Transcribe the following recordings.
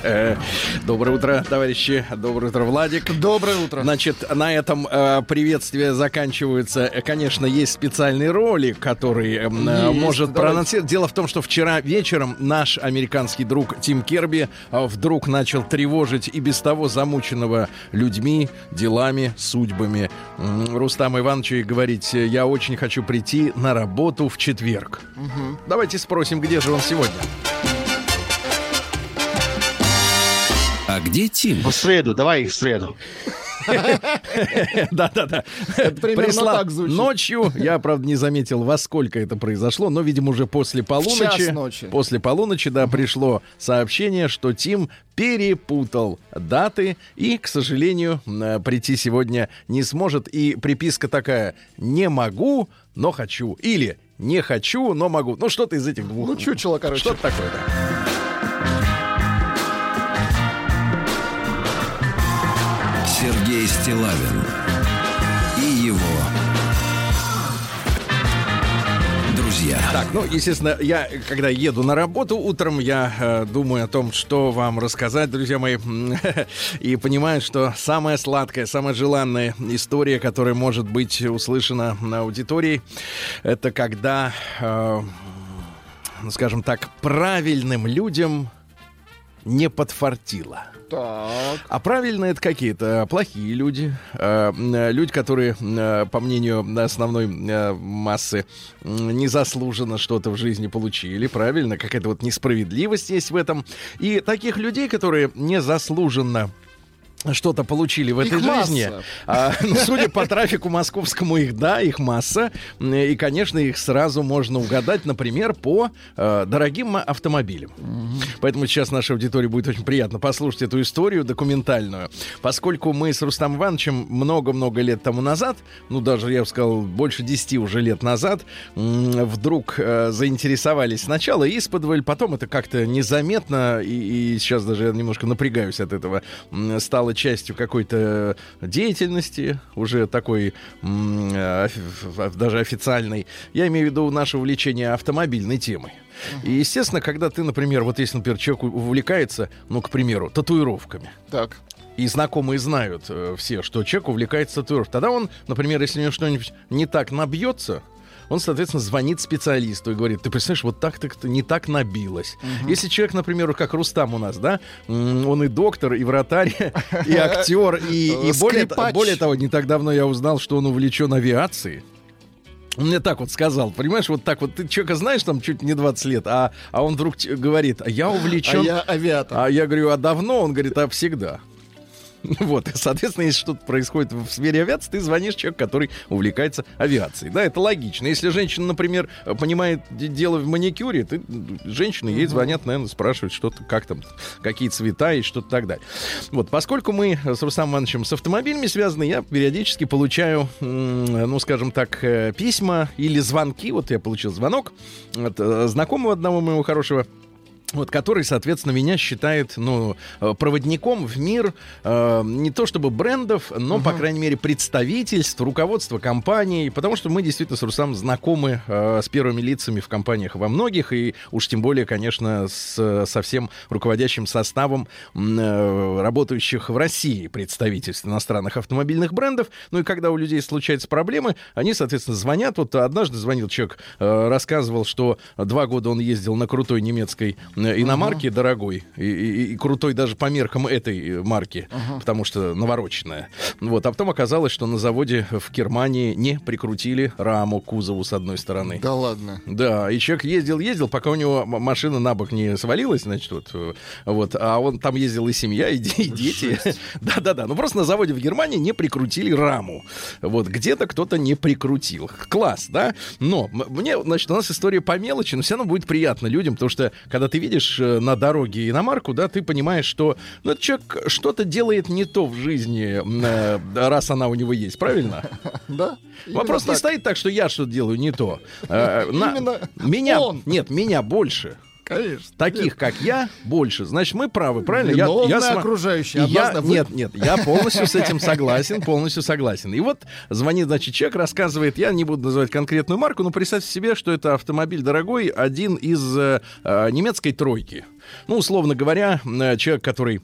Доброе утро, товарищи. Доброе утро, Владик. Доброе утро. Значит, на этом э, приветствие заканчивается. Конечно, есть специальный ролик, который э, э, Есть, может давайте. проанонсировать. Дело в том, что вчера вечером наш американский друг Тим Керби э, вдруг начал тревожить и без того замученного людьми, делами, судьбами Рустама Ивановича и говорить, э, я очень хочу прийти на работу в четверг. Давайте спросим, где же он сегодня. А где Тим? В среду, давай в среду. Да-да-да. примерно Прислал так звучит. ночью. Я, правда, не заметил, во сколько это произошло, но, видимо, уже после полуночи. ночи. После полуночи, да, пришло сообщение, что Тим перепутал даты и, к сожалению, э, прийти сегодня не сможет. И приписка такая «не могу, но хочу». Или «не хочу, но могу». Ну, что-то из этих двух. Ну, чучело, короче. Что-то такое, да. Стилавин и его друзья. Так, ну, естественно, я, когда еду на работу утром, я э, думаю о том, что вам рассказать, друзья мои, и понимаю, что самая сладкая, самая желанная история, которая может быть услышана на аудитории, это когда, э, ну, скажем так, правильным людям не подфартило. Так. А правильно это какие-то плохие люди, э, м, люди, которые, э, по мнению основной э, массы, незаслуженно что-то в жизни получили, правильно, какая-то вот несправедливость есть в этом. И таких людей, которые незаслуженно что-то получили в этой Их масса. жизни. А, ну, судя по трафику московскому, их да, их масса. И, конечно, их сразу можно угадать, например, по э, дорогим автомобилям. Поэтому сейчас нашей аудитории будет очень приятно послушать эту историю документальную. Поскольку мы с Рустам Ивановичем много-много лет тому назад, ну даже, я бы сказал, больше 10 уже лет назад, вдруг э, заинтересовались сначала исподволь, потом это как-то незаметно, и, и сейчас даже я немножко напрягаюсь от этого, м, стало частью какой-то деятельности, уже такой э, даже официальной. Я имею в виду наше увлечение автомобильной темой. И, естественно, когда ты, например, вот если, например, человек увлекается, ну, к примеру, татуировками, Так. и знакомые знают э, все, что человек увлекается татуировкой, тогда он, например, если у него что-нибудь не так набьется, он, соответственно, звонит специалисту и говорит, ты представляешь, вот так так не так набилось. Если человек, например, как Рустам у нас, да, он и доктор, и вратарь, и актер, и, и более, более того, не так давно я узнал, что он увлечен авиацией. Он мне так вот сказал, понимаешь, вот так вот, ты человека знаешь там чуть не 20 лет, а, а он вдруг говорит, а я А увлечен... я авиатор. А я говорю, а давно? Он говорит, а всегда. Вот, и, соответственно, если что-то происходит в сфере авиации, ты звонишь человеку, который увлекается авиацией. Да, это логично. Если женщина, например, понимает д- дело в маникюре, ты, женщины ей звонят, наверное, спрашивают, что-то, как там, какие цвета и что-то так далее. Вот, поскольку мы с Рустамом Ивановичем с автомобилями связаны, я периодически получаю, ну, скажем так, э, письма или звонки. Вот я получил звонок от э, знакомого одного моего хорошего вот, который, соответственно, меня считает, ну, э, проводником в мир э, не то чтобы брендов, но, по крайней мере, представительств, руководства компаний, потому что мы действительно с Русам знакомы э, с первыми лицами в компаниях во многих, и уж тем более, конечно, с, со всем руководящим составом э, работающих в России представительств иностранных автомобильных брендов. Ну и когда у людей случаются проблемы, они, соответственно, звонят. Вот однажды звонил человек, э, рассказывал, что два года он ездил на крутой немецкой э, иномарке дорогой и, и- и крутой даже по меркам этой э, марки, потому что навороченная. Вот, а потом оказалось, что на заводе в Германии не прикрутили раму к кузову с одной стороны. Да ладно. Да, и человек ездил, ездил, пока у него машина на бок не свалилась, значит, вот, э, вот, а он там ездил и семья, и, и дети. Да-да-да, ну просто на заводе в Германии не прикрутили раму. Вот, где-то кто-то не прикрутил. Класс, да? Но мне, значит, у нас история по мелочи, но все равно будет приятно людям, потому что, когда ты видишь э, на дороге иномарку, да, ты понимаешь, что ну, этот человек что-то делает не то в жизни, э, раз она у него есть, правильно? Да? Вопрос не стоит так, что я что-то делаю не то. Э, Меня, нет, меня больше. Конечно. Таких, как я, больше. Значит, мы правы, правильно? Я, Виновны я сма- окружающие. И я. Вы- нет, нет, я полностью с этим согласен, полностью согласен. И вот звонит, значит, человек, рассказывает, я не буду называть конкретную марку, но представьте себе, что это автомобиль дорогой, один из э, э, немецкой тройки. Ну, условно говоря, э, человек, который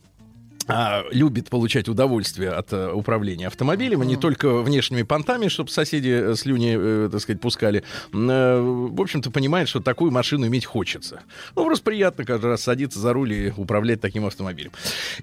а, любит получать удовольствие от э, управления автомобилем, а не только внешними понтами, чтобы соседи э, слюни, э, так сказать, пускали. Э, в общем-то, понимает, что такую машину иметь хочется. Ну, просто приятно каждый раз садиться за руль и управлять таким автомобилем.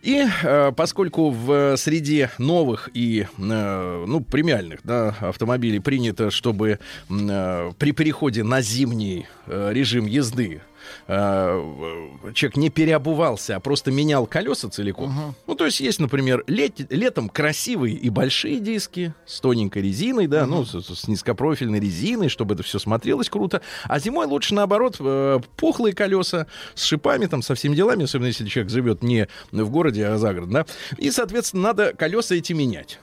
И э, поскольку в э, среде новых и, э, ну, премиальных да, автомобилей принято, чтобы э, при переходе на зимний э, режим езды э, человек не переобувался, а просто менял колеса целиком. Ну, то есть есть, например, лет- летом красивые и большие диски с тоненькой резиной, да, ну, с, с низкопрофильной резиной, чтобы это все смотрелось круто. А зимой лучше, наоборот, э, пухлые колеса с шипами, там, со всеми делами, особенно если человек живет не в городе, а за городом, да. И, соответственно, надо колеса эти менять.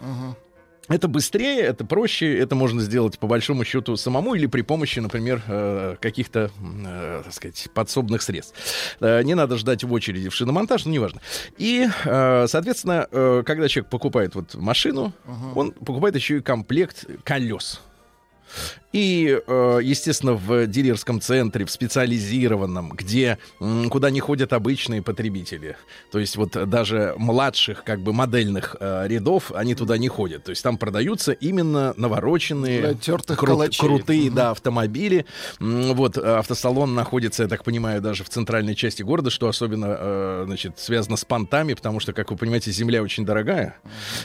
Это быстрее, это проще, это можно сделать по большому счету самому или при помощи, например, э, каких-то, э, так сказать, подсобных средств. Э, Не надо ждать в очереди в шиномонтаж, ну неважно. И, соответственно, когда человек покупает вот машину, он покупает еще и комплект колес. И, э, естественно, в дилерском центре, в специализированном, где, куда не ходят обычные потребители. То есть вот даже младших как бы модельных э, рядов, они туда не ходят. То есть там продаются именно навороченные, крут- крутые да, автомобили. Вот э, автосалон находится, я так понимаю, даже в центральной части города, что особенно значит, связано с понтами, потому что, как вы понимаете, земля очень дорогая.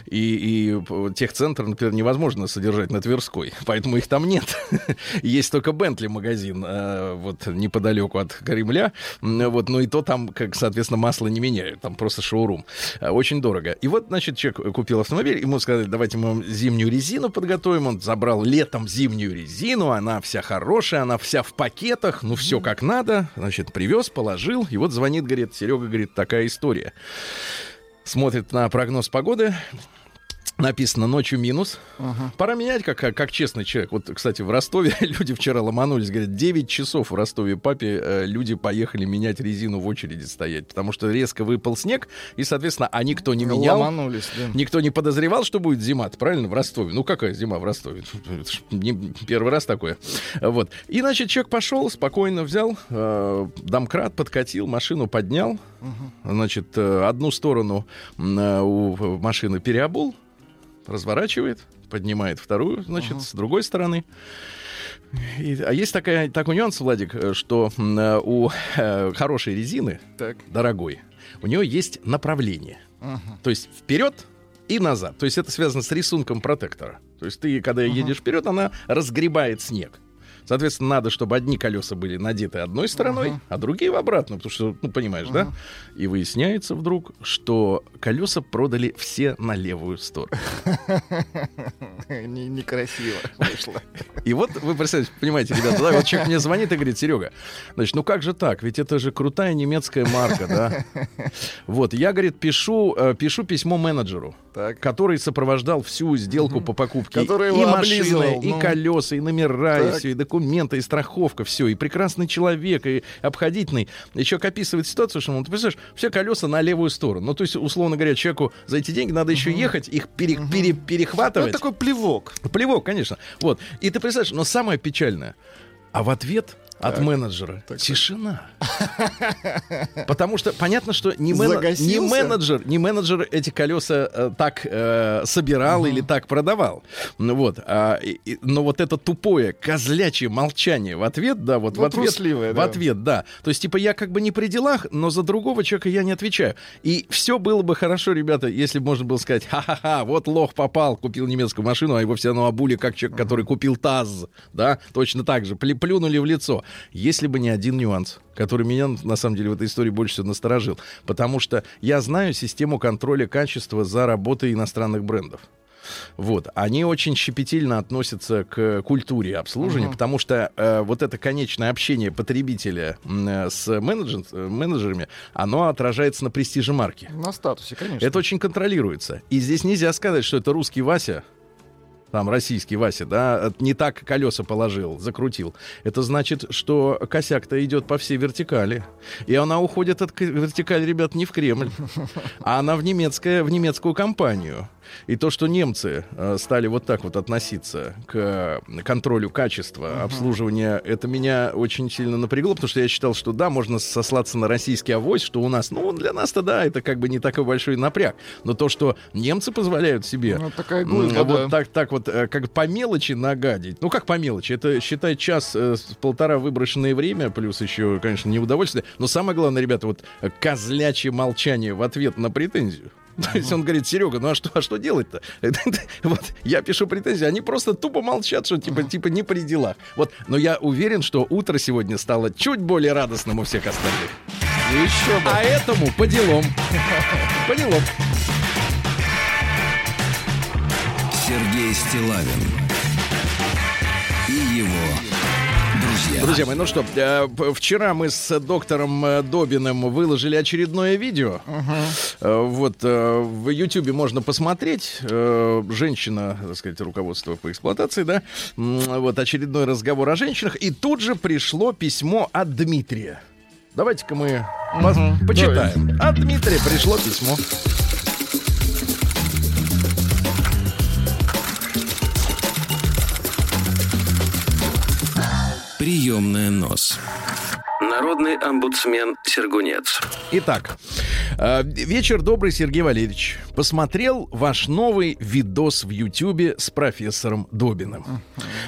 И, и техцентр, например, невозможно содержать на Тверской, поэтому их там нет. Есть только Бентли магазин э, вот неподалеку от Кремля. Вот, но и то там, как, соответственно, масло не меняют. Там просто шоурум. Э, Очень дорого. И вот, значит, человек купил автомобиль, ему сказали, давайте мы вам зимнюю резину подготовим. Он забрал летом зимнюю резину, она вся хорошая, она вся в пакетах, ну все как надо. Значит, привез, положил. И вот звонит, говорит, Серега, говорит, такая история. Смотрит на прогноз погоды, Написано ночью минус. Пора менять, как, как, как честный человек. Вот, кстати, в Ростове люди вчера ломанулись, говорят, 9 часов в Ростове папе э, люди поехали менять резину в очереди стоять, потому что резко выпал снег, и, соответственно, а никто не менял. Ломанулись, да. Никто не подозревал, что будет зима, правильно, в Ростове. Ну, какая зима в Ростове? Не первый раз такое. Вот. И, значит, человек пошел, спокойно взял, э, домкрат подкатил, машину поднял, значит, э, одну сторону э, у машины переобул, разворачивает, поднимает вторую, значит, с другой стороны. И- а есть такая, такой нюанс, Владик, э, что э, у э, хорошей резины, Так. дорогой, у нее есть направление. То есть вперед и назад. То есть это связано с рисунком протектора. То есть ты, когда едешь вперед, она разгребает снег. Соответственно, надо, чтобы одни колеса были надеты одной стороной, а другие в обратную, потому что, ну, понимаешь, да? И выясняется вдруг, что колеса продали все на левую сторону. Не- Некрасиво вышло. И вот вы представляете, понимаете, ребята, да, вот человек мне звонит и говорит, Серега, значит, ну как же так? Ведь это же крутая немецкая марка, да? Вот, я, говорит, пишу, э, пишу письмо менеджеру, Так. который сопровождал всю сделку по покупке и машины, и ну. колеса, и номера, и все, и документы, и страховка, все, и прекрасный человек, и обходительный. Человек описывает ситуацию, что, ну, ты представляешь, все колеса на левую сторону. Ну, то есть, условно говоря, человеку за эти деньги надо еще ехать, их пере- пере- Ну, перехватывать. это такой плевок. Плевок, конечно. Вот. И ты представляешь, но самое печальное, а в ответ от менеджера тишина. Потому что понятно, что не, мен- не менеджер, не менеджер эти колеса э, так э, собирал или так продавал. Ну Вот. А, и- но вот это тупое козлячье молчание в ответ, да, вот Ну, в ответ, трусливое, в да. ответ, да. То есть типа я как бы не при делах, но за другого человека я не отвечаю. И все было бы хорошо, ребята, если бы можно было сказать, ха-ха-ха, вот лох попал, купил немецкую машину, а его все равно обули как человек, который купил ТАЗ, да, точно так же, плюнули в лицо. Если бы не один нюанс, который меня, на самом деле, в этой истории больше всего насторожил. Потому что я знаю систему контроля качества за работой иностранных брендов. Вот. Они очень щепетильно относятся к культуре обслуживания, потому что э, вот это конечное общение потребителя э, с менеджер- э, менеджерами, оно отражается на престиже марки. На статусе, конечно. Это очень контролируется. И здесь нельзя сказать, что это русский Вася там российский Вася, да, не так колеса положил, закрутил, это значит, что косяк-то идет по всей вертикали. И она уходит от вертикали, ребят, не в Кремль, а она в, немецкое, в немецкую компанию. И то, что немцы э, стали вот так вот относиться к контролю качества обслуживания, это меня очень сильно напрягло, потому что я считал, что да, можно сослаться на российский авось, что у нас, ну, для нас-то да, это как бы не такой большой напряг. Но то, что немцы позволяют себе Ну, такая глыбка, вот да. так, так вот, э, как по мелочи нагадить. Ну, как по мелочи? Это, считай, час, э, полтора выброшенное время, плюс еще, конечно, неудовольствие. Но самое главное, ребята, вот козлячье молчание в ответ на претензию. То есть он говорит, Серега, ну а что, а что делать-то? Вот я пишу претензии, они просто тупо молчат, что типа, типа не при делах. Вот, но я уверен, что утро сегодня стало чуть более радостным у всех остальных. Еще бы. А этому по делам. По делам. Сергей Стилавин и его друзья. Друзья мои, ну что, э, вчера мы с доктором э, Добиным выложили очередное видео. Э, Вот в Ютьюбе можно посмотреть. Женщина, так сказать, руководство по эксплуатации, да. Вот очередной разговор о женщинах. И тут же пришло письмо от Дмитрия. Давайте-ка мы пос- почитаем. От Дмитрия пришло письмо. Приемная нос. Народный омбудсмен Сергунец. Итак, э, вечер добрый, Сергей Валерьевич. Посмотрел ваш новый видос в Ютьюбе с профессором Добиным.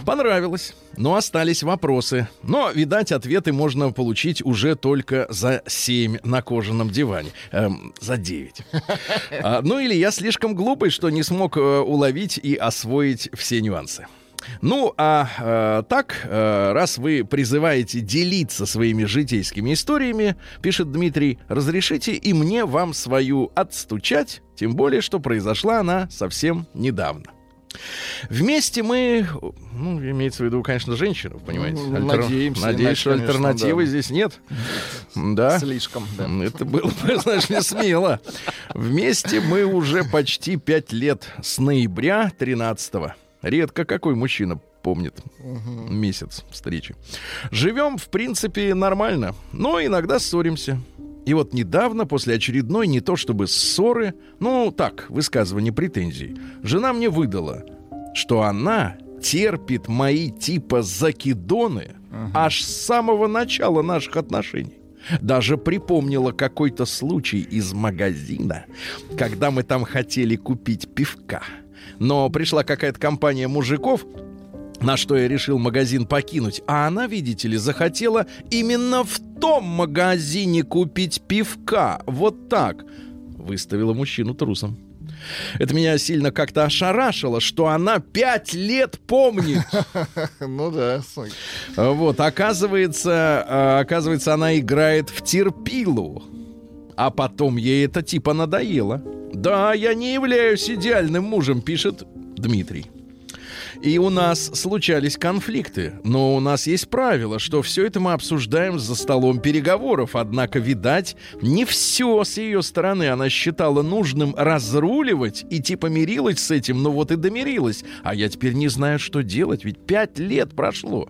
Понравилось, но остались вопросы. Но, видать, ответы можно получить уже только за 7 на кожаном диване. Эм, за 9. А, ну или я слишком глупый, что не смог э, уловить и освоить все нюансы. Ну, а э, так, э, раз вы призываете делиться своими житейскими историями, пишет Дмитрий, разрешите и мне вам свою отстучать, тем более, что произошла она совсем недавно. Вместе мы, ну, имеется в виду, конечно, женщину, понимаете? Ну, надеемся, Надеюсь, иначе, что конечно, альтернативы да. здесь нет. Да. Слишком, да. Это было бы, знаешь ли, смело. Вместе мы уже почти пять лет с ноября 13-го. Редко какой мужчина помнит месяц встречи. Живем, в принципе, нормально, но иногда ссоримся. И вот недавно, после очередной не то чтобы ссоры, ну так, высказывание претензий, жена мне выдала, что она терпит мои типа закидоны аж с самого начала наших отношений. Даже припомнила какой-то случай из магазина, когда мы там хотели купить пивка. Но пришла какая-то компания мужиков, на что я решил магазин покинуть. А она, видите ли, захотела именно в том магазине купить пивка. Вот так. Выставила мужчину трусом. Это меня сильно как-то ошарашило, что она пять лет помнит. Ну да. Вот, оказывается, э, оказывается, она играет в терпилу. А потом ей это типа надоело. Да, я не являюсь идеальным мужем, пишет Дмитрий. И у нас случались конфликты, но у нас есть правило, что все это мы обсуждаем за столом переговоров. Однако, видать, не все с ее стороны она считала нужным разруливать и типа мирилась с этим, но вот и домирилась. А я теперь не знаю, что делать, ведь пять лет прошло.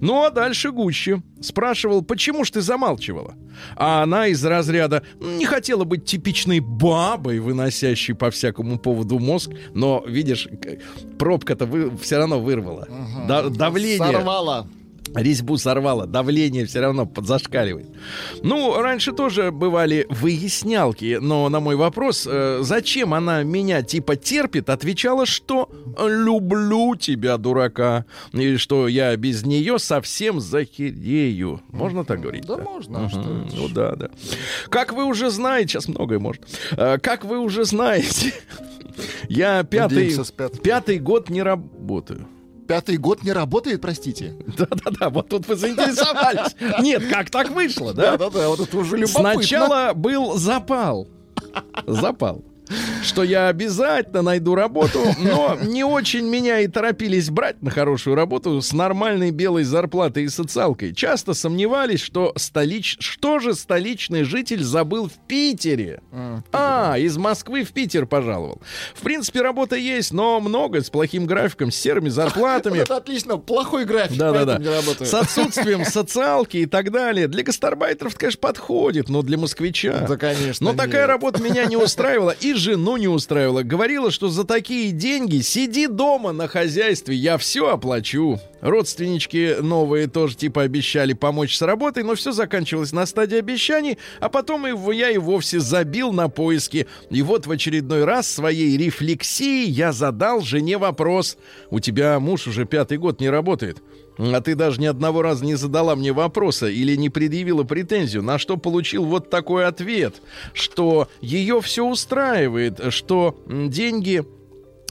Ну а дальше гуще. Спрашивал, почему ж ты замалчивала? А она из разряда не хотела быть типичной бабой, выносящей по всякому поводу мозг, но, видишь, пробка-то вы, все равно вырвала. Да- давление. Сорвала. Резьбу сорвало, давление все равно подзашкаливает. Ну, раньше тоже бывали выяснялки, но на мой вопрос, э, зачем она меня типа терпит, отвечала, что люблю тебя, дурака, и что я без нее совсем захерею. Можно так говорить? Да можно, а что Ну да, да. Как вы уже знаете, сейчас многое может. Э, Как вы уже знаете, я пятый, пятый год не работаю. Пятый год не работает, простите. Да-да-да, вот тут вы заинтересовались. Нет, как так вышло, да? Да-да-да, вот это уже любопытно. Сначала был запал. Запал. Что я обязательно найду работу, но не очень меня и торопились брать на хорошую работу с нормальной белой зарплатой и социалкой. Часто сомневались, что столич... что же столичный житель забыл в Питере. А, из Москвы в Питер пожаловал. В принципе, работа есть, но много с плохим графиком, с серыми зарплатами. Это отлично, плохой график, Да, да, да. поэтому не работаю. С отсутствием социалки и так далее. Для гастарбайтеров, конечно, подходит, но для москвича. Да, конечно, Но такая работа меня не устраивала и жену не устраивала. Говорила, что за такие деньги сиди дома на хозяйстве, я все оплачу. Родственнички новые тоже типа обещали помочь с работой, но все заканчивалось на стадии обещаний, а потом и я и вовсе забил на поиски. И вот в очередной раз своей рефлексии я задал жене вопрос. У тебя муж уже пятый год не работает. А ты даже ни одного раза не задала мне вопроса или не предъявила претензию, на что получил вот такой ответ, что ее все устраивает, что деньги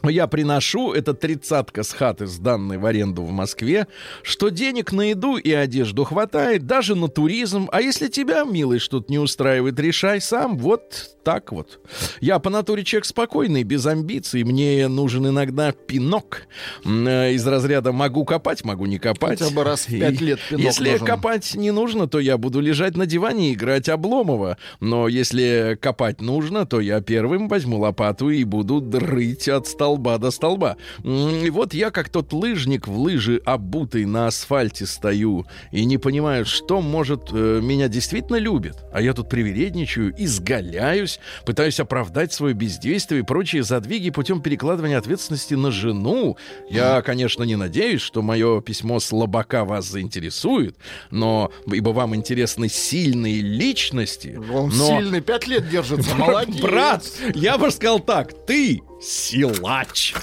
я приношу, это тридцатка с хаты, сданной в аренду в Москве, что денег на еду и одежду хватает, даже на туризм. А если тебя, милый, что-то не устраивает, решай сам. Вот так вот. Я по натуре человек спокойный, без амбиций. Мне нужен иногда пинок. Э, Из разряда могу копать, могу не копать. Хотя бы раз в пять лет пинок Если нужен. копать не нужно, то я буду лежать на диване и играть Обломова. Но если копать нужно, то я первым возьму лопату и буду дрыть от столба до столба. И вот я, как тот лыжник в лыжи обутый на асфальте стою и не понимаю, что, может, э, меня действительно любит. А я тут привередничаю, изгаляюсь, пытаюсь оправдать свое бездействие и прочие задвиги путем перекладывания ответственности на жену. Я, конечно, не надеюсь, что мое письмо слабака вас заинтересует, но ибо вам интересны сильные личности. Он но... сильный, пять лет держится, молодец. Брат, я бы сказал так, ты силач.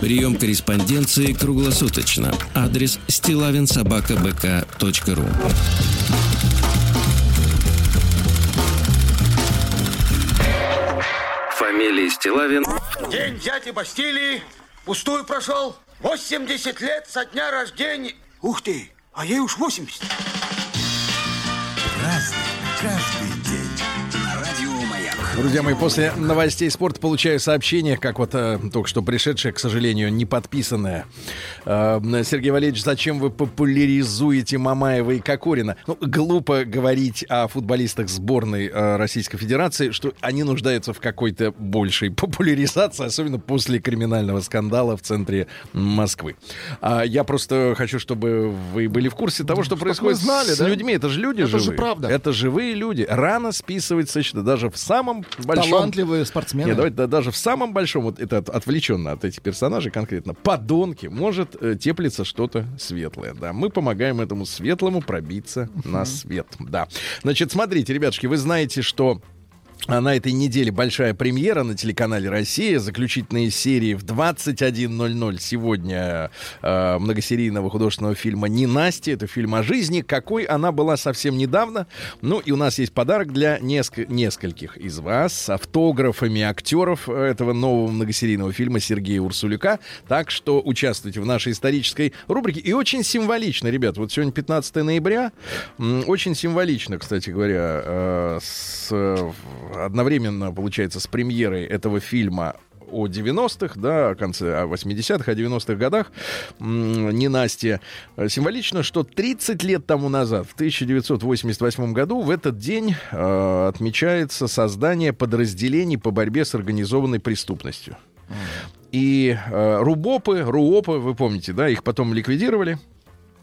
Прием корреспонденции круглосуточно. Адрес стилавинсобакабк.ру Фамилия Стилавин День дяди Бастилии пустую прошел. 80 лет со дня рождения. Ух ты, а ей уж 80. Друзья мои, после новостей спорта получаю сообщение, как вот э, только что пришедшее, к сожалению, не подписанное. Э, Сергей Валерьевич, зачем вы популяризуете Мамаева и Кокорина? Ну, глупо говорить о футболистах сборной э, Российской Федерации, что они нуждаются в какой-то большей популяризации, особенно после криминального скандала в центре Москвы. А я просто хочу, чтобы вы были в курсе того, что происходит мы знали, с да? людьми. Это же люди Это же живые. правда. Это живые люди. Рано списывать со счета. Даже в самом большом... Талантливые спортсмены. Нет, давайте да, даже в самом большом, вот это от- отвлеченно от этих персонажей конкретно, подонки, может э, теплиться что-то светлое. Да, мы помогаем этому светлому пробиться на свет. Да. Значит, смотрите, ребятушки, вы знаете, что а на этой неделе большая премьера на телеканале «Россия». Заключительные серии в 21.00 сегодня э, многосерийного художественного фильма «Ненастье». Это фильм о жизни, какой она была совсем недавно. Ну, и у нас есть подарок для неск- нескольких из вас с автографами актеров э, этого нового многосерийного фильма Сергея Урсулюка. Так что участвуйте в нашей исторической рубрике. И очень символично, ребят, вот сегодня 15 ноября. Очень символично, кстати говоря, э, с, э, одновременно, получается, с премьерой этого фильма о 90-х, да, о конце о 80-х, о 90-х годах, м, ненастье. Э, Символично, что 30 лет тому назад, в 1988 году, в этот день э, отмечается создание подразделений по борьбе с организованной преступностью. И э, РУБОПы, РУОПы, вы помните, да, их потом ликвидировали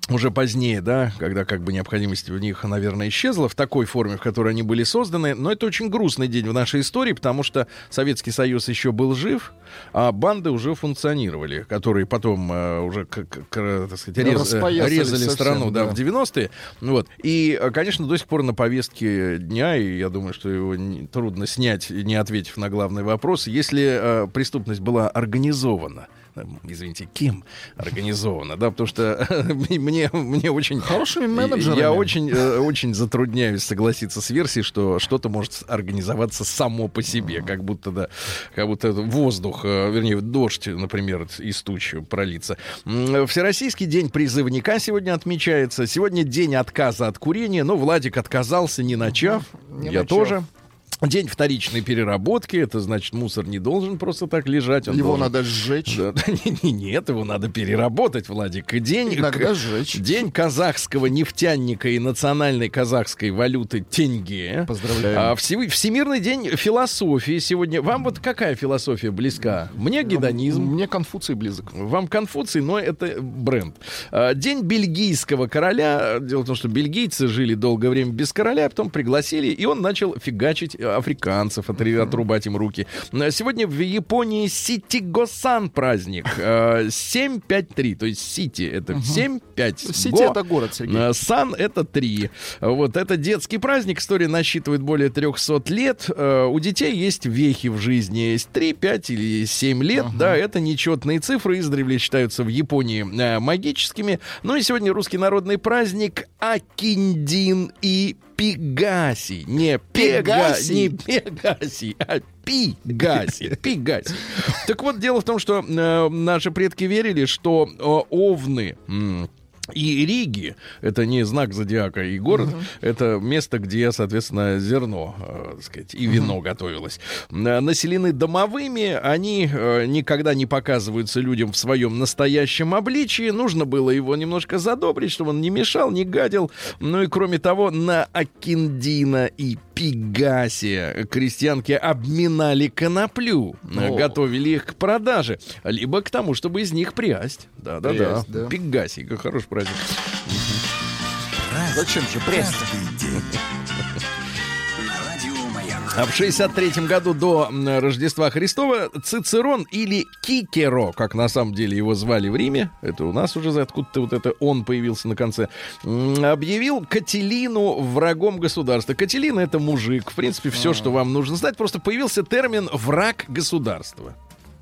уже позднее, да, когда как бы необходимость в них, наверное, исчезла в такой форме, в которой они были созданы. Но это очень грустный день в нашей истории, потому что Советский Союз еще был жив, а банды уже функционировали, которые потом э, уже, к- к- к- так сказать, рез- резали совсем, страну да, да. в 90-е. Вот. И, э, конечно, до сих пор на повестке дня, и я думаю, что его не- трудно снять, не ответив на главный вопрос, если э, преступность была организована, извините, кем организована, да, потому что мне, мне очень... Хорошими менеджерами. Я очень, э, очень затрудняюсь согласиться с версией, что что-то может организоваться само по себе, как будто, да, как будто воздух, э, вернее, дождь, например, из туч пролиться. М, Всероссийский день призывника сегодня отмечается. Сегодня день отказа от курения, но Владик отказался, не начав. Не Я начав. тоже. День вторичной переработки, это значит, мусор не должен просто так лежать. Его должен- надо сжечь. Да, не- не- Нет, его надо переработать, Владик. День, Иногда сжечь. день казахского нефтяника и национальной казахской валюты тенге. Поздравляем. А, всев- Всемирный день философии сегодня. Вам вот какая философия близка? Мне гедонизм. Мне Конфуций близок. Вам Конфуций, но это бренд. А, День бельгийского короля. Дело в том, что бельгийцы жили долгое время без короля, а потом пригласили, и он начал фигачить э, африканцев, отрубать им руки. А Сегодня в Японии Ситигосан праздник. А, 753, то есть Сити это 7-5. Сити это город, Сергей. А, Сан это 3. Вот это детский праздник. История насчитывает более 300 лет. Э, У детей есть вехи в жизни. Есть 3, 5 или 7 лет. Да, это нечетные цифры. Издревле считаются в Японии э, магическими. Ну и сегодня русский народный праздник Акиндин и Пегаси. Не Пега, Пегаси? не Пегаси, а Пигаси. Пигаси. Так вот, дело в том, что э, наши предки верили, что э, овны м, и Риги, это не знак зодиака и город, это место, где, соответственно, зерно, э, так сказать, и вино готовилось. Э, Населены домовыми, они э, никогда не показываются людям в своем настоящем обличии. Нужно было его немножко задобрить, чтобы он не мешал, не гадил. Ну и кроме того, на Акиндина и Пегасе крестьянки обминали коноплю, э, О. готовили их к продаже, либо к тому, чтобы из них прясть. Да-да-да. Да. Пегаси, как хороший праздник. Зачем же пресс? А в 63 году до Рождества Христова Цицерон или Кикеро, как на самом деле его звали в Риме, это у нас уже за- откуда-то вот это он появился на конце, объявил Кателину врагом государства. Кателина это мужик, в принципе, все, что вам нужно знать, просто появился термин «враг государства».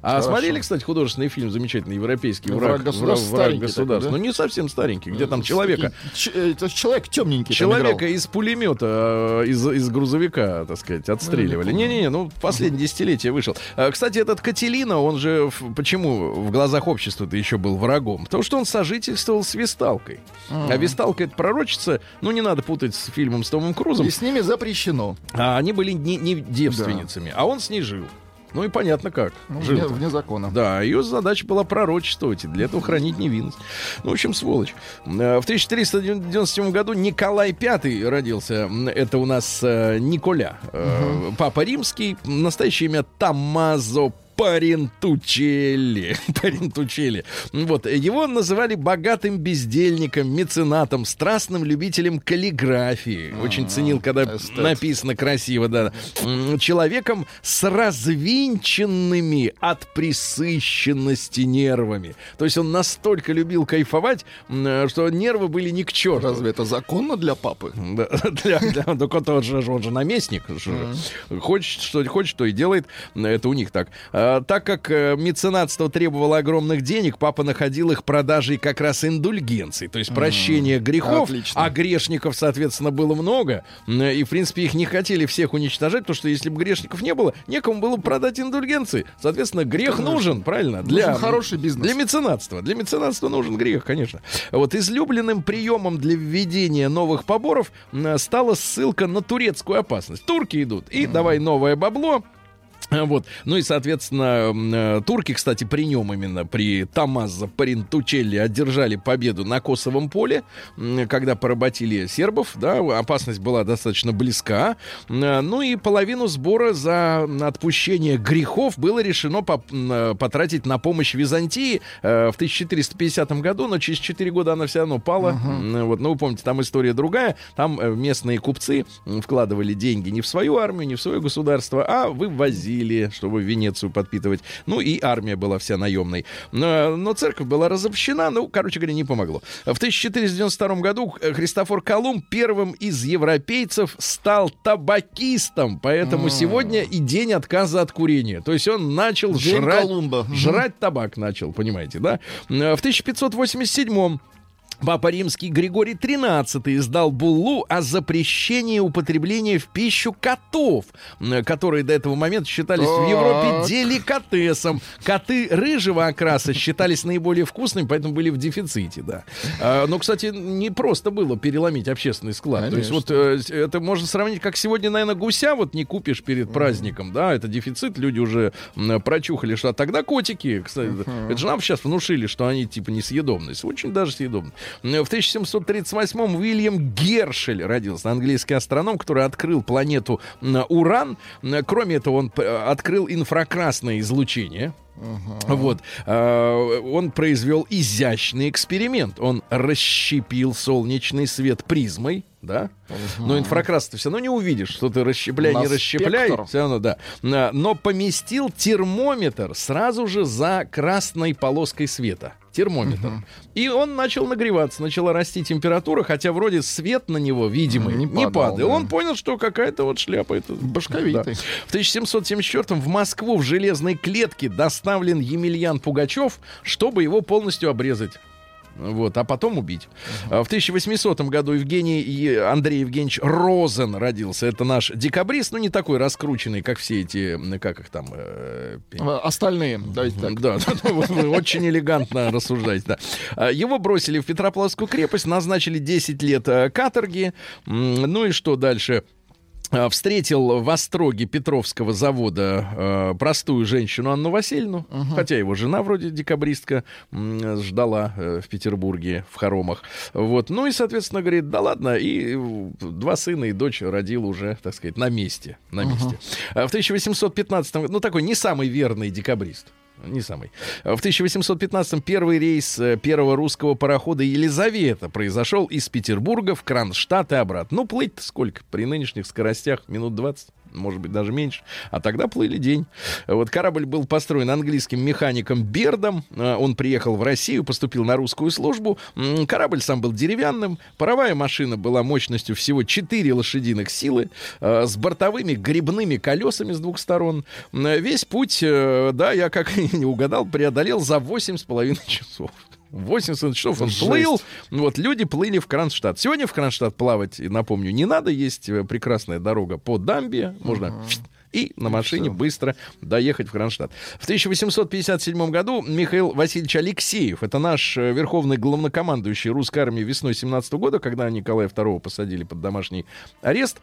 А Хорошо. смотрели, кстати, художественный фильм замечательный, европейский «Враг «Враг, государства», враг старенький государства». да? Ну, не совсем старенький, где там человека Ч- э, Это человек темненький. Человека из пулемета, э, из, из грузовика, так сказать, отстреливали. Не-не-не, ну, последнее десятилетие вышел. А, Кстати, этот Кателина, он же в- почему в глазах общества-то еще был врагом? Потому что он сожительствовал с Висталкой. А Висталка это пророчица, ну, не надо путать с фильмом с Томом Крузом. И с ними запрещено. А они были не, не девственницами, а он с ней жил. Ну и понятно как. Ну, жил вне, вне закона. да, ее задача была пророчествовать, и для этого хранить невинность. Ну, в общем, сволочь. Э, В 1497 году Николай V родился. Это у нас э, Николя. Э, Папа римский. Настоящее имя Тамазо Парентучелли. Парентучелли. Вот. Его называли богатым бездельником, меценатом, страстным любителем каллиграфии. Очень ценил, когда эстет. написано красиво, да. Человеком с развинченными от присыщенности нервами. То есть он настолько любил кайфовать, что нервы были не к черту. Разве это законно для папы? Да, для, для- только он же, он же наместник. Хочет, что хочет, что и делает. Это у них так. А, так как э, меценатство требовало огромных денег, папа находил их продажей как раз индульгенций, то есть прощения грехов, Отлично. а грешников, соответственно, было много. И, в принципе, их не хотели всех уничтожать, потому что если бы грешников не было, некому было бы продать индульгенции. Соответственно, грех нужен, правильно? Для, хороший бизнес. Для меценатства. Для меценатства нужен грех, конечно. Вот излюбленным приемом для введения новых поборов стала ссылка на турецкую опасность. Турки идут, и давай новое бабло. Вот. Ну и, соответственно, э, турки, кстати, при нем именно, при Томазо Парентучелли одержали победу на Косовом поле, когда поработили сербов, да, опасность была достаточно близка. М, Ну и половину сбора за отпущение грехов было решено э, потратить на помощь Византии э, в 1450 году, но через 4 года она все равно пала. М, Вот, ну, вы помните, там история другая. Там э, местные купцы вкладывали деньги не в свою армию, не в свое государство, а вывозили, чтобы Венецию подпитывать. Ну, и армия была вся наемной. Но, но церковь была разобщена, ну, короче говоря, не помогло. В 1492 году э, Христофор Колумб первым из европейцев стал табакистом, поэтому сегодня и день отказа от курения. То есть он начал День жрать, Колумба. Жрать табак начал, понимаете, да? Э, В 1587 Папа Римский Григорий XIII издал буллу о запрещении употребления в пищу котов, которые до этого момента считались в Так. Европе деликатесом. Коты рыжего окраса считались наиболее вкусными, поэтому были в дефиците, да. А, Но, кстати, не просто было переломить общественный склад. То есть вот э, это можно сравнить, как сегодня, наверное, гуся вот не купишь перед праздником, да, это дефицит, люди уже прочухали, что а тогда котики, кстати, это же нам сейчас внушили, что они типа несъедобные, очень даже съедобные. В 1738-м Уильям Гершель родился, английский астроном, который открыл планету Уран. Кроме этого, он п- открыл инфракрасное излучение. Вот. А, Он произвел изящный эксперимент. Он расщепил солнечный свет призмой, да? Но инфракрас ты все равно не увидишь, что ты расщепляй, На не расщепляй. спектр. Все равно, да. А, Но поместил термометр сразу же за красной полоской света. Термометр. И он начал нагреваться, начала расти температура, хотя вроде свет на него видимый Не не, падал, падал. да. Он понял, что какая-то вот шляпа это Башковитый. да. В 1774 в Москву в железной клетке доставлен Емельян Пугачев, чтобы его полностью обрезать. Вот, а потом убить. А В 1800 году Евгений Андрей Евгеньевич Розен родился. Это наш декабрист, ну не такой раскрученный, как все эти, как их там, э, Э, Остальные, давайте так. да, очень элегантно рассуждаете. Да. А, Его бросили в Петропавловскую крепость, назначили 10 лет э, каторги. Ну и что дальше? А, Встретил в Остроге Петровского завода э, простую женщину Анну Васильевну, хотя его жена вроде декабристка м, ждала э, в Петербурге в хоромах. Вот. Ну и, соответственно, говорит, да ладно, и э, два сына и дочь родил уже, так сказать, на месте. На месте. А В 1815 году, ну такой не самый верный декабрист. Не самый. В 1815-м первый рейс э, первого русского парохода «Елизавета» произошел из Петербурга в Кронштадт и обратно. Ну, плыть-то сколько? При нынешних скоростях минут 20 может быть, даже меньше. А тогда плыли день. Вот корабль был построен английским механиком Бердом. Э, Он приехал в Россию, поступил на русскую службу. Корабль сам был деревянным. Паровая машина была мощностью всего 4 лошадиных силы э, с бортовыми грибными колесами с двух сторон. Весь путь, э, да, я как не угадал, преодолел за 8,5 часов. 80 часов он Жесть. плыл. Вот люди плыли в Кронштадт. Сегодня в Кронштадт плавать, напомню, не надо. Есть э, прекрасная дорога по дамбе. Можно и на машине быстро доехать в Кронштадт. В 1857 году Михаил Васильевич Алексеев, это наш э, верховный главнокомандующий русской армии весной 17 года, когда Николая II посадили под домашний арест,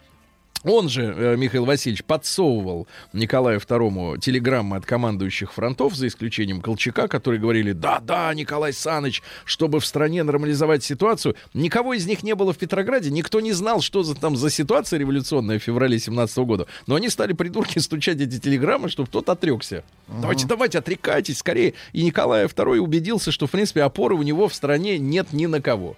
он же, э, Михаил Васильевич, подсовывал Николаю II телеграммы от командующих фронтов, за исключением Колчака, которые говорили, да-да, Николай Саныч, чтобы в стране нормализовать ситуацию. Никого из них не было в Петрограде, никто не знал, что за, там за ситуация революционная в феврале 17 года. Но они стали придурки стучать эти телеграммы, чтобы тот отрекся. Давайте, давайте, отрекайтесь скорее. И Николай II убедился, что, в принципе, опоры у него в стране нет ни на кого.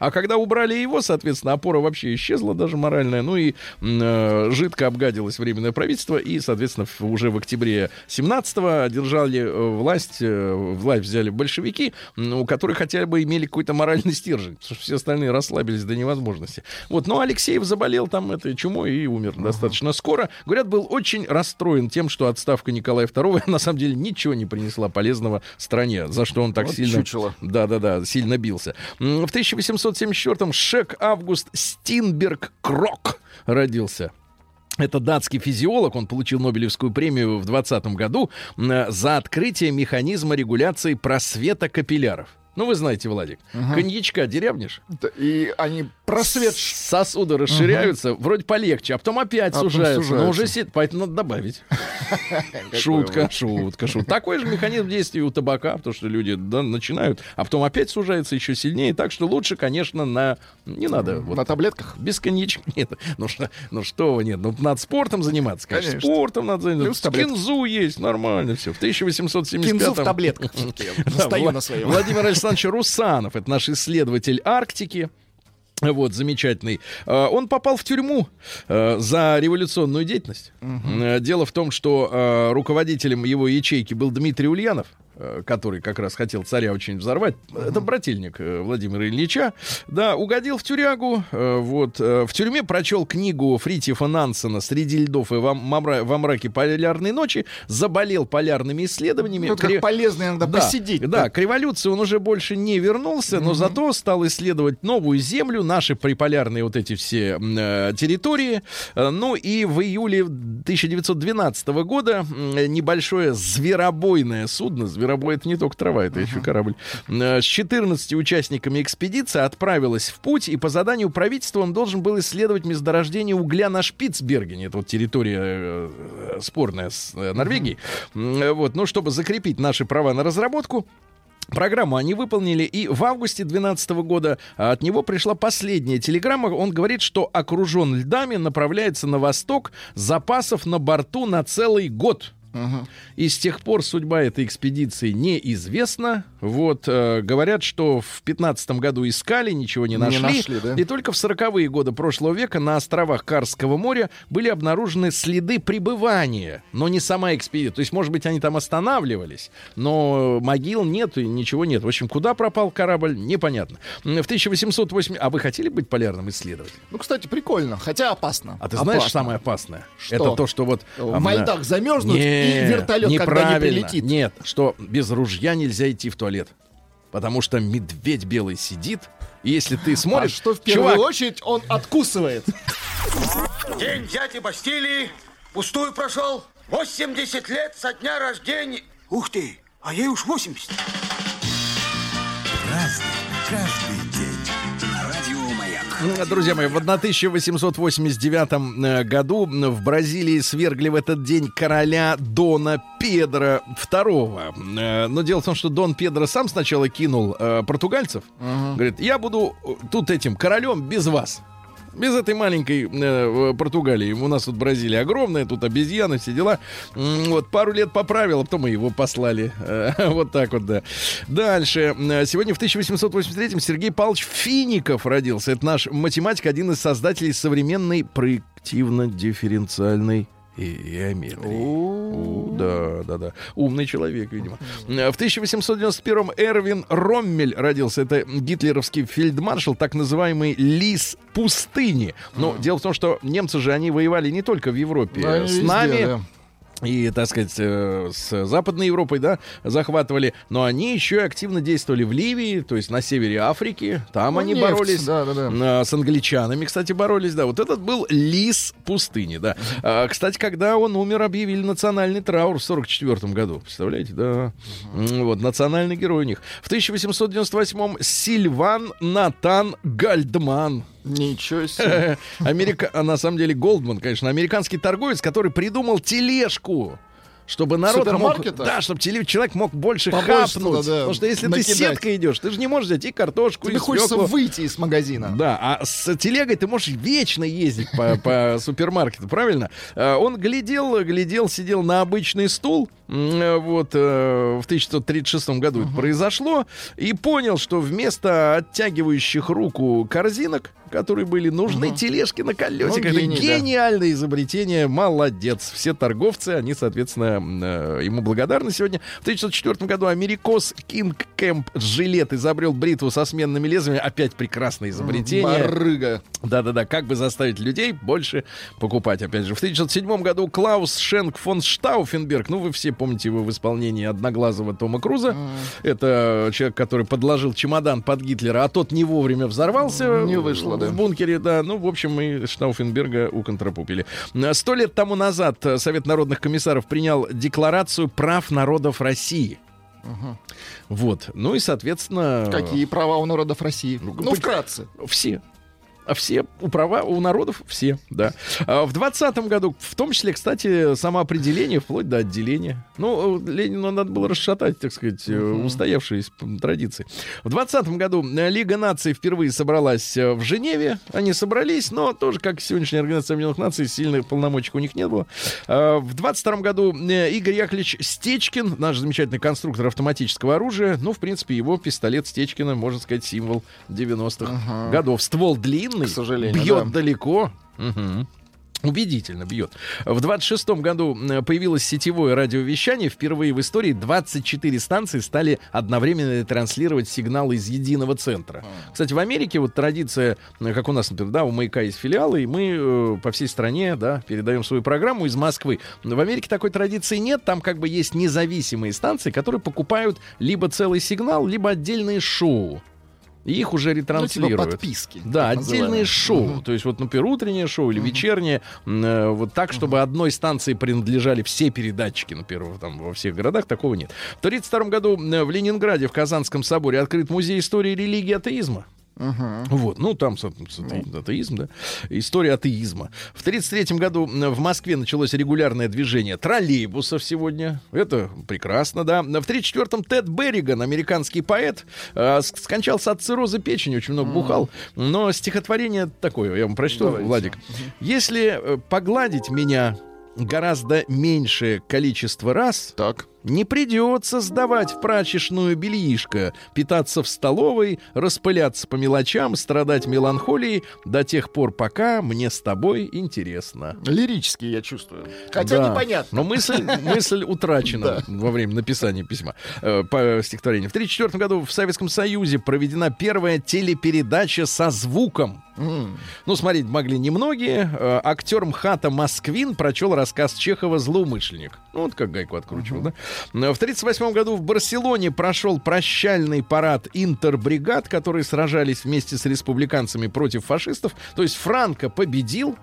А когда убрали его, соответственно, опора вообще исчезла даже моральная. Ну и э, жидко обгадилось временное правительство. И, соответственно, уже в октябре 17-го держали э, власть, э, власть взяли большевики, у которых хотя бы имели какой-то моральный стержень. Потому что все остальные расслабились до невозможности. Вот, но Алексеев заболел там этой чумой и умер uh-huh. достаточно скоро. Говорят, был очень расстроен тем, что отставка Николая II на самом деле ничего не принесла полезного стране, за что он так вот сильно... Да-да-да, сильно бился. В 1800 1974-м Шек Август Стинберг Крок родился. Это датский физиолог, он получил Нобелевскую премию в 2020 году э, за открытие механизма регуляции просвета капилляров. Ну, вы знаете, Владик, коньячка деревнишь, Да, И они просвет... сосуды расширяются, вроде полегче, а потом опять А сужаются. сужаются. Но уже сидит, поэтому надо добавить. Шутка, шутка, шутка. Такой же механизм действия у табака, потому что люди да, начинают, а потом опять сужается еще сильнее. Так что лучше, конечно, на... Не надо... вот На таблетках? без коньячка нет. Ну что, ну что вы, нет. Ну, надо спортом заниматься, конечно. Конечно. Спортом надо заниматься. Кинзу есть, нормально все. В 1875 Кинзу в таблетках. Настаю на своем. Владимир Александрович Русанов, это наш исследователь Арктики. Вот, замечательный. Э, Он попал в тюрьму э, за революционную деятельность. Э, Дело в том, что э, руководителем его ячейки был Дмитрий Ульянов. Э, который как раз хотел царя очень взорвать, это брательник э, Владимира Ильича, да, угодил в тюрягу, э, вот, в тюрьме прочел книгу Фритьефа Нансена «Среди льдов и во, во мраке полярной ночи», заболел полярными исследованиями. Ну, как полезно иногда да, посидеть. Да, к революции он уже больше не вернулся, но зато стал исследовать новую землю, наши приполярные вот эти все э, территории. Ну и в июле 1912 года небольшое зверобойное судно, зверобой это не только трава, это еще корабль, э, с 14 участниками экспедиции отправилось в путь, и по заданию правительства он должен был исследовать месторождение угля на Шпицбергене, это вот территория э, э, спорная с э, Норвегией. Э, Вот, ну, чтобы закрепить наши права на разработку, Программу они выполнили, и в августе 2012 года а, от него пришла последняя телеграмма. Он говорит, что окружен льдами, направляется на восток, запасов на борту на целый год. И с тех пор судьба этой экспедиции неизвестна. Вот, э, говорят, что в 15 году искали, ничего не Не нашли. нашли, да? И только в 40-е годы прошлого века на островах Карского моря были обнаружены следы пребывания, но не сама экспедиция. То есть, может быть, они там останавливались, но могил нет и ничего нет. В общем, куда пропал корабль, непонятно. В 1808... А вы хотели быть полярным исследователем? Ну, кстати, прикольно, хотя опасно. А ты знаешь Опасно. самое опасное? Что? Это то, что вот... В а, льдах замерзнуть не, и вертолет, когда не прилетит. Нет, что без ружья нельзя идти в туалет. Потому что медведь белый сидит, и если ты А смотришь... что в первую чувак, очередь он откусывает. День дяди Бастилии пустую прошел. 80 лет со дня рождения. Ух ты, а ей уж 80. Друзья мои, в 1889 э, году в Бразилии свергли в этот день короля Дона Педро II. Э, Но дело в том, что Дон Педро сам сначала кинул э, португальцев. Говорит, я буду э, тут этим королем без вас. Без этой маленькой э, Португалии. У нас тут Бразилия огромная, тут обезьяны, все дела. Вот пару лет поправил, а потом мы его послали. Э, Вот так вот, да. Дальше. Э, Сегодня в 1883-м Сергей Павлович Фиников родился. Это наш математик, один из создателей современной проективно-дифференциальной геометрии. У, Да, да, да. Умный человек, видимо. В 1891-м Эрвин Роммель родился. Это гитлеровский фельдмаршал, так называемый лис пустыни. Но дело в том, что немцы же, они воевали не только в Европе. С нами. И, так сказать, э, с Западной Европой, да, захватывали, но они еще и активно действовали в Ливии, то есть на севере Африки, там Ну, они нефть, боролись. да, да, да. С англичанами, кстати, боролись, да. Вот этот был лис пустыни, да. А, Кстати, когда он умер, объявили национальный траур в 44 году. Представляете, да. Вот, национальный герой у них. В 1898-м Сильван Натан Гальдман. Ничего себе. Америка... а на самом деле Голдман, конечно, американский торговец, который придумал тележку. Чтобы народ мог, да, чтобы человек мог больше Побольше хапнуть. да, Потому что если накидать. ты сеткой идешь, ты же не можешь взять и картошку, Тебе и хочется свеклу. выйти из магазина. Да, а с телегой ты можешь вечно ездить по, по супермаркету, правильно? А, Он глядел, глядел, сидел на обычный стул, э, вот э, в 1936 году это произошло, и понял, что вместо оттягивающих руку корзинок, которые были нужны, тележки на колесиках. Ну, Это гений, да. гениальное изобретение, молодец. Все торговцы, они, соответственно, э, ему благодарны сегодня. В 1904 году америкос Кинг Кэмп Жилет изобрел бритву со сменными лезвиями. Опять прекрасное изобретение. Барыга. Да-да-да, как бы заставить людей больше покупать, опять же. В 1907 году Клаус Шенк фон Штауфенберг, ну, вы все помните его в исполнении одноглазого Тома Круза. Это человек, который подложил чемодан под Гитлера, а тот не вовремя взорвался. Не вышло, да. В бункере, да. Ну, в общем, мы Штауфенберга уконтропупили. Сто лет тому назад э, Совет народных комиссаров принял Декларацию прав народов России. Вот. Ну и, соответственно... Какие права у народов России? Ну, будь- вкратце. Все. А все у права у народов все, да. А в двадцатом году, в том числе, кстати, самоопределение вплоть до отделения. Ну, Ленину надо было расшатать, так сказать, э, устоявшиеся традиции. В двадцатом году э, Лига наций впервые собралась э, в Женеве. Они собрались, но тоже, как сегодняшняя Организация Объединенных Наций, сильных полномочий у них не было. А В двадцать втором году Игорь Яковлевич Стечкин, наш замечательный конструктор автоматического оружия, ну, в принципе, его пистолет Стечкина, можно сказать, символ 90-х годов. Ствол длинный, К сожалению, бьет да. далеко. Мгм. Убедительно бьет. В 26-м году м, появилось сетевое радиовещание. Впервые в истории 24 станции стали одновременно транслировать сигналы из единого центра. Кстати, в Америке вот традиция, э, как у нас, например, да, у «Маяка» есть филиалы, и мы э, по всей стране, да, передаем свою программу из Москвы. В Америке такой традиции нет. Там как бы есть независимые станции, которые покупают либо целый сигнал, либо отдельные шоу. И их уже Ну, типа ретранслируют. подписки. Да, отдельные называемые. шоу. Мгм. То есть вот, например, утреннее шоу или вечернее. м, э, вот так, чтобы одной станции принадлежали все передатчики, например, там во всех городах, такого нет. В 1932 году э, в Ленинграде в Казанском соборе открыт музей истории религии и атеизма. Мгм. Вот, ну там атеизм, да. История атеизма. В 1933 году в Москве началось регулярное движение троллейбусов сегодня. Это прекрасно, да. В 1934-м Тед Берриган, американский поэт, э, ск- скончался от цирроза печени, очень много бухал. Но стихотворение такое, я вам прочту, Давайте. Владик. Если э, погладить меня гораздо меньшее количество раз, Так. Не придется сдавать в прачечную бельишко, питаться в столовой, распыляться по мелочам, страдать меланхолией до тех пор, пока мне с тобой интересно. Лирический, я чувствую. Хотя Да. непонятно. Но мысль, мысль утрачена во время написания письма э, по стихотворению. В 1934 году в Советском Союзе проведена первая телепередача со звуком. Ну, смотреть могли немногие. Э, Актер МХАТа Москвин прочел рассказ Чехова «Злоумышленник». Ну, вот как гайку откручивал, да? В 1938 году в Барселоне прошел прощальный парад интербригад, которые сражались вместе с республиканцами против фашистов. То есть Франко победил,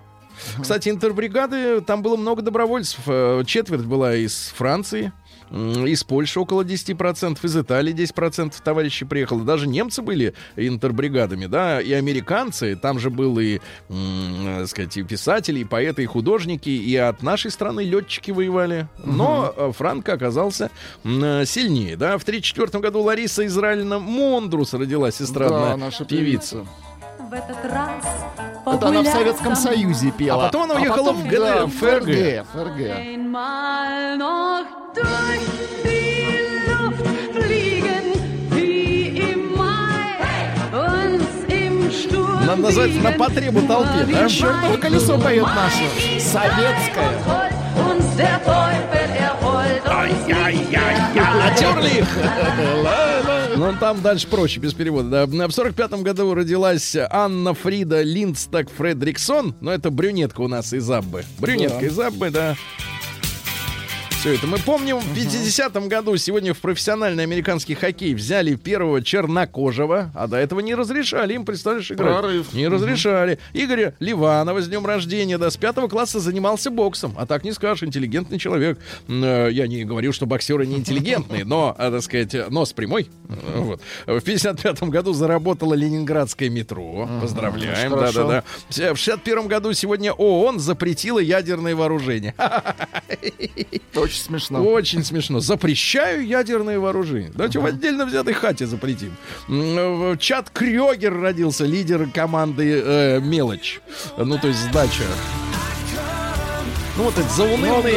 кстати, интербригады, там было много добровольцев. Э, Четверть была из Франции, из Польши около 10%, из Италии 10% товарищей приехало. Даже немцы были интербригадами, да, и американцы. Там же был и, м, так сказать, и писатели, и поэты, и художники, и от нашей страны летчики воевали. Но э, Франко оказался э, сильнее, да. В 1934 году Лариса Израильевна Мондрус родилась, эстрадная Да, наша певица. В этот раз Это она в Советском Союзе пела. А потом она уехала в ГД, да, в ФРГ. ФРГ. Надо назвать на потребу толпе, да? Чертово колесо поет наше. Советское. Uns Натерли их! Ну, там дальше проще, без перевода. Да. В сорок пятом году родилась Анна Фрида Линдстак Фредриксон. Но это брюнетка у нас из Аббы. Брюнетка Да. из Аббы, да. Все это мы помним. В 50-м году сегодня в профессиональный американский хоккей взяли первого чернокожего, а до этого не разрешали им, представляешь, играть. Прорыв. Не разрешали. Игоря Ливанова с днем рождения, да, с пятого класса занимался боксом. А так не скажешь, интеллигентный человек. Э, Я не говорю, что боксеры не интеллигентные, но, а, так сказать, нос прямой. Э, Вот. В 55 году заработало Ленинградское метро. Поздравляем. Да-да-да. В 61 году сегодня ООН запретила ядерное вооружение. Очень смешно. Очень смешно. Запрещаю ядерные вооружения. Давайте в отдельно взятой хате запретим. Э, Чат Крёгер родился, лидер команды э, Мелочь. Ну, то есть сдача. Ну, вот эти заунывные,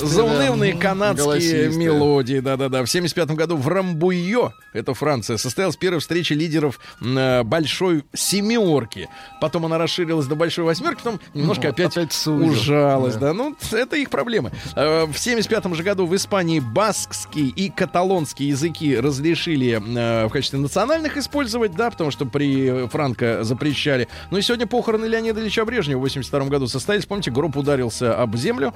Ну, заунывные да. канадские Голосистые. мелодии. Да-да-да. В 75 году в Рамбуйо, это Франция, состоялась первая встреча лидеров э, Большой Семерки. Потом она расширилась до Большой Восьмерки, потом немножко Ну, опять, опять ужалась. Да. Да. Ну, это их проблемы. Э, В 75 же году в Испании баскский и каталонский языки разрешили э, в качестве национальных использовать, да, потому что при Франко запрещали. Ну и сегодня похороны Леонида Ильича Брежнева в 82 году состоялись. Помните, гроб ударился об землю.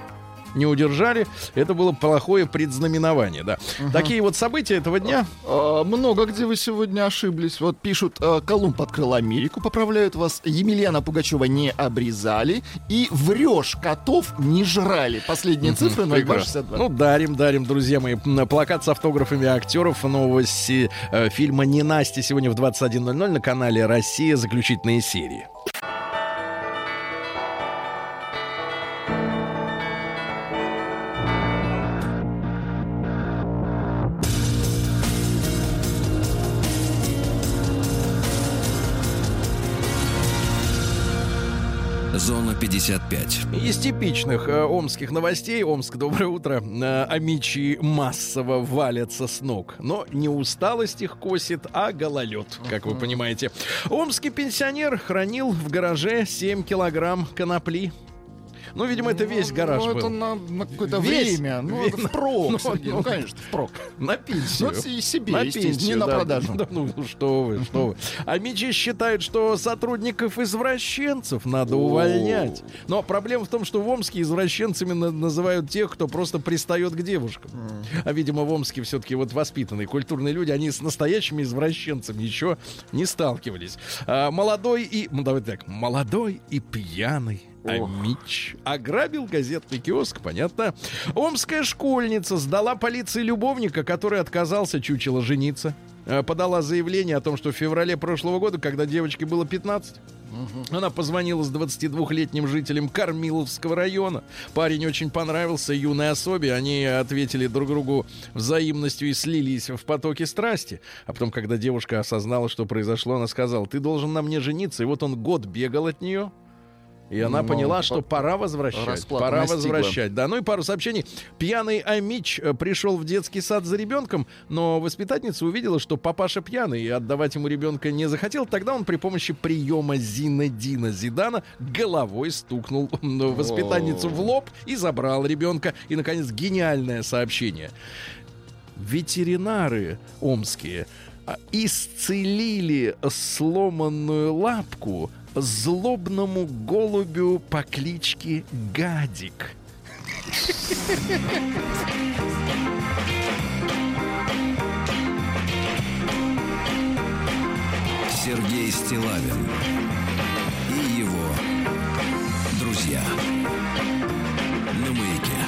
Не удержали. Это было плохое предзнаменование, да. Такие вот события этого дня. А, Много где вы сегодня ошиблись. Вот пишут, а, Колумб открыл Америку, поправляют вас. Емельяна Пугачева не обрезали. И врешь, котов не жрали. Последние цифры Прекрасно. 0262. Ну, дарим, дарим, друзья мои. Плакат с автографами актеров нового си- э, фильма «Ненасти» сегодня в 21.00 на канале «Россия. Заключительные серии». 55. Из типичных э, омских новостей, Омск, доброе утро, э, амичи массово валятся с ног. Но не усталость их косит, а гололед, как вы понимаете. Омский пенсионер хранил в гараже 7 килограмм конопли. Ну, видимо, это весь гараж Ну, был. это на, на какое-то Весь. время. Ну, Весь. это впрок, Ну, Сергей, ну, ну, конечно, впрок. На пенсию. Ну, и себе, На пенсию, не на да. продажу. Да, ну, ну, что вы, что вы. А Мичи считают, что сотрудников извращенцев надо увольнять. Но проблема в том, что в Омске извращенцами на- называют тех, кто просто пристает к девушкам. А, видимо, в Омске все-таки вот воспитанные, культурные люди, они с настоящими извращенцами еще не сталкивались. А, молодой и... Ну, давай так. Молодой и пьяный. Амич ограбил газетный киоск, понятно. Омская школьница сдала полиции любовника, который отказался чучело жениться. Э, Подала заявление о том, что в феврале прошлого года, когда девочке было 15, она позвонила с 22-летним жителем Кормиловского района. Парень очень понравился юной особе. Они ответили друг другу взаимностью и слились в потоке страсти. А потом, когда девушка осознала, что произошло, она сказала, ты должен на мне жениться. И вот он год бегал от нее. И она Ну, поняла, по- что пора возвращать. Пора возвращать. Да, ну и пару сообщений. Пьяный Амич э, пришел в детский сад за ребенком, но воспитательница увидела, что папаша пьяный, и отдавать ему ребенка не захотел. Тогда он при помощи приема Зинедина Зидана головой стукнул м, воспитательницу в лоб и забрал ребенка. И, наконец, гениальное сообщение. Ветеринары омские а, исцелили сломанную лапку злобному голубю по кличке Гадик. Сергей Стилавин и его друзья.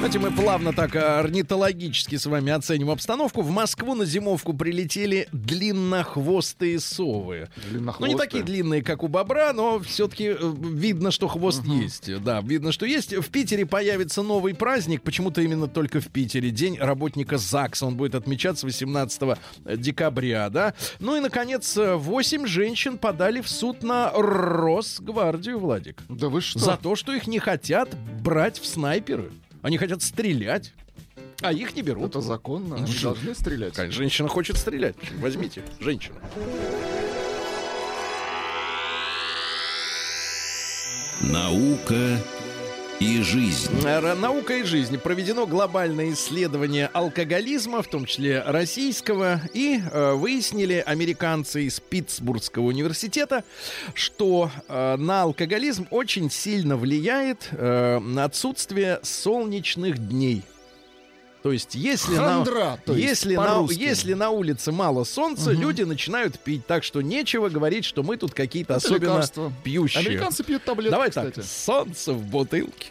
Знаете, мы плавно так а, орнитологически с вами оценим обстановку. В Москву на зимовку прилетели длиннохвостые совы. Ну, не Длиннохвостые. такие длинные, как у бобра, но все-таки видно, что хвост есть. Да, видно, что есть. В Питере появится новый праздник. Почему-то именно только в Питере. День работника ЗАГСа. Он будет отмечаться 18 декабря, да. Ну и, наконец, 8 женщин подали в суд на Росгвардию, Владик. Да вы что? За то, что их не хотят брать в снайперы. Они хотят стрелять. А их не берут. Это законно? Они должны стрелять? Конечно, Женщина хочет стрелять. Возьмите, женщина. Наука и жизнь. Наука и жизнь. Проведено глобальное исследование алкоголизма, в том числе российского, и э, выяснили американцы из Питтсбургского университета, что э, на алкоголизм очень сильно влияет э, отсутствие солнечных дней. То есть, если на, Хандра, то есть, если, на, если на улице мало солнца, люди начинают пить. Так что нечего говорить, что мы тут какие-то особенно лекарство. пьющие. Американцы пьют таблетки, Давай кстати. так, солнце в бутылке.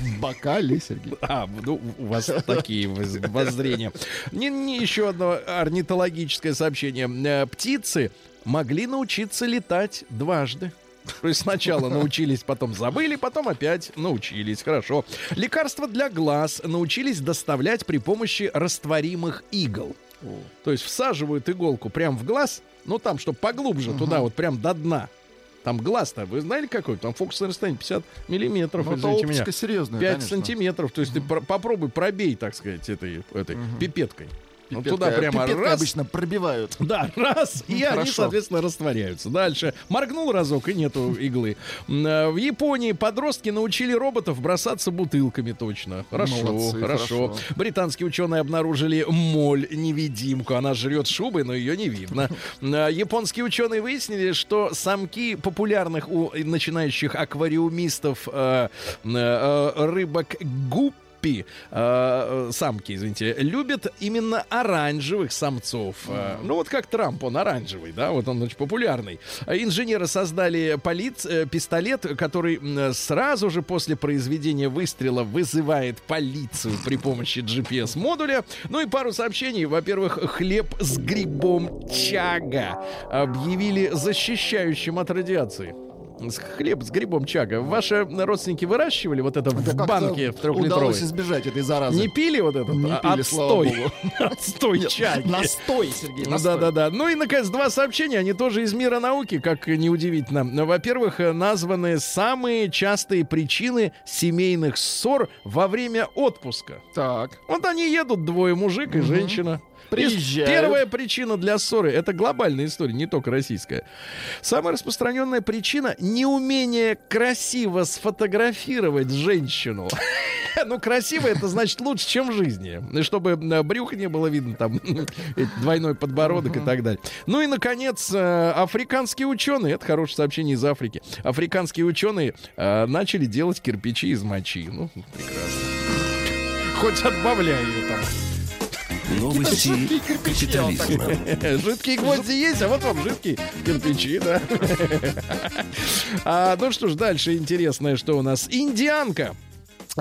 В бокале, Сергей. А, ну, у вас такие воз- воззрения. Не, не еще одно орнитологическое сообщение. Э, Птицы могли научиться летать дважды. То есть сначала научились, потом забыли, потом опять научились. Хорошо. Лекарства для глаз научились доставлять при помощи растворимых игл. То есть всаживают иголку прям в глаз, ну там, чтобы поглубже, туда вот прям до дна. Там глаз-то, вы знали какой? Там фокусное расстояние 50 миллиметров, Ну, извините меня. серьезная, 5 конечно. сантиметров. То есть ты про- попробуй пробей, так сказать, этой, этой пипеткой. Пипеткой- туда прямо раз. обычно пробивают. Да, раз, и они, Хорошо. соответственно, растворяются. Дальше. Моргнул разок, и нету иглы. Э, В Японии подростки научили роботов бросаться бутылками точно. Хорошо, Молодцы, хорошо. хорошо. Британские ученые обнаружили моль-невидимку. Она жрет шубы, но ее не видно. Э, Японские ученые выяснили, что самки популярных у начинающих аквариумистов э, рыбок губ гуппи, э, э, самки, извините, любят именно оранжевых самцов. Э, ну вот как Трамп, он оранжевый, да, вот он очень популярный. Инженеры создали полиц, э, пистолет, который сразу же после произведения выстрела вызывает полицию при помощи GPS-модуля. Ну и пару сообщений. Во-первых, хлеб с грибом чага объявили защищающим от радиации. Хлеб с грибом чага. Ваши родственники выращивали вот это в как-то банке в трехлитровой? Удалось избежать этой заразы. Не пили вот этот? Не пили, отстой. Отстой чаги. Настой, Сергей, Да, настой. да, да. Ну и, наконец, два сообщения, они тоже из мира науки, как неудивительно. Во-первых, названы самые частые причины семейных ссор во время отпуска. Так. Вот они едут, двое мужик и женщина. Приезжают. Первая причина для ссоры это глобальная история, не только российская. Самая распространенная причина неумение красиво сфотографировать женщину. Ну, красиво это значит лучше, чем в жизни. И Чтобы э, брюха не было видно, там двойной подбородок и так далее. Ну и, наконец, э, африканские ученые, это хорошее сообщение из Африки, африканские ученые э, начали делать кирпичи из мочи. Ну, прекрасно. Хоть отбавляй ее там. Новости капитализма. Жидкие гвозди есть, а вот вам жидкие кирпичи, да. А, ну что ж, дальше интересное, что у нас. Индианка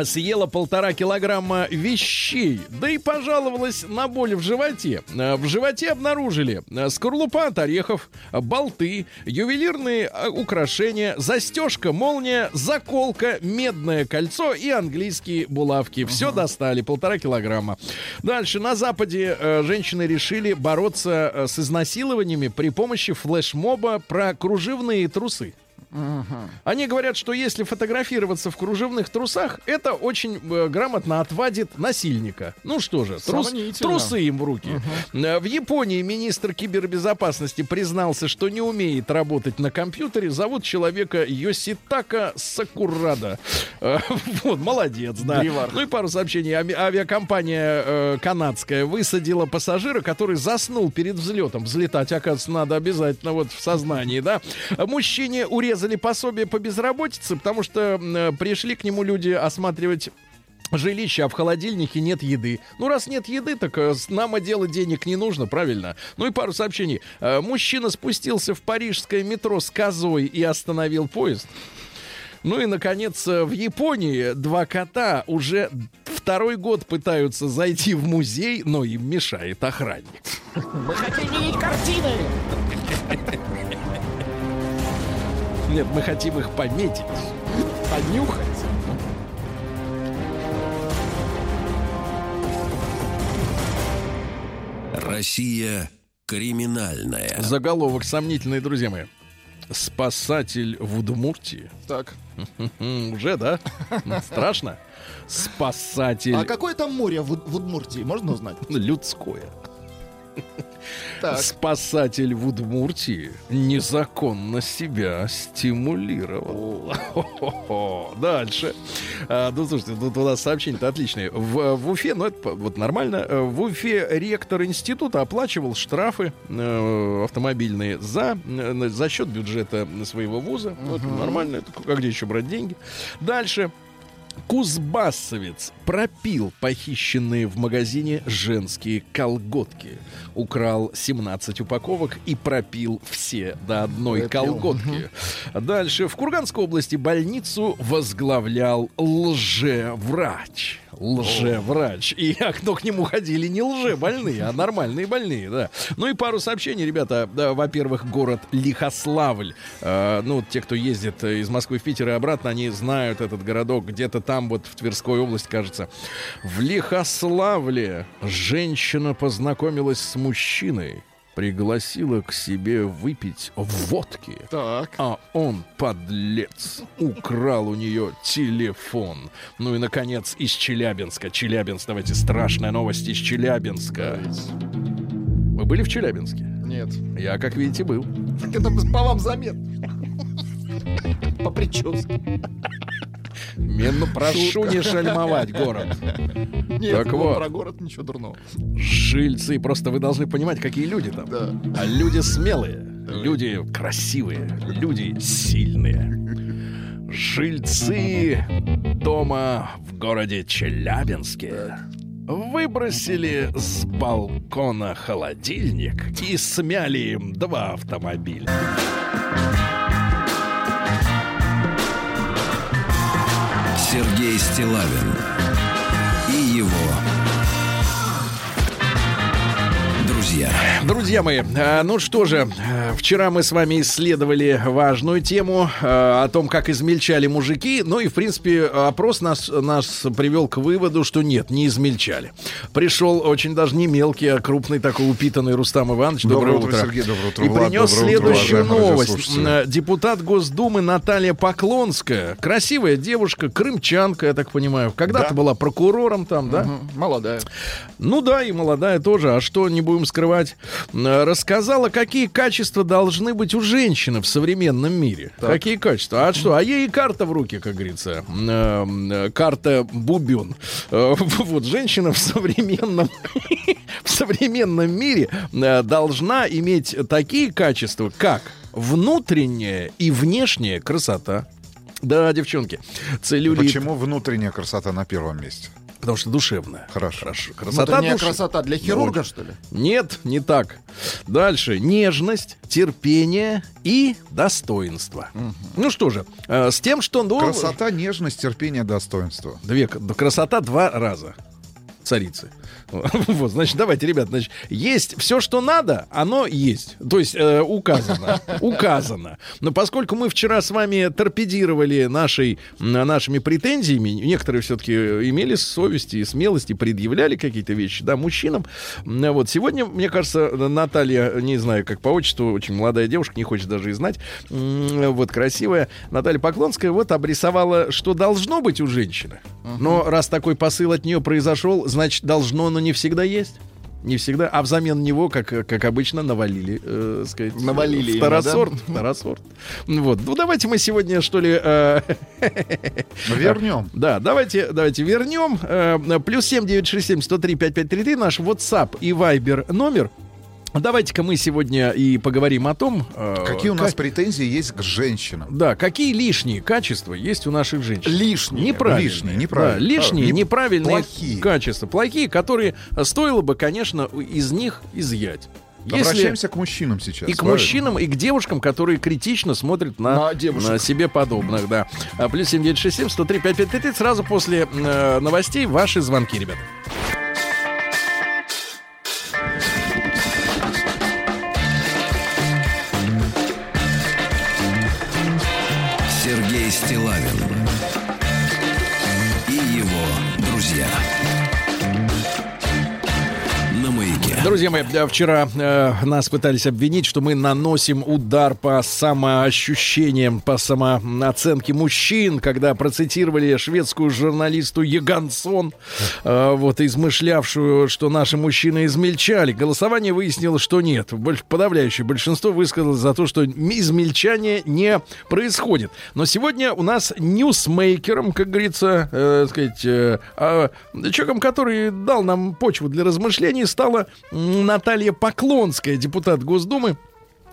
съела полтора килограмма вещей, да и пожаловалась на боль в животе. Э, В животе обнаружили э, скорлупа от орехов, болты, ювелирные э, украшения, застежка, молния, заколка, медное кольцо и английские булавки. Все достали, полтора килограмма. Дальше, на Западе женщины решили бороться с изнасилованиями при помощи флешмоба про кружевные трусы. Они говорят, что если фотографироваться в кружевных трусах, это очень э, грамотно отвадит насильника. Ну что же, трус- трусы им в руки. Э, В Японии министр кибербезопасности признался, что не умеет работать на компьютере. Зовут человека Йоситака Сакурада. Э, Вот, молодец, да. Древар. Ну и пару сообщений. Ави- Авиакомпания э, канадская высадила пассажира, который заснул перед взлетом. Взлетать, оказывается, надо обязательно вот в сознании, да. Мужчине урезали пособие по безработице, потому что э, пришли к нему люди осматривать жилище, а в холодильнике нет еды. Ну, раз нет еды, так э, нам делать денег не нужно, правильно? Ну и пару сообщений. Э, Мужчина спустился в парижское метро с козой и остановил поезд. Ну и, наконец, в Японии два кота уже второй год пытаются зайти в музей, но им мешает охранник. Мы хотим видеть картины. Нет, мы хотим их пометить. Понюхать. Россия криминальная. Заголовок сомнительный, друзья мои. Спасатель в Удмуртии. Так. Уже, да? Страшно? Спасатель А какое там море в, в Удмуртии? Можно узнать? людское. Так. Спасатель в Удмуртии незаконно себя стимулировал. Дальше. А, ну, слушайте, тут у нас сообщения-то отличные. В, в Уфе, ну, это вот нормально. э, В Уфе ректор института оплачивал штрафы э, автомобильные за, э, за счет бюджета своего вуза. Вот нормально. Это, а где еще брать деньги? Дальше. Кузбассовец пропил похищенные в магазине женские колготки. Украл 17 упаковок и пропил все до одной Пропил. колготки. Дальше. В Курганской области больницу возглавлял лжеврач. Лжеврач. И кто к нему ходили не лжебольные, а нормальные больные, да. Ну и пару сообщений, ребята. Да, во-первых, город Лихославль. Э, ну, те, кто ездит из Москвы в Питер и обратно, они знают этот городок. Где-то там, вот в Тверской области, кажется. В Лихославле женщина познакомилась с мужчиной. Пригласила к себе выпить водки. Так. А он, подлец, украл у нее телефон. Ну и, наконец, из Челябинска. Челябинск, давайте, страшная новость из Челябинска. Вы были в Челябинске? Нет. Я, как видите, был. Так это по вам заметно. По прическе. Менно прошу не шальмовать город. Нет, Так ну, вот. про город ничего дурного. Жильцы, просто вы должны понимать, какие люди там. Да. А люди смелые, люди красивые, люди сильные. Жильцы дома в городе Челябинске выбросили с балкона холодильник и смяли им два автомобиля. Сергей Стилавин друзья. друзья. Мои, э, ну что же, э, вчера мы с вами исследовали важную тему э, о том, как измельчали мужики. Ну и, в принципе, опрос нас, нас привел к выводу, что нет, не измельчали. Пришел очень даже не мелкий, а крупный такой упитанный Рустам Иванович. Доброе, Доброе утро, Сергей, доброе утро, И Влад, принес утро, следующую уважаемые новость. Депутат Госдумы Наталья Поклонская. Красивая девушка, крымчанка, я так понимаю. Когда-то Да. была прокурором там, да? Мгм, Молодая. Ну да, и молодая тоже. А что, не будем скрывать. Э, Рассказала, какие качества должны быть у женщины в современном мире. Какие качества? А что? А ей и карта в руки, как говорится. Э, э, Карта бубен. Э, Вот женщина в современном, в современном мире э, должна иметь такие качества, как внутренняя и внешняя красота. Да, девчонки, целлюлит. Почему внутренняя красота на первом месте? Потому что душевная. Хорошо. Красота Внутренняя души. красота для хирурга, что ли? Нет, не так. Дальше. Нежность, терпение и достоинство. Ну что же, э, с тем, что... Ну, Красота, нежность, терпение, достоинство. Две, красота два раза. Царицы. Вот, значит, давайте, ребят, значит, есть все, что надо, оно есть. То есть э, указано. Указано. Но поскольку мы вчера с вами торпедировали нашей, нашими претензиями, некоторые все-таки имели совесть и смелость и предъявляли какие-то вещи, да, мужчинам. Вот сегодня, мне кажется, Наталья, не знаю, как по отчеству, очень молодая девушка, не хочет даже и знать, вот красивая Наталья Поклонская, вот обрисовала, что должно быть у женщины. Но раз такой посыл от нее произошел, значит, должно, но не всегда есть. Не всегда, а взамен него, как, как обычно, навалили, э, сказать, Навалили ему, второсорт, второсорт. Вот, ну давайте мы сегодня что ли э, Вернем. да, давайте, давайте вернем. Э, плюс 7967 103 5533 наш WhatsApp и Viber номер. Давайте-ка мы сегодня и поговорим о том, э, Какие у нас как- претензии есть к женщинам? да, какие лишние качества есть у наших женщин? Лишние. Неправильные. Лишние, неправильные. Да, лишние, А, не- неправильные плохие. качества. Плохие, которые стоило бы, конечно, из них изъять. Если- Обращаемся к мужчинам сейчас. и к правильно? мужчинам, и к девушкам, которые критично смотрят на, На девушек. на себе подобных, да. А, Плюс 7967 103 5533 сразу после э, новостей ваши звонки, ребята. Стилавин Друзья мои, да, вчера э, нас пытались обвинить, что мы наносим удар по самоощущениям, по самооценке мужчин, когда процитировали шведскую журналисту Ягансон, э, вот измышлявшую, что наши мужчины измельчали. Голосование выяснило, что нет. Больш- Подавляющее большинство высказалось за то, что измельчание не происходит. Но сегодня у нас ньюсмейкером, как говорится, э, сказать, э, а, человеком, который дал нам почву для размышлений, стала м, Наталья Поклонская, депутат Госдумы.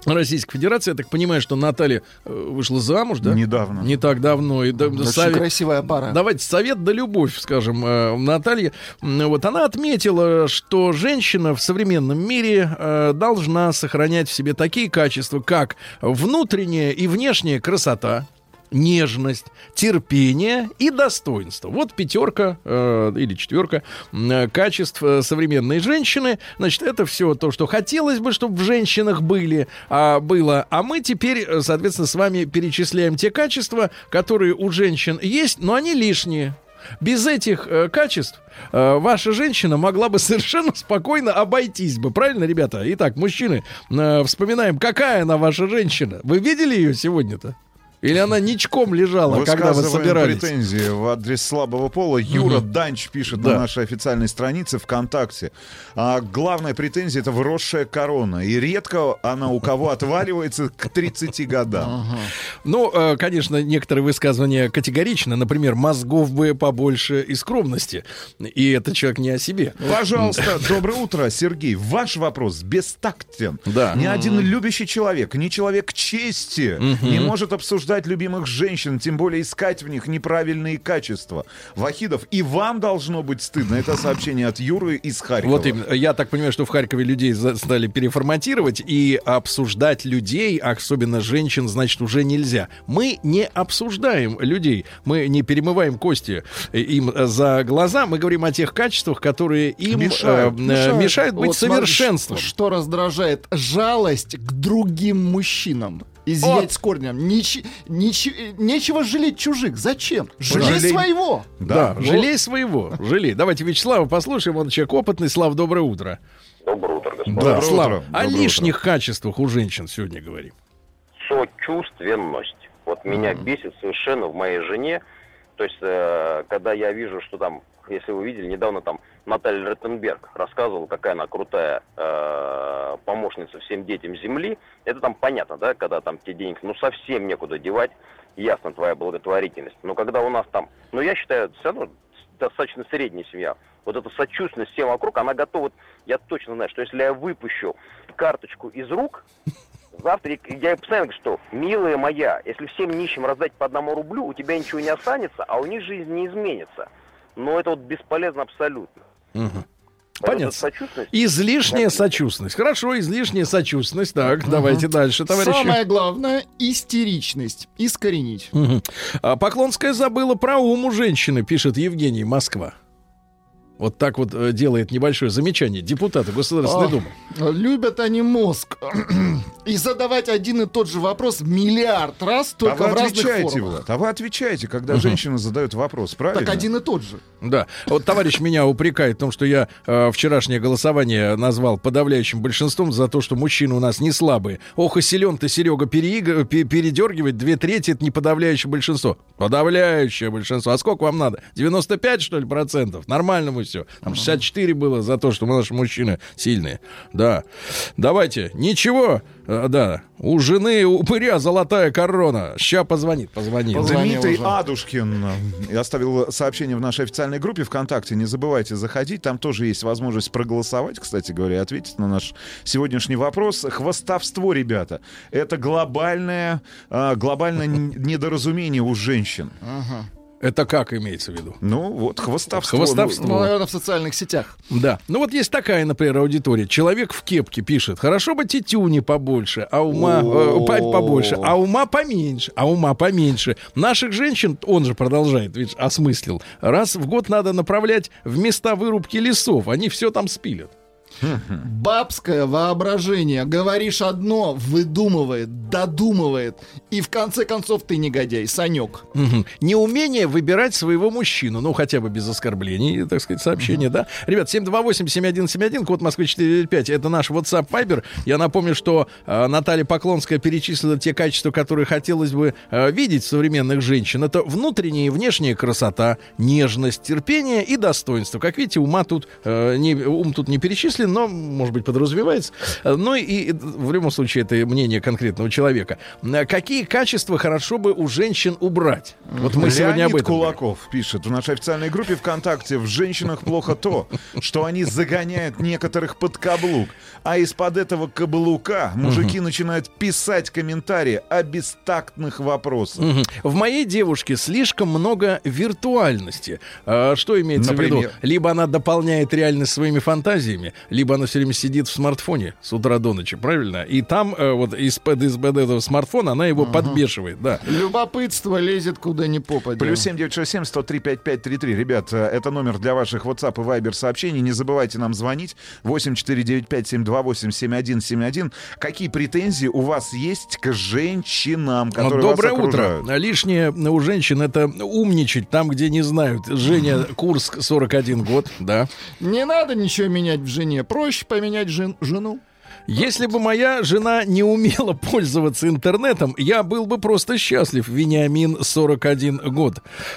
Российской Федерации. Я так понимаю, что Наталья э, вышла замуж, да? Недавно. Не так давно. И, да, Очень совет- красивая пара. Давайте совет да любовь, скажем, э, Наталье. М, Вот она отметила, что женщина в современном мире э, должна сохранять в себе такие качества, как внутренняя и внешняя красота, нежность, терпение и достоинство. Вот пятерка э, или четверка э, качеств э, современной женщины. Значит, это все то, что хотелось бы, чтобы в женщинах были, а, было. А мы теперь, э, соответственно, с вами перечисляем те качества, которые у женщин есть, но они лишние. Без этих э, качеств э, ваша женщина могла бы совершенно спокойно обойтись бы. Правильно, ребята? Итак, мужчины, э, вспоминаем, какая она ваша женщина. Вы видели ее сегодня-то? Или она ничком лежала, когда вы собирались? претензии в адрес слабого пола. Юра Данч пишет Да. на нашей официальной странице ВКонтакте. А, главная претензия это вросшая корона. И редко она у кого отваливается к 30 годам. Ну, э, конечно, некоторые высказывания категоричны. Например, мозгов бы побольше и скромности. И это человек не о себе. Пожалуйста, доброе утро, Сергей. Ваш вопрос бестактен. Да. Ни один любящий человек, ни человек чести не может обсуждать осуждать любимых женщин, тем более искать в них неправильные качества. Вахидов, и вам должно быть стыдно. Это сообщение от Юры из Харькова. Вот именно. Я так понимаю, что в Харькове людей стали переформатировать и обсуждать людей, особенно женщин, значит, уже нельзя. Мы не обсуждаем людей, мы не перемываем кости э, им э, за глаза, мы говорим о тех качествах, которые им э, Мешают. э, мешают, быть Вот смотри, совершенством. ш- Что раздражает? Жалость к другим мужчинам. Изъять Вот. с корнем. Ничи- ничи- э, нечего жалеть чужих. Зачем? Жалей своего. Да, вот. жалей своего, жалей. Давайте Вячеслава послушаем, он человек опытный. Слав, доброе утро. Доброе утро, господа. Доброе Слава, утро. о Доброе лишних качествах у женщин сегодня говорим. Сочувственность. Вот меня бесит совершенно в моей жене. То есть, э, когда я вижу, что там, если вы видели, недавно там Наталья Ротенберг рассказывала, какая она крутая э, помощница всем детям Земли. Это там понятно, да, когда там те деньги, ну, совсем некуда девать. Ясно, твоя благотворительность. Но когда у нас там, ну, я считаю, все равно достаточно средняя семья. Вот эта сочувственность всем вокруг, она готова, я точно знаю, что если я выпущу карточку из рук, Завтра я- постоянно говорю, что, милая моя, если всем нищим раздать по одному рублю, у тебя ничего не останется, а у них жизнь не изменится. Но это вот бесполезно абсолютно. Поэтому Понятно. сочувственность- Излишняя сочувственность. Хорошо, излишняя сочувственность. Так, давайте дальше, товарищи. Самое главное — истеричность. Искоренить. Мгм. А Поклонская забыла про ум у женщины, пишет Евгений, Москва. Вот так вот э, делает небольшое замечание депутата Государственной А, Думы. Любят они мозг. И задавать один и тот же вопрос миллиард раз, А только вы в разных отвечаете, формах. Влад, а вы отвечаете, когда женщина задает вопрос, правильно? Так один и тот же. Да. Вот товарищ меня упрекает в том, что я э, вчерашнее голосование назвал подавляющим большинством за то, что мужчины у нас не слабые. Ох, и силен ты, Серега, переиг- пе- передергивать. Две трети это не подавляющее большинство. Подавляющее большинство. А сколько вам надо? 95, что ли, процентов? Нормально мы все. Там 64 было за то, что мы наши мужчины сильные. Да. Давайте. Ничего. Э, да. У жены упыря золотая корона. Ща позвонит. Позвонит. Дмитрий уже. Адушкин э, оставил сообщение в нашей официальной группе ВКонтакте. Не забывайте заходить. Там тоже есть возможность проголосовать, кстати говоря, и ответить на наш сегодняшний вопрос. Хвостовство, ребята, это глобальное, а, глобальное недоразумение у женщин. Это как имеется в виду? Ну, вот хвостовство. Хвостовство. Ну, наверное, в социальных сетях. Да. Ну вот есть такая, например, аудитория. Человек в кепке пишет. Хорошо бы тетюни побольше, а ума э, по- побольше, а ума поменьше, а ума поменьше. Наших женщин, он же продолжает, видишь, осмыслил. Раз в год надо направлять в места вырубки лесов. Они все там спилят. Бабское воображение. Говоришь одно, выдумывает, додумывает. И в конце концов ты негодяй, Санек. Неумение выбирать своего мужчину. Ну, хотя бы без оскорблений, так сказать, сообщения, да? Ребят, 728-7171, код Москвы 495, это наш WhatsApp Viber. Я напомню, что э, Наталья Поклонская перечислила те качества, которые хотелось бы э, видеть в современных женщин. Это внутренняя и внешняя красота, нежность, терпение и достоинство. Как видите, ума тут, э, не, ум тут не перечислен, но, может быть, подразумевается. Ну и, в любом случае это мнение конкретного человека. Какие качества хорошо бы у женщин убрать? Вот мы сегодня об Леонид этом. говорим. Кулаков пишет в нашей официальной группе ВКонтакте «В женщинах плохо то, что они загоняют некоторых под каблук, а из-под этого каблука мужики начинают писать комментарии о бестактных вопросах». В моей девушке слишком много виртуальности. А, что имеется в виду? Либо она дополняет реальность своими фантазиями, либо она все время сидит в смартфоне с утра до ночи, правильно? И там э, вот из-под из-под этого смартфона она его подбешивает, да. Любопытство лезет куда ни попадя. Плюс 7967 103 5533. Ребят, э, это номер для ваших WhatsApp и Viber сообщений. Не забывайте нам звонить. 8495 728 7171. Какие претензии у вас есть к женщинам, которые Доброе вас окружают? утро. Лишнее у женщин это умничать там, где не знают. Женя Курск 41 год, да. Не надо ничего менять в жене. Проще поменять жен- жену. Если бы моя жена не умела пользоваться интернетом, я был бы просто счастлив. Вениамин, 41 год.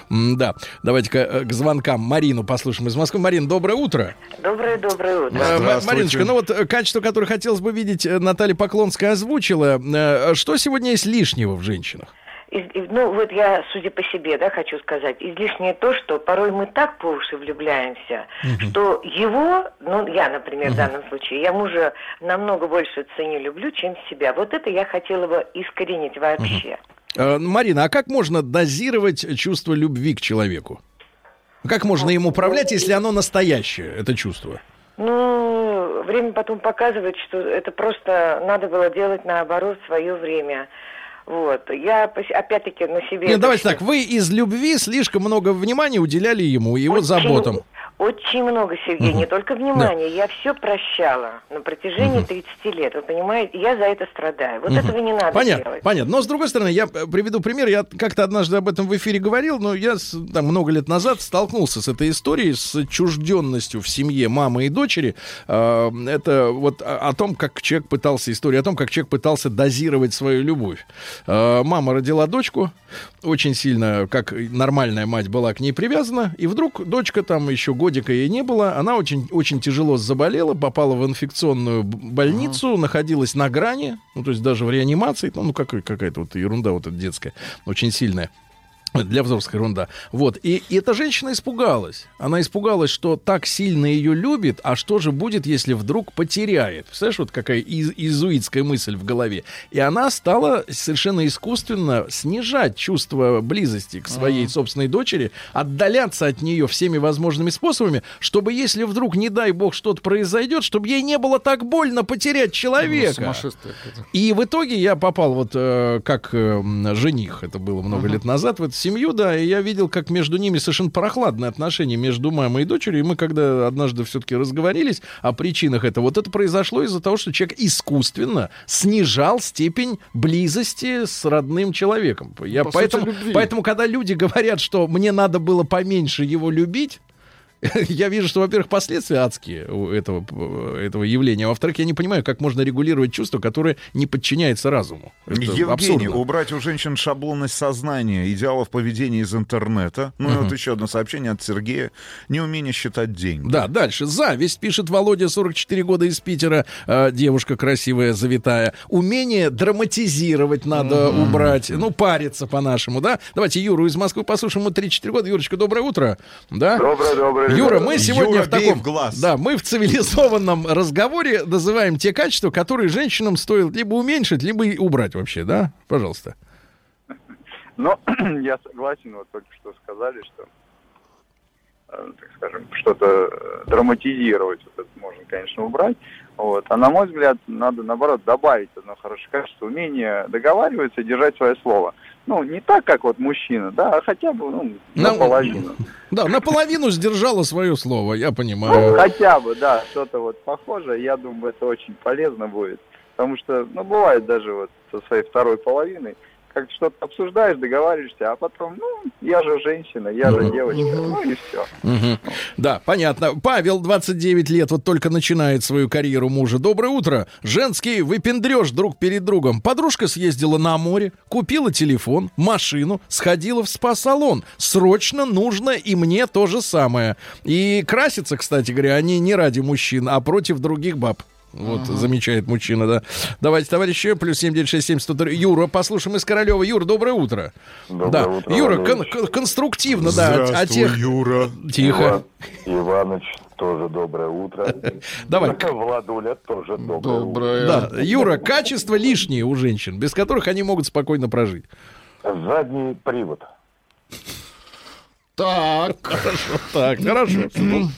М, Да, давайте-ка э, к звонкам Марину послушаем из Москвы. Марин, доброе утро. Доброе-доброе утро. Э, М- Здравствуйте. Мариночка, ну вот э, качество, которое хотелось бы видеть, Наталья Поклонская озвучила. Э, Что сегодня есть лишнего в женщинах? Из- ну, вот я, судя по себе, да, хочу сказать, излишнее то, что порой мы так по уши влюбляемся, что его, ну, я, например, в данном случае, я мужа намного больше ценю, люблю, чем себя. Вот это я хотела бы искоренить вообще. Э, Марина, а как можно дозировать чувство любви к человеку? Как можно им управлять, если оно настоящее, это чувство? Ну, время потом показывает, что это просто надо было делать наоборот свое время. Вот. Я опять-таки на себе... Нет, давайте так, вы из любви слишком много внимания уделяли ему, его Очень- заботам. Очень много, Сергей, не только внимания. Я все прощала на протяжении 30 лет. Вы понимаете, я за это страдаю. Вот этого не надо Понятно, делать. понятно. Но с другой стороны, я э, приведу пример. Я как-то однажды об этом в эфире говорил, но я там много лет назад столкнулся с этой историей, с чужденностью в семье мамы и дочери. Э, Это вот о том, как человек пытался, история о том, как человек пытался дозировать свою любовь. Э, Мама родила дочку, очень сильно, как нормальная мать, была к ней привязана, и вдруг дочка там еще годика ей не было, она очень, очень тяжело заболела, попала в инфекционную больницу, находилась на грани, ну, то есть даже в реанимации, ну, ну какой- какая-то вот ерунда вот эта детская, очень сильная. Для взрослых ерунда. Вот. И, и эта женщина испугалась. Она испугалась, что так сильно ее любит, а что же будет, если вдруг потеряет? Представляешь, вот какая из- изуитская мысль в голове. И она стала совершенно искусственно снижать чувство близости к своей собственной дочери, отдаляться от нее всеми возможными способами, чтобы если вдруг, не дай бог, что-то произойдет, чтобы ей не было так больно потерять человека. Сумасшествие какое-то. И в итоге я попал вот э, как э, жених, это было много лет назад, в эту семью, да, и я видел, как между ними совершенно прохладные отношения между мамой и дочерью. И мы, когда однажды все-таки разговорились о причинах этого, вот это произошло из-за того, что человек искусственно снижал степень близости с родным человеком. Я По сути, поэтому, любви. поэтому, когда люди говорят, что мне надо было поменьше его любить, я вижу, что, во-первых, последствия адские у этого, этого явления. а Во-вторых, я не понимаю, как можно регулировать чувство, которое не подчиняется разуму. Это Евгений, абсурдно. убрать у женщин шаблонность сознания, идеалов поведения из интернета. Ну и вот еще одно сообщение от Сергея. Неумение считать деньги. Да, дальше. Зависть, пишет Володя, 44 года из Питера. Э, девушка красивая, завитая. Умение драматизировать надо убрать. Ну, париться по-нашему, да? Давайте Юру из Москвы послушаем. Ему 34 года. Юрочка, доброе утро. Да? Доброе, доброе. Юра, мы сегодня Юра, в таком... в глаз. Да, мы в цивилизованном разговоре называем те качества, которые женщинам стоит либо уменьшить, либо и убрать вообще, да? Пожалуйста. Но я согласен, вот только что сказали, что, э, так скажем, что-то э, драматизировать, вот это можно, конечно, убрать. Вот. А на мой взгляд, надо, наоборот, добавить одно хорошее качество, умение договариваться и держать свое слово. Ну, не так, как вот мужчина, да, а хотя бы, ну, На- наполовину. Да, наполовину сдержала свое слово, я Ну, понимаю. хотя бы, да, что-то вот похожее, я думаю, это очень полезно будет. Потому что, ну, бывает даже вот со своей второй половиной, как что-то обсуждаешь, договариваешься, а потом, ну, я же женщина, я же девочка, ну и все. Да, понятно. Павел, 29 лет, вот только начинает свою карьеру мужа. Доброе утро. Женский выпендреж друг перед другом. Подружка съездила на море, купила телефон, машину, сходила в спа-салон. Срочно нужно и мне то же самое. И краситься, кстати говоря, они не ради мужчин, а против других баб. Вот, замечает мужчина, да. Давайте, товарищи, плюс 7967 103. Юра, послушаем из Королева. Юра, доброе утро. Доброе да. утро, Юра, кон- кон- конструктивно, да, о- тех... Юра. Тихо. Иваныч, тоже доброе утро. Давай. Владуля, тоже доброе утро. Доброе. Да, Юра, качества лишние у женщин, без которых они могут спокойно прожить. Задний привод. Так. Хорошо, так, хорошо.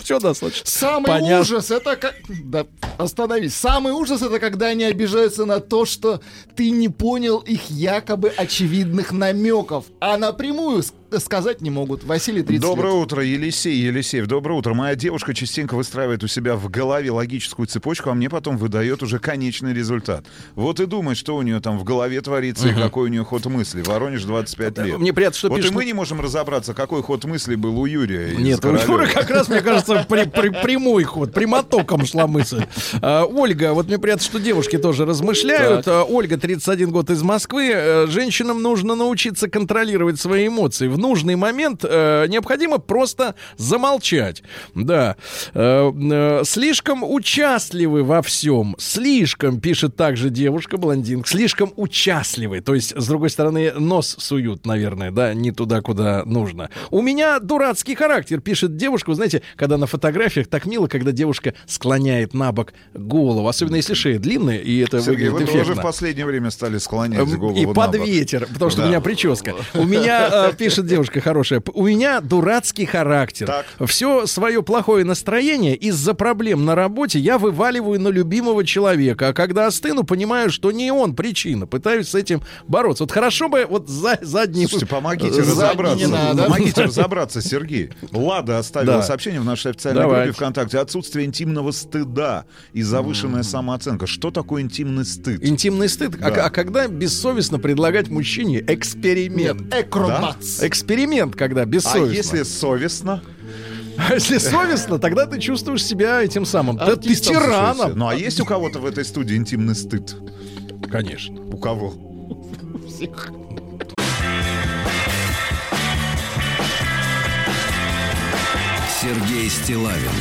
Все достаточно. Самый Понятно. ужас это как... Да, остановись. Самый ужас это когда они обижаются на то, что ты не понял их якобы очевидных намеков, а напрямую сказать не могут. Василий 30 Доброе лет. утро, Елисей, Елисеев. Доброе утро. Моя девушка частенько выстраивает у себя в голове логическую цепочку, а мне потом выдает уже конечный результат. Вот и думает, что у нее там в голове творится и какой у нее ход мысли. Воронеж 25 лет. Мне приятно, что вот пишут- и мы не можем разобраться, какой ход мысли был у Юрия. Нет, у. Юры как раз, мне кажется, при- при- прямой ход, прямотоком шла мысль. А, Ольга, вот мне приятно, что девушки тоже размышляют. А, Ольга, 31 год из Москвы. Э, Женщинам нужно научиться контролировать свои эмоции. Нужный момент э, необходимо просто замолчать. Да. Э, э, слишком участливы во всем. Слишком, пишет также девушка, блондинка, слишком участливы. То есть, с другой стороны, нос суют, наверное, да, не туда, куда нужно. У меня дурацкий характер, пишет девушка. Вы знаете, когда на фотографиях так мило, когда девушка склоняет на бок голову, особенно если шея длинная, и это Сергей, вы выглядит тоже эффектно. в последнее время стали склонять Эм, голову И под ветер, потому что Да. у меня прическа. У меня, пишет девушка хорошая, у меня дурацкий характер. Так. Все свое плохое настроение из-за проблем на работе я вываливаю на любимого человека. А когда остыну, понимаю, что не он причина. Пытаюсь с этим бороться. Вот хорошо бы вот за, задний... Слушайте, помогите разобраться. надо. Помогите разобраться, Сергей. Лада оставила Да. сообщение в нашей официальной Давайте. группе ВКонтакте. Отсутствие интимного стыда и завышенная самооценка. Что такое интимный стыд? Интимный стыд. А, Да. а когда бессовестно предлагать мужчине эксперимент? Экромац. Эксперимент, когда А бессовестно. если совестно? А если совестно, тогда ты чувствуешь себя этим самым. Да ты тираном. Ну а есть у кого-то в этой студии интимный стыд? Конечно. У кого? Сергей Стилавин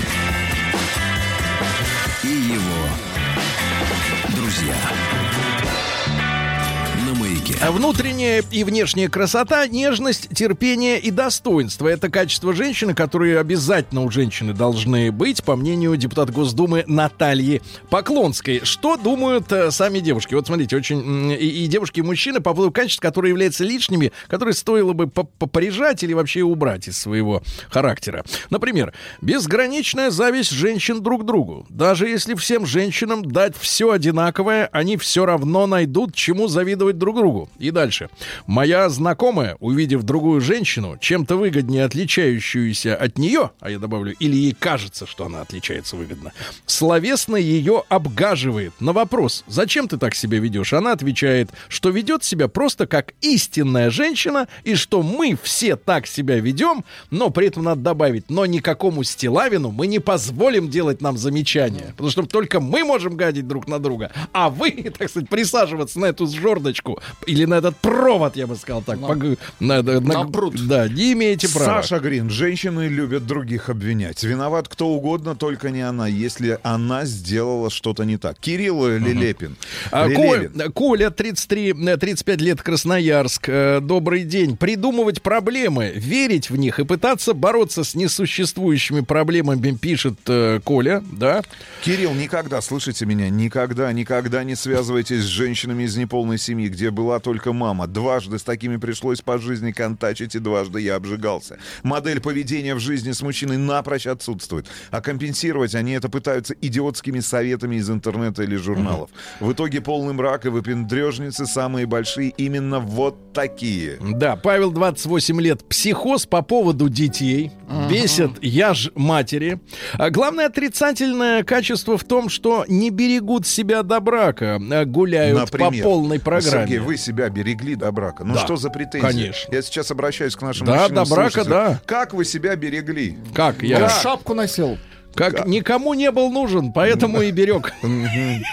и его друзья. На маяке. А Внутренняя и внешняя красота, нежность, терпение и достоинство. Это качество женщины, которые обязательно у женщины должны быть, по мнению депутата Госдумы Натальи Поклонской. Что думают э, сами девушки? Вот смотрите, очень и, и девушки, и мужчины по поводу качеств, которые являются лишними, которые стоило бы по- попорежать или вообще убрать из своего характера. Например, безграничная зависть женщин друг к другу. Даже если всем женщинам дать все одинаковое, они все равно найдут, чему завидовать друг другу. И дальше. Моя знакомая, увидев другую женщину, чем-то выгоднее отличающуюся от нее, а я добавлю, или ей кажется, что она отличается выгодно, словесно ее обгаживает. На вопрос, зачем ты так себя ведешь, она отвечает, что ведет себя просто как истинная женщина, и что мы все так себя ведем, но при этом надо добавить, но никакому Стилавину мы не позволим делать нам замечания, потому что только мы можем гадить друг на друга, а вы, так сказать, присаживаться на эту жердочку или на этот провод, я бы сказал так, пог- на, на- на пруд. да, не имеете права. Саша Грин, женщины любят других обвинять. Виноват кто угодно, только не она, если она сделала что-то не так. Кирилл Лелепин. А, Лелевин. Коль- Коля, 33, э, 35 лет, Красноярск. Э, Добрый день. Придумывать проблемы, верить в них и пытаться бороться с несуществующими проблемами, пишет э, Коля, да? Кирилл, никогда, слышите меня, никогда, никогда не связывайтесь с женщинами из неполной семьи, где была только мама. Дважды с такими пришлось по жизни контачить, и дважды я обжигался. Модель поведения в жизни с мужчиной напрочь отсутствует. А компенсировать они это пытаются идиотскими советами из интернета или журналов. В итоге полный мрак и выпендрежницы самые большие именно вот такие. Да, Павел, 28 лет, психоз по поводу детей. Бесит я ж матери. А главное отрицательное качество в том, что не берегут себя до брака, а гуляют Например, по полной программе. Сергей, вы себя берегли до брака. Ну Да, что за претензии? конечно. Я сейчас обращаюсь к нашим Да, мужчинам до брака, слушателям. да. Как вы себя берегли? Как Я я? шапку носил. Как никому не был нужен, поэтому и берег.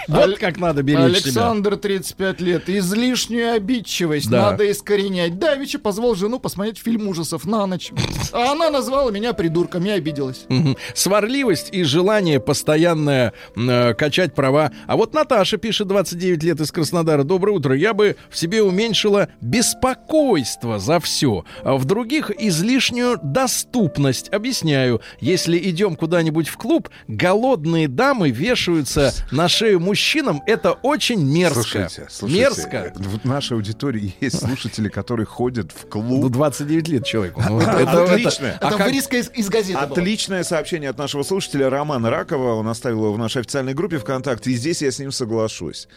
Вот как надо беречь. Александр, 35 лет. Излишнюю обидчивость надо искоренять. Давича позвал жену посмотреть фильм ужасов на ночь. А она назвала меня придурком, я обиделась. Сварливость и желание постоянное э, качать права. А вот Наташа пишет, 29 лет из Краснодара. Доброе утро. Я бы в себе уменьшила беспокойство за все. А в других излишнюю доступность. Объясняю. Если идем куда-нибудь в клуб, голодные дамы вешаются на шею мужчинам. Это очень мерзко. Слушайте, слушайте, мерзко. В нашей аудитории есть слушатели, которые ходят в Ну, клуб. 29 лет человеку. Ну, Отлично. А Это как- вырезка из, из газеты была. Отличное сообщение от нашего слушателя Романа Ракова. Он оставил его в нашей официальной группе ВКонтакте. И здесь я с ним соглашусь.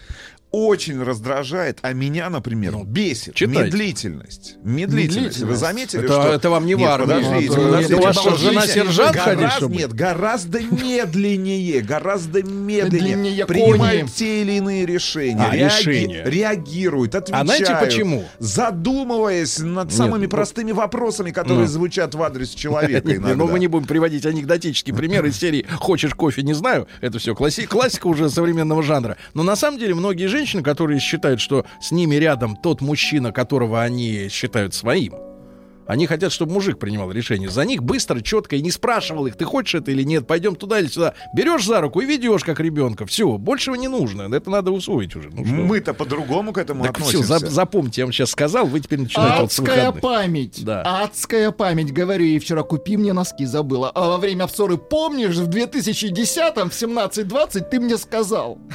Очень раздражает, а меня, например, бесит Ну, читайте. медлительность. Медлительность. Вы заметили, Это- что... это вам не в Нет, армии. подождите, Это- подождите, это подождите. жена сержант ходит, Гораздо- что ли? Нет, гораздо медленнее, гораздо медленнее. Медленнее Принимают кони. те или иные решения. А, решения. Реагируют, отвечают. знаете почему? Задумываясь над самыми ну- простыми вопросами, которые Ну. звучат в адрес человека не, иногда. Ну, мы не будем приводить анекдотический пример из серии «Хочешь кофе, не знаю». Это все класси- классика уже современного жанра. Но на самом деле многие женщины, которые считают, что с ними рядом тот мужчина, которого они считают своим, Они хотят, чтобы мужик принимал решение за них быстро, четко и не спрашивал их, ты хочешь это или нет, пойдем туда или сюда. Берешь за руку и ведешь как ребенка. Все, большего не нужно. Это надо усвоить уже. Ну? Мы-то по-другому к этому Так все, относимся. запомните, я вам сейчас сказал, вы теперь начинаете вот Адская выходных. память. Да. Адская память. Говорю ей вчера, купи мне носки, забыла. А во время ссоры, помнишь, в 2010-м, в 17-20 ты мне сказал.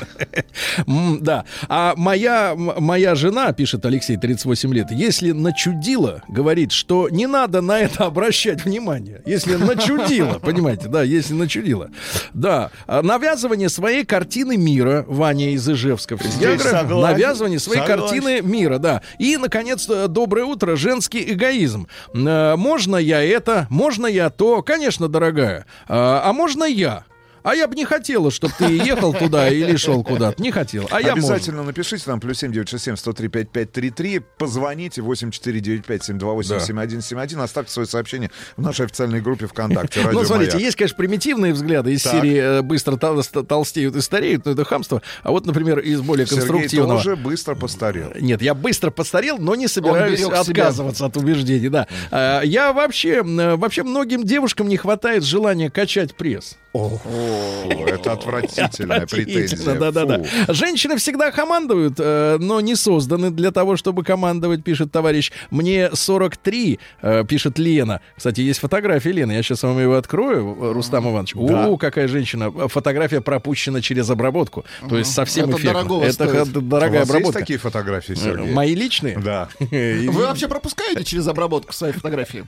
Да. А моя, моя жена, пишет Алексей, 38 лет, если начудила, говорит, что не надо на это обращать внимание. Если начудила, понимаете, да, если начудила. Да. А Навязывание своей картины мира, Ваня из Ижевска. Навязывание своей Согласен. картины мира, да. И, наконец, э, доброе утро, женский эгоизм. Э, Можно я это, можно я то, конечно, дорогая. А а можно я? А я бы не хотела, чтобы ты ехал туда или шел куда-то. Не хотел. А я Обязательно напишите нам плюс 7967 103 5533. Позвоните 8495 728 7171. Оставьте свое сообщение в нашей официальной группе ВКонтакте. можно. Радио Ну, смотрите, «Маяк». есть, конечно, примитивные взгляды из Так. серии э, быстро тол- ст- толстеют и стареют, но это хамство. А вот, например, из более Сергей конструктивного. тоже быстро постарел. Нет, я быстро постарел, но не собираюсь себя. отказываться от убеждений, да. А, Я вообще, м, вообще многим девушкам не хватает желания качать пресс. О, это отвратительная претензия. Да, да, да. Фу. Женщины всегда командуют, э, но не созданы для того, чтобы командовать, пишет товарищ. Мне 43, э, пишет Лена. Кстати, есть фотография Лены. Я сейчас вам его открою, э, Рустам Иванович. О, какая женщина. Фотография пропущена через обработку. То есть совсем эффектно. Это дорогая обработка. такие фотографии, Сергей? Мои личные? Да. Вы вообще пропускаете через обработку свои фотографии?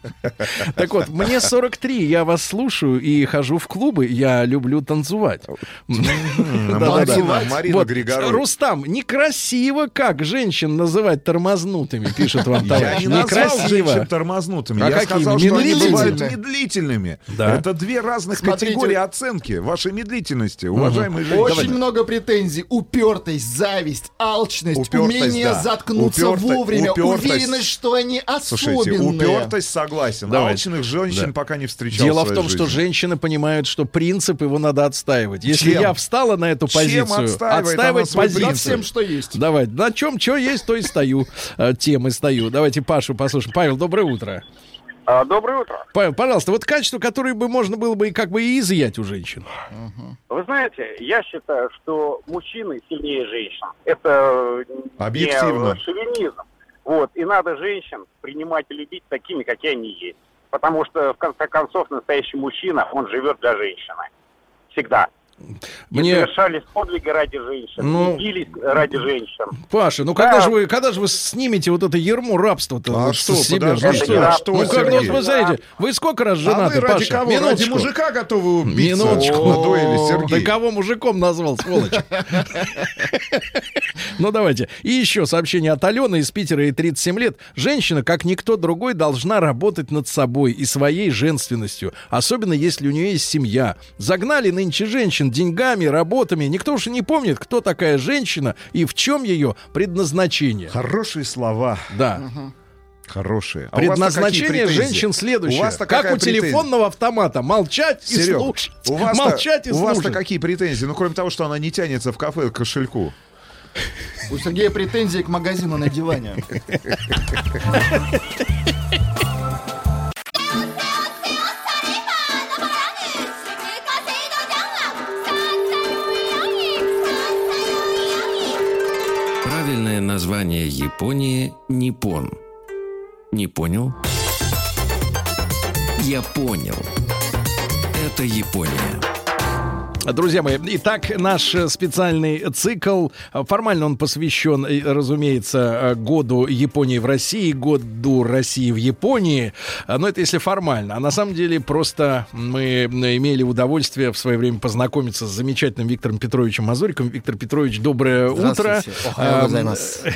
Так вот, мне 43, я вас слушаю и хожу в клубы, я люблю танцевать. Да-да-да. Марина. Рустам, некрасиво как женщин называть тормознутыми, пишет вам Я товарищ. не назвал Некрасиво. женщин тормознутыми. А Я сказал, что они Медлительными? бывают медлительными. Это две разных категории оценки вашей медлительности, уважаемые женщины. Очень много претензий. Упертость, зависть, алчность, умение заткнуться вовремя, уверенность, что они Слушайте, особенные. упертость согласен. Алчных женщин пока не встречал Дело в том, что женщины понимают, что принцип его надо отстаивать. Если Чем? я встала на эту Чем позицию, отстаивает отстаивать позицию. Над всем, что есть. Давай, на чем что есть, то и стою. Э, Тем и стою. Давайте Пашу послушаем. Павел, доброе утро. А, доброе утро. Павел, пожалуйста, вот качество, которое бы можно было бы и как бы и изъять у женщин. Вы знаете, я считаю, что мужчины сильнее женщин. Это Объективно. не шовинизм. Вот. И надо женщин принимать и любить такими, какие они есть. Потому что, в конце концов, настоящий мужчина, он живет для женщины. Всегда. И Мне, совершались подвиги ради женщин, Ну, и бились ради женщин. Паша, ну когда же вы, когда же вы снимете вот это ермо рабства-то А что, с себя? подожди, Ну это что, не что, ну как, ну вы знаете, вы сколько раз А женаты, вы ради Паша? кого? Ради Минуточку. мужика готовы убиться? Минуточку. Молодой или Сергей? Ты кого мужиком назвал, сволочь? Ну, давайте. И еще сообщение от Алены из Питера, ей 37 лет. Женщина, как никто другой, должна работать над собой и своей женственностью. Особенно, если у нее есть семья. Загнали нынче женщин деньгами, работами. Никто уж и не помнит, кто такая женщина и в чем ее предназначение. Хорошие слова. Да. Хорошие. А Предназначение женщин следующее. У вас-то как у претензия? телефонного автомата. Молчать и Серег, слушать. у вас Молчать и у вас-то слушать. какие претензии? Ну, кроме того, что она не тянется в кафе к кошельку. У Сергея претензии к магазину на диване. Правильное название Японии – Ниппон. Не понял? Я понял. Это Япония. Друзья мои, итак, наш э, специальный цикл, формально он посвящен, э, разумеется, э, году Японии в России, году России в Японии, Э, но это если формально. А на самом деле просто мы имели удовольствие в свое время познакомиться с замечательным Виктором Петровичем Мазуриком. Виктор Петрович, доброе утро. Гозаймасу.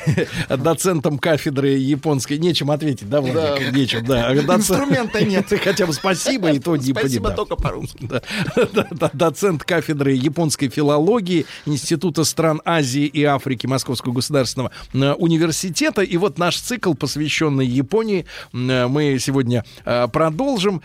Доцентом кафедры японской. Нечем ответить, да, Владик? Нечем, да. Доцент- Инструмента нет. Хотя бы спасибо, и то не Спасибо только по-русски. Доцент кафедры кафедры японской филологии Института стран Азии и Африки Московского государственного э, университета. И вот наш цикл, посвященный Японии, э, мы сегодня э, продолжим.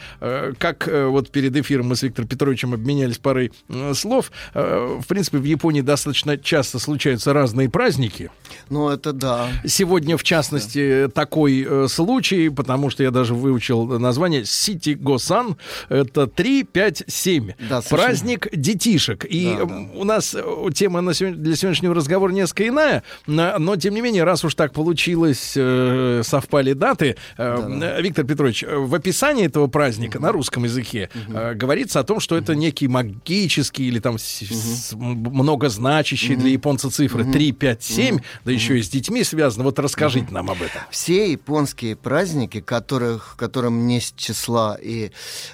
Как вот перед эфиром мы с Виктором Петровичем обменялись парой слов. В принципе, в Японии достаточно часто случаются разные праздники. Ну, это да. Сегодня, в частности, такой э, случай, потому что я даже выучил название City Gosan. Это 3, 5, 7. Да. Праздник детишек. И Да, да. у нас э, тема на сегодня- для сегодняшнего разговора несколько иная, но, тем не менее, раз уж так получилось, э, совпали даты, э, э, Виктор Петрович, в описании этого праздника на русском языке э, говорится о том, что это некий магический или там м- многозначащий для японца цифры 3, 5, 7, да еще и с детьми связано. Вот расскажите нам об этом. Все японские праздники, которых, которым не с числа, и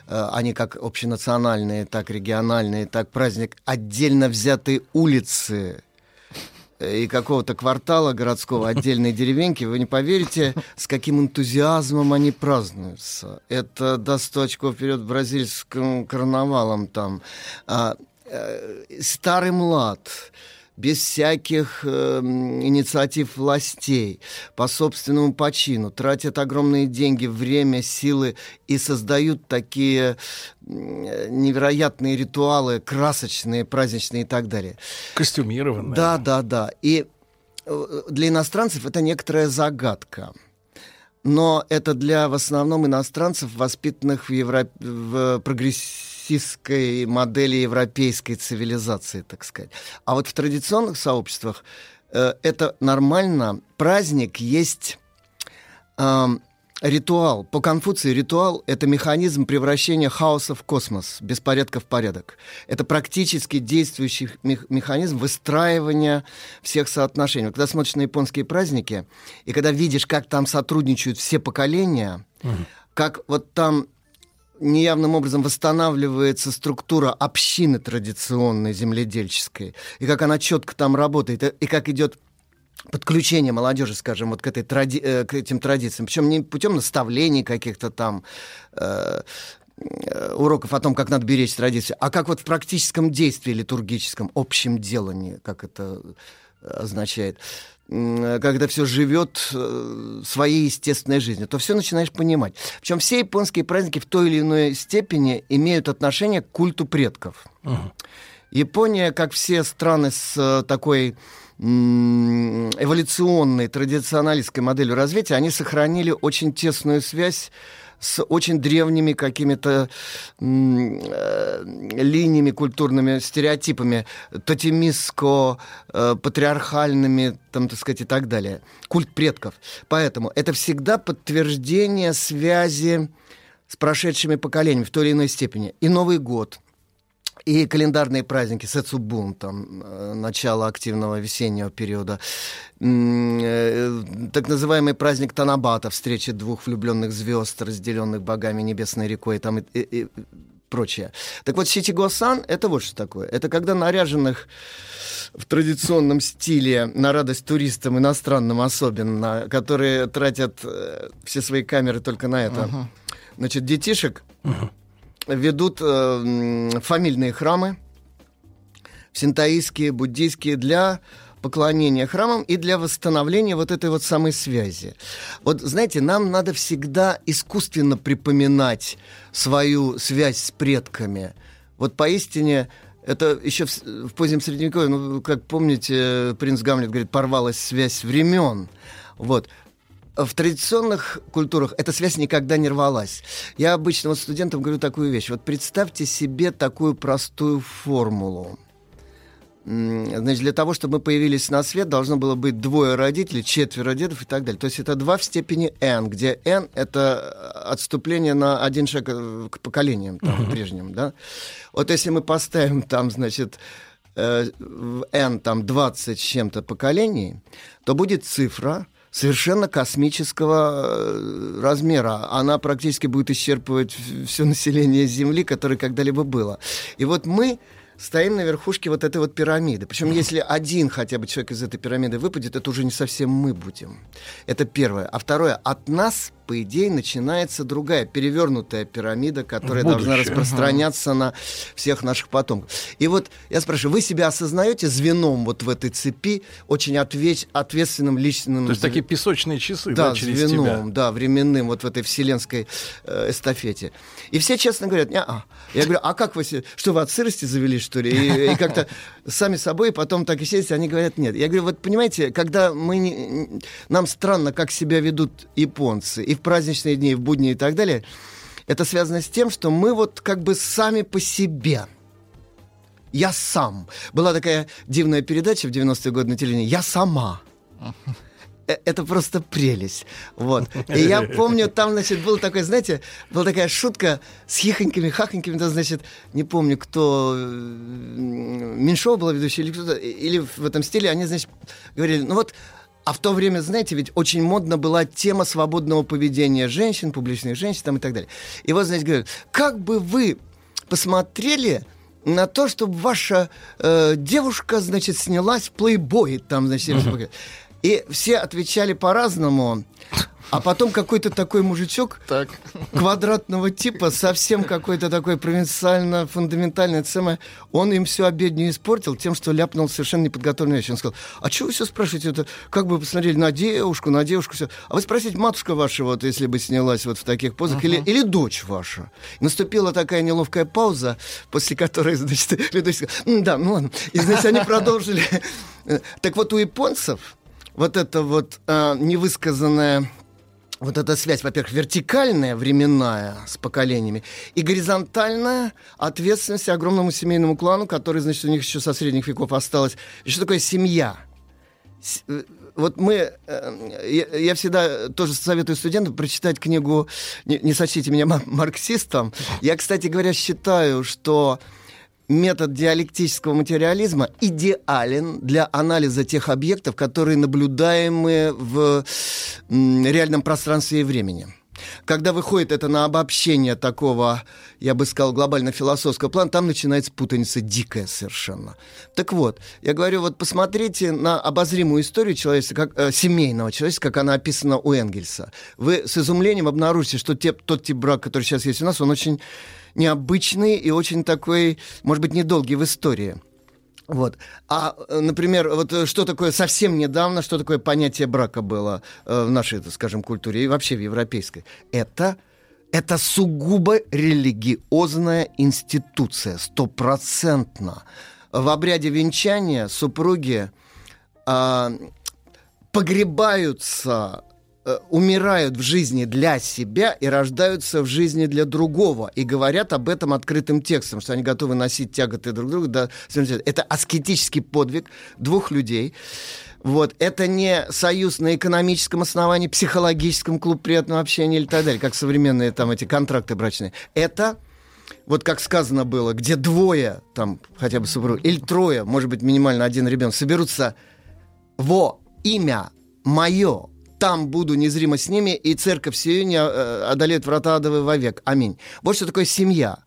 э, они как общенациональные, так региональные, так праздник отдельно взятой улицы и какого-то квартала городского, отдельной деревеньки, вы не поверите, с каким энтузиазмом они празднуются. Это до 100 очков вперед бразильским карнавалом там. А, э, старый млад, без всяких эм, инициатив властей, по собственному почину, тратят огромные деньги, время, силы и создают такие э, невероятные ритуалы, красочные, праздничные и так далее. Костюмированные. Да, да, да. И э, для иностранцев это некоторая загадка. Но это для в основном иностранцев, воспитанных в, евро... в прогрессистской модели европейской цивилизации, так сказать. А вот в традиционных сообществах э, это нормально. Праздник есть эм, ритуал. По Конфуции ритуал — это механизм превращения хаоса в космос, беспорядка в порядок. Это практически действующий мех- механизм выстраивания всех соотношений. Когда смотришь на японские праздники, и когда видишь, как там сотрудничают все поколения, как вот там неявным образом восстанавливается структура общины традиционной земледельческой, и как она четко там работает, и- как идет подключение молодежи, скажем, вот к, этой тради- э, к этим традициям. Причем не путем наставлений каких-то там э, э, уроков о том, как надо беречь традиции, а как вот в практическом действии литургическом, общем делании, как это означает, когда все живет э, своей естественной жизнью, то все начинаешь понимать. Причем все японские праздники в той или иной степени имеют отношение к культу предков. Япония, как все страны с э, такой эволюционной, традиционалистской моделью развития, они сохранили очень тесную связь с очень древними какими-то э, линиями культурными, стереотипами, тотемистско-патриархальными, там, так сказать, и так далее. Культ предков. Поэтому это всегда подтверждение связи с прошедшими поколениями в той или иной степени. И Новый год, и календарные праздники, Сэцубун, там, э, начало активного весеннего периода, э, так называемый праздник Танабата, встреча двух влюбленных звезд, разделенных богами небесной рекой, там и, и- и прочее. Так вот, Ситиго-сан — это вот что такое. Это когда наряженных в традиционном стиле на радость туристам, иностранным особенно, которые тратят э, все свои камеры только на это. Значит, детишек ведут э, фамильные храмы, синтаистские, буддийские, для поклонения храмам и для восстановления вот этой вот самой связи. Вот, знаете, нам надо всегда искусственно припоминать свою связь с предками. Вот поистине это еще в, в позднем Средневековье, ну, как помните, принц Гамлет говорит, порвалась связь времен. Вот. В традиционных культурах эта связь никогда не рвалась. Я обычно вот студентам говорю такую вещь. Вот представьте себе такую простую формулу. Значит, для того, чтобы мы появились на свет, должно было быть двое родителей, четверо дедов и так далее. То есть это два в степени n, где n — это отступление на один шаг э, к поколениям там, прежним, да? Вот если мы поставим там, значит, э, в n там 20 с чем-то поколений, то будет цифра совершенно космического э, размера. Она практически будет исчерпывать все население Земли, которое когда-либо было. И вот мы стоим на верхушке вот этой вот пирамиды. Причем, если один хотя бы человек из этой пирамиды выпадет, это уже не совсем мы будем. Это первое. А второе, от нас по идее, начинается другая, перевернутая пирамида, которая Будущее. должна распространяться на всех наших потомков. И вот я спрашиваю, вы себя осознаете звеном вот в этой цепи, очень отвеч- ответственным личным... То есть такие песочные часы, да, да, через звеном, тебя. да, временным, вот в этой вселенской э, эстафете. И все честно говорят, не -а. Я говорю, а как вы, что вы от сырости завелись, что ли? И, и как-то сами собой, потом так и сидите, они говорят, нет. Я говорю, вот понимаете, когда мы, не- нам странно, как себя ведут японцы, и в праздничные дни, и в будни, и так далее, это связано с тем, что мы вот как бы сами по себе. Я сам. Была такая дивная передача в 90-е годы на телевидении «Я сама». Э, Это просто прелесть. Вот. И я помню, там, значит, был такой, знаете, была такая шутка с хихоньками, хахоньками, да, значит, не помню, кто, Меньшова была ведущая или кто-то, или в этом стиле, они, значит, говорили, ну вот, а в то время, знаете, ведь очень модна была тема свободного поведения женщин, публичных женщин там и так далее. И вот, значит, говорят, как бы вы посмотрели на то, чтобы ваша э, девушка, значит, снялась в плейбой, там, значит, что-то. И все отвечали по-разному. А потом какой-то такой мужичок квадратного типа, совсем какой-то такой провинциально-фундаментальный, самое, он им всю обедню испортил тем, что ляпнул совершенно неподготовленную вещь. Он сказал, а что вы все спрашиваете? Это как бы вы посмотрели на девушку, на девушку, все. А вы спросите, матушка ваша, вот, если бы снялась вот в таких позах, или, или дочь ваша. Наступила такая неловкая пауза, после которой, значит, ведущий сказал, «М, да, ну ладно. И, значит, они продолжили. Так вот, у японцев вот это вот а, невысказанная вот эта связь, во-первых, вертикальная, временная, с поколениями, и горизонтальная ответственность огромному семейному клану, который, значит, у них еще со средних веков осталось. Что такое семья? С- э, Вот мы, э, я, я всегда тоже советую студентам прочитать книгу, не, не сочтите меня ма- марксистом. Я, кстати говоря, считаю, что метод диалектического материализма идеален для анализа тех объектов, которые наблюдаемы в реальном пространстве и времени. Когда выходит это на обобщение такого, я бы сказал, глобально-философского плана, там начинается путаница дикая совершенно. Так вот, я говорю, вот посмотрите на обозримую историю человечества, как, э, семейного человечества, как она описана у Энгельса. Вы с изумлением обнаружите, что те- тот тип брака, который сейчас есть у нас, он очень необычный и очень такой, может быть, недолгий в истории. Вот. А, э, например, вот э, что такое совсем недавно, что такое понятие брака было э, в нашей, скажем, культуре и вообще в европейской? Это это сугубо религиозная институция, стопроцентно. В обряде венчания супруги а, погребаются, э, умирают в жизни для себя и рождаются в жизни для другого. И говорят об этом открытым текстом, что они готовы носить тяготы друг друга. смерти. Это аскетический подвиг двух людей. Вот. Это не союз на экономическом основании, психологическом клуб приятного общения или так далее, как современные там эти контракты брачные. Это вот как сказано было, где двое, там хотя бы супруг, или трое, может быть, минимально один ребенок, соберутся во имя мое, там буду незримо с ними, и церковь сию не э, одолеет врата адовы вовек. Аминь. Вот что такое семья.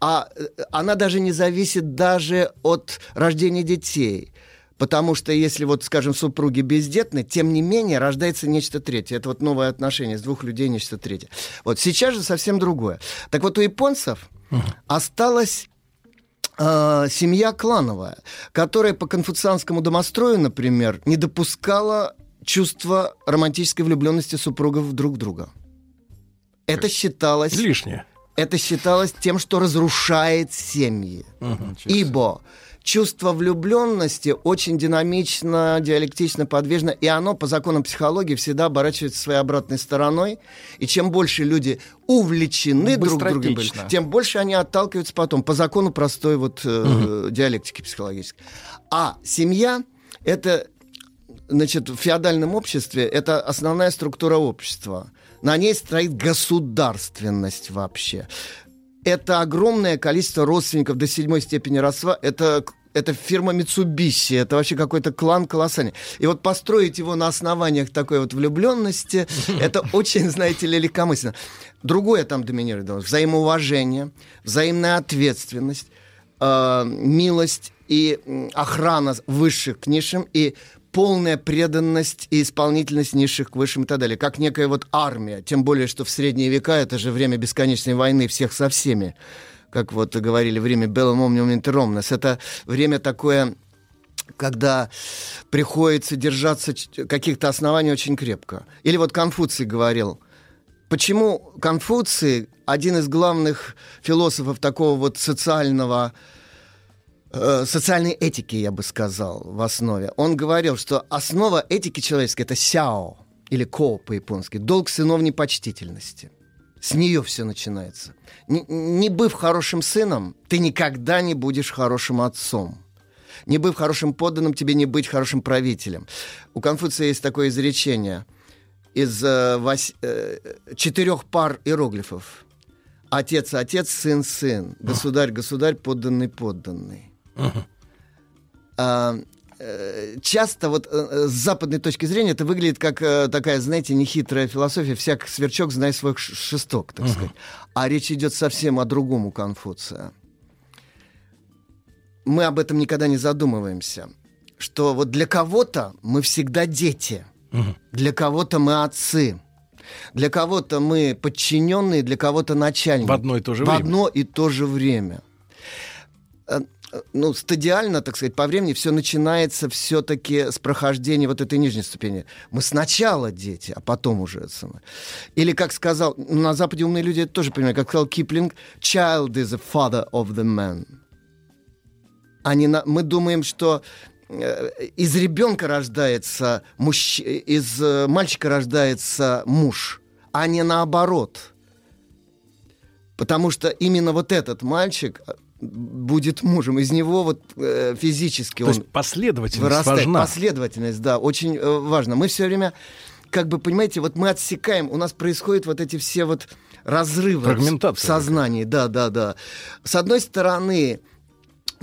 А э, она даже не зависит даже от рождения детей. Потому что если, вот, скажем, супруги бездетны, тем не менее рождается нечто третье. Это вот новое отношение с двух людей, нечто третье. Вот сейчас же совсем другое. Так вот, у японцев осталась э, семья клановая, которая по конфуцианскому домострою, например, не допускала чувства романтической влюбленности супругов друг в друга. Это считалось... Лишнее. Это считалось тем, что разрушает семьи. Ибо чувство влюбленности очень динамично, диалектично, подвижно, и оно по законам психологии всегда оборачивается своей обратной стороной. И чем больше люди увлечены друг другом, тем больше они отталкиваются потом по закону простой вот э, диалектики психологической. А семья это значит, в феодальном обществе это основная структура общества. На ней стоит государственность вообще. Это огромное количество родственников до седьмой степени родства. Это это фирма Mitsubishi, это вообще какой-то клан колоссальный. И вот построить его на основаниях такой вот влюбленности, это очень, знаете ли, легкомысленно. Другое там доминирует. да, Взаимоуважение, взаимная ответственность, э, милость и охрана высших к низшим, и полная преданность и исполнительность низших к высшим и так далее, как некая вот армия, тем более, что в средние века это же время бесконечной войны всех со всеми, как вот говорили, время Omnium Inter Omnes. Это время такое, когда приходится держаться каких-то оснований очень крепко. Или вот Конфуций говорил, почему Конфуций, один из главных философов такого вот социального социальной этики, я бы сказал, в основе. Он говорил, что основа этики человеческой это сяо, или ко по-японски, долг сыновней почтительности. С нее все начинается. Не, не быв хорошим сыном, ты никогда не будешь хорошим отцом. Не быв хорошим подданным, тебе не быть хорошим правителем. У Конфуция есть такое изречение из э, вось- э, четырех пар иероглифов. Отец, отец, сын, сын. Государь, государь, подданный, подданный. Э, часто вот э, э, с западной точки зрения это выглядит как такая, знаете, нехитрая философия, всяк сверчок, знай свой шесток, так сказать. А речь идет совсем о другом у Конфуция. Мы об этом никогда не задумываемся. Что вот для кого-то мы всегда дети, для кого-то мы отцы, для кого-то мы подчиненные, для кого-то начальники. В одно и то же В время. одно и то же время. Э, Ну, стадиально, так сказать, по времени все начинается все-таки с прохождения вот этой нижней ступени. Мы сначала дети, а потом уже это самое. Или, как сказал, ну, на Западе умные люди это тоже понимают, как сказал Киплинг, child is the father of the man. Они на- мы думаем, что э, из ребенка рождается мужч... из э, мальчика рождается муж, а не наоборот. Потому что именно вот этот мальчик будет мужем. Из него вот э, физически То он есть последовательность вырастает. важна. Последовательность, да, очень э, важно. Мы все время, как бы, понимаете, вот мы отсекаем, у нас происходят вот эти все вот разрывы в- сознании. Да, да, да. С одной стороны,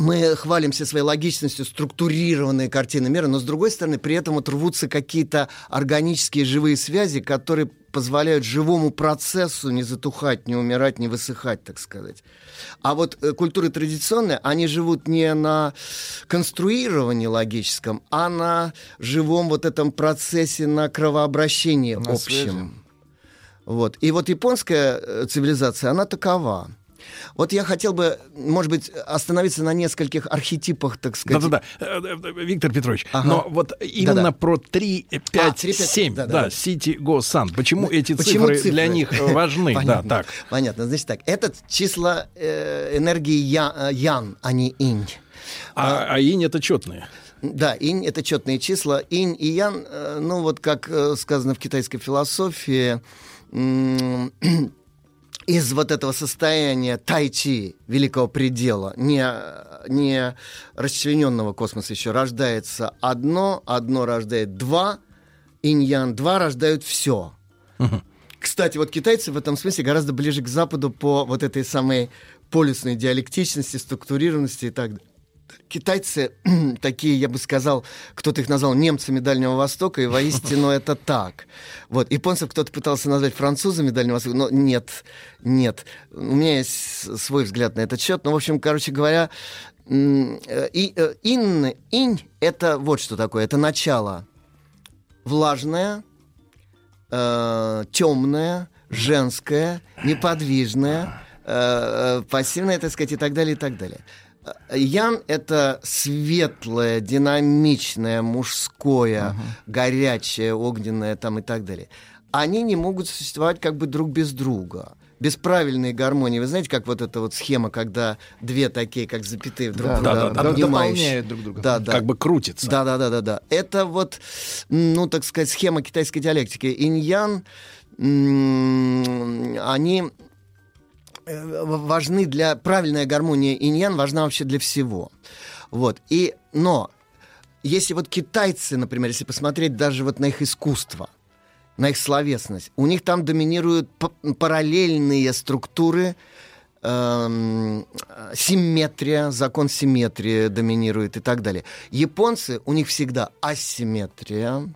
мы хвалимся своей логичностью, структурированной картины мира, но с другой стороны, при этом вот рвутся какие-то органические живые связи, которые позволяют живому процессу не затухать, не умирать, не высыхать, так сказать. А вот э, культуры традиционные, они живут не на конструировании логическом, а на живом вот этом процессе, на кровообращении На общем. Вот. И вот японская э, цивилизация, она такова. Вот я хотел бы, может быть, остановиться на нескольких архетипах, так сказать. Да-да-да, Э, э, Виктор Петрович, Ага. но вот именно Да-да. про 3, 5, А, 3, 5, 7, да, да, да, да. City Go Sun. Почему эти Почему цифры, для них э, важны? да, Понятно. так. Понятно. Значит так, это числа э, энергии я- ян, а не инь. А, а инь это четные. Да, инь — это четные числа. Инь и ян, ну вот как сказано в китайской философии, из вот этого состояния тайчи, великого предела, не, не расчлененного космоса еще, рождается одно, одно рождает два, инь-ян, два рождают все. Кстати, вот китайцы в этом смысле гораздо ближе к Западу по вот этой самой полюсной диалектичности, структурированности и так далее. Китайцы такие, я бы сказал, кто-то их назвал немцами Дальнего Востока, и воистину это так. Вот. Японцев кто-то пытался назвать французами Дальнего Востока, но нет, нет. У меня есть свой взгляд на этот счет. Ну, в общем, короче говоря, э, и, э, ин, инь — это вот что такое, это начало влажное, э, темное, женское, неподвижное, э, пассивное, так сказать, и так далее, и так далее. Ян — это светлое, динамичное, мужское, горячее, огненное там и так далее. Они не могут существовать как бы друг без друга. Без правильной гармонии. Вы знаете, как вот эта вот схема, когда две такие, как запятые, друг Да, друга да, да, обнимающие. друг друга. Да, да. Как бы крутится. Да, да, да, да, да. Это вот, ну, так сказать, схема китайской диалектики. Иньян, они важны для... Правильная гармония иньян важна вообще для всего. Вот. И, но, если вот китайцы, например, если посмотреть даже вот на их искусство, на их словесность, у них там доминируют параллельные структуры, эм, симметрия, закон симметрии доминирует и так далее. Японцы, у них всегда асимметрия,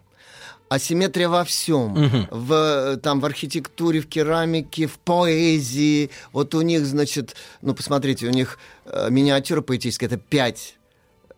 асимметрия во всем. В, там, в архитектуре, в керамике, в поэзии. Вот у них, значит, ну, посмотрите, у них э, миниатюра поэтическая, это пять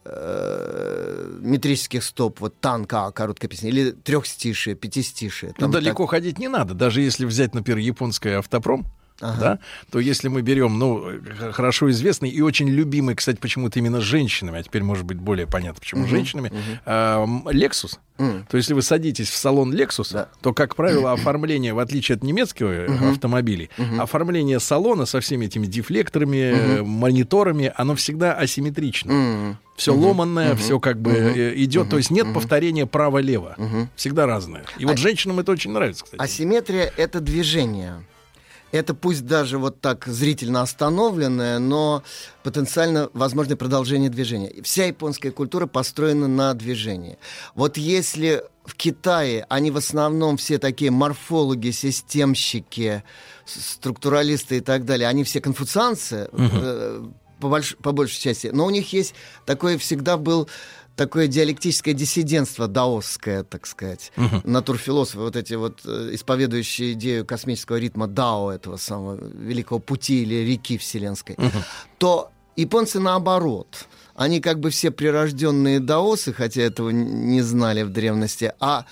э, метрических стоп, вот танка, короткая песня, или трехстишие, пятистишие. Ну, далеко так- ходить не надо. Даже если взять, например, японское автопром, Ага. да, то если мы берем, ну, хорошо известный и очень любимый, кстати, почему-то именно женщинами, а теперь может быть более понятно, почему Мгм, женщинами, а, м, Lexus, то если вы садитесь в салон Lexus, то, как правило, оформление, в отличие от немецкого э, Мгм. автомобилей, Мгм. оформление салона со всеми этими дефлекторами, э, мониторами, оно всегда асимметрично. М. Все Мгм. ломанное, Мгм. все как бы Мгм. э, идет, Мгм. то есть нет Мгм. повторения право-лево. Мгм. Всегда разное. И вот женщинам это очень нравится, кстати. Асимметрия — это движение. Это пусть даже вот так зрительно остановленное, но потенциально возможное продолжение движения. Вся японская культура построена на движении. Вот если в Китае они в основном все такие морфологи, системщики, структуралисты и так далее, они все конфуцианцы, Мгм. э, по, больш- по большей части, но у них есть такой всегда был такое диалектическое диссидентство даосское, так сказать. Мгм. Натурфилософы, вот эти вот э, исповедующие идею космического ритма дао, этого самого великого пути или реки вселенской, то японцы наоборот. Они как бы все прирожденные даосы, хотя этого не знали в древности, а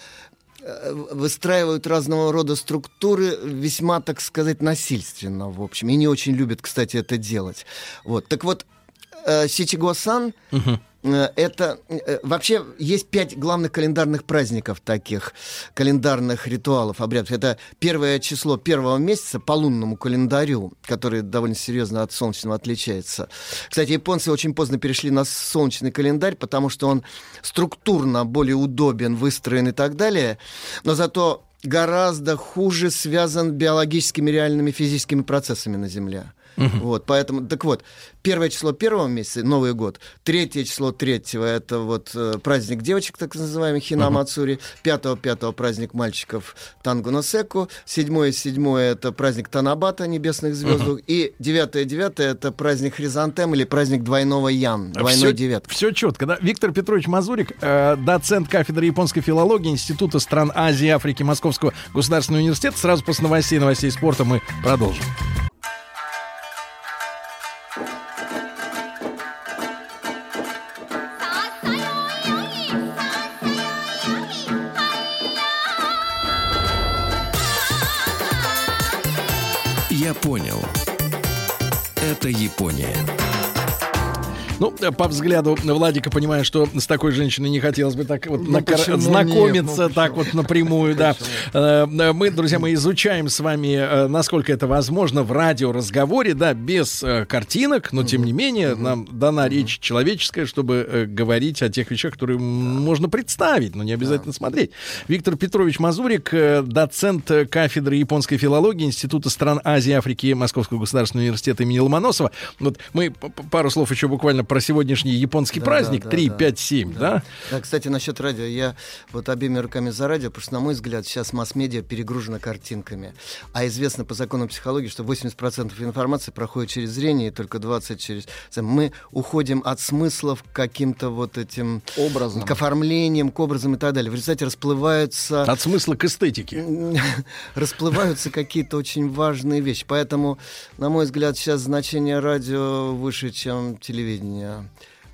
э, выстраивают разного рода структуры весьма, так сказать, насильственно, в общем. И не очень любят, кстати, это делать. Вот. Так вот, Сичиго-сан Мгм. Э, Это э, вообще есть пять главных календарных праздников таких, календарных ритуалов, обрядов. Это первое число первого месяца по лунному календарю, который довольно серьезно от солнечного отличается. Кстати, японцы очень поздно перешли на солнечный календарь, потому что он структурно более удобен, выстроен и так далее, но зато гораздо хуже связан биологическими реальными физическими процессами на Земле. Вот, поэтому, так вот, первое число первого месяца, Новый год, третье число третьего, это вот э, праздник девочек, так называемый Хинамацури, пятого пятого праздник мальчиков Танго Носеку, седьмое седьмое это праздник Танабата, небесных звезд, и девятое девятое это праздник Хризантем или праздник двойного Ян, двойной все, девятки. Все четко, да? Виктор Петрович Мазурик, э, доцент кафедры японской филологии Института стран Азии и Африки Московского государственного университета. Сразу после новостей, новостей спорта мы продолжим. Япония. Ну, э, по взгляду Владика понимаю, что с такой женщиной не хотелось бы так вот Ну, накор- знакомиться нет? Ну, так вот напрямую, да. Э, Мы, друзья, мы изучаем с вами, э, насколько это возможно в радиоразговоре, да, без картинок, но тем не менее нам дана речь человеческая, чтобы говорить о тех вещах, которые можно представить, но не обязательно смотреть. Виктор Петрович Мазурик, доцент кафедры японской филологии Института стран Азии и Африки Московского государственного университета имени Ломоносова. Вот мы пару слов еще буквально про сегодняшний японский Да, праздник да, 3, да, 5, 7, да? Да, кстати, насчет радио. Я вот обеими руками за радио, потому что, на мой взгляд, сейчас масс-медиа перегружена картинками. А известно по закону психологии, что 80% информации проходит через зрение, и только 20% через... Мы уходим от смыслов к каким-то вот этим... Образом. К оформлениям, к образам и так далее. В результате расплываются... От смысла к эстетике. расплываются какие-то очень важные вещи. Поэтому, на мой взгляд, сейчас значение радио выше, чем телевидение.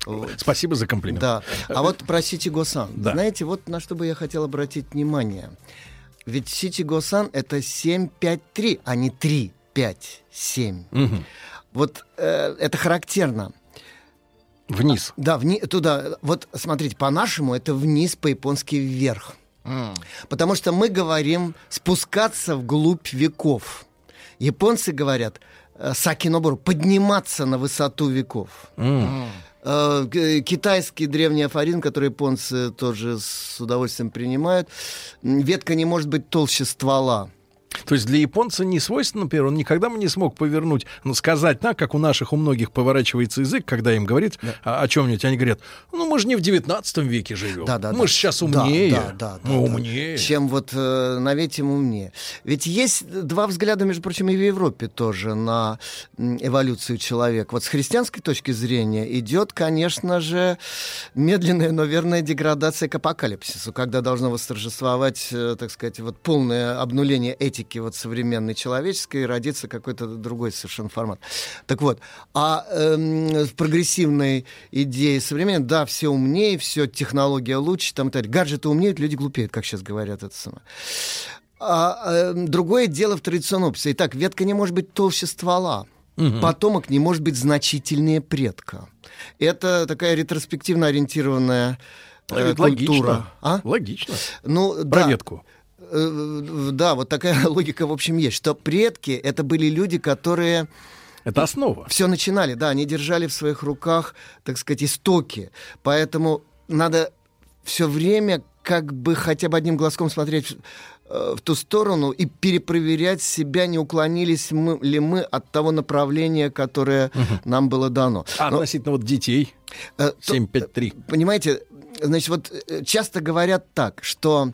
Вот. Спасибо за комплимент. Да. А вот про Сити Госан. Да. Знаете, вот на что бы я хотел обратить внимание. Ведь Сити Госан это 753, а не 3, 5, 7. Мгм. Вот э, это характерно. Вниз. Да, вни, туда. Вот смотрите, по-нашему это вниз, по-японски вверх. Потому что мы говорим спускаться вглубь веков. Японцы говорят сакинобору, подниматься на высоту веков. Э, г- Китайский древний афоризм, который японцы тоже с удовольствием принимают. Ветка не может быть толще ствола. То есть для японца не свойственно, например, он никогда бы не смог повернуть, ну, сказать так, как у наших, у многих поворачивается язык, когда им говорит о, о чем-нибудь, они говорят, ну, мы же не в 19 веке живем, Да, да, мы да. же сейчас Да, умнее, да, да, да, мы да. умнее. Чем вот э, на век, тем умнее. Ведь есть два взгляда, между прочим, и в Европе тоже на эволюцию человека. Вот с христианской точки зрения идет, конечно же, медленная, но верная деградация к апокалипсису, когда должно восторжествовать, э, так сказать, вот полное обнуление этики вот современной человеческой, родится какой-то другой совершенно формат. Так вот, а эм, прогрессивной идее современной, да, все умнее, все технология лучше, там и так далее. Гаджеты умнеют, люди глупеют, как сейчас говорят это самое. А, эм, другое дело в традиционном обществе. Итак, ветка не может быть толще ствола. Потомок не может быть значительнее предка. Это такая ретроспективно ориентированная Ну, э, ведь логично. культура. А? Логично. Ну, Про да. ветку. Э, Да, вот такая логика, в общем, есть. Что предки — это были люди, которые... Это основа. Все начинали, да, они держали в своих руках, так сказать, истоки. Поэтому надо все время как бы хотя бы одним глазком смотреть э, в ту сторону и перепроверять себя, не уклонились мы, ли мы от того направления, которое нам было дано. А Но- относительно вот детей. Э, то- 753. Понимаете, значит, вот часто говорят так, что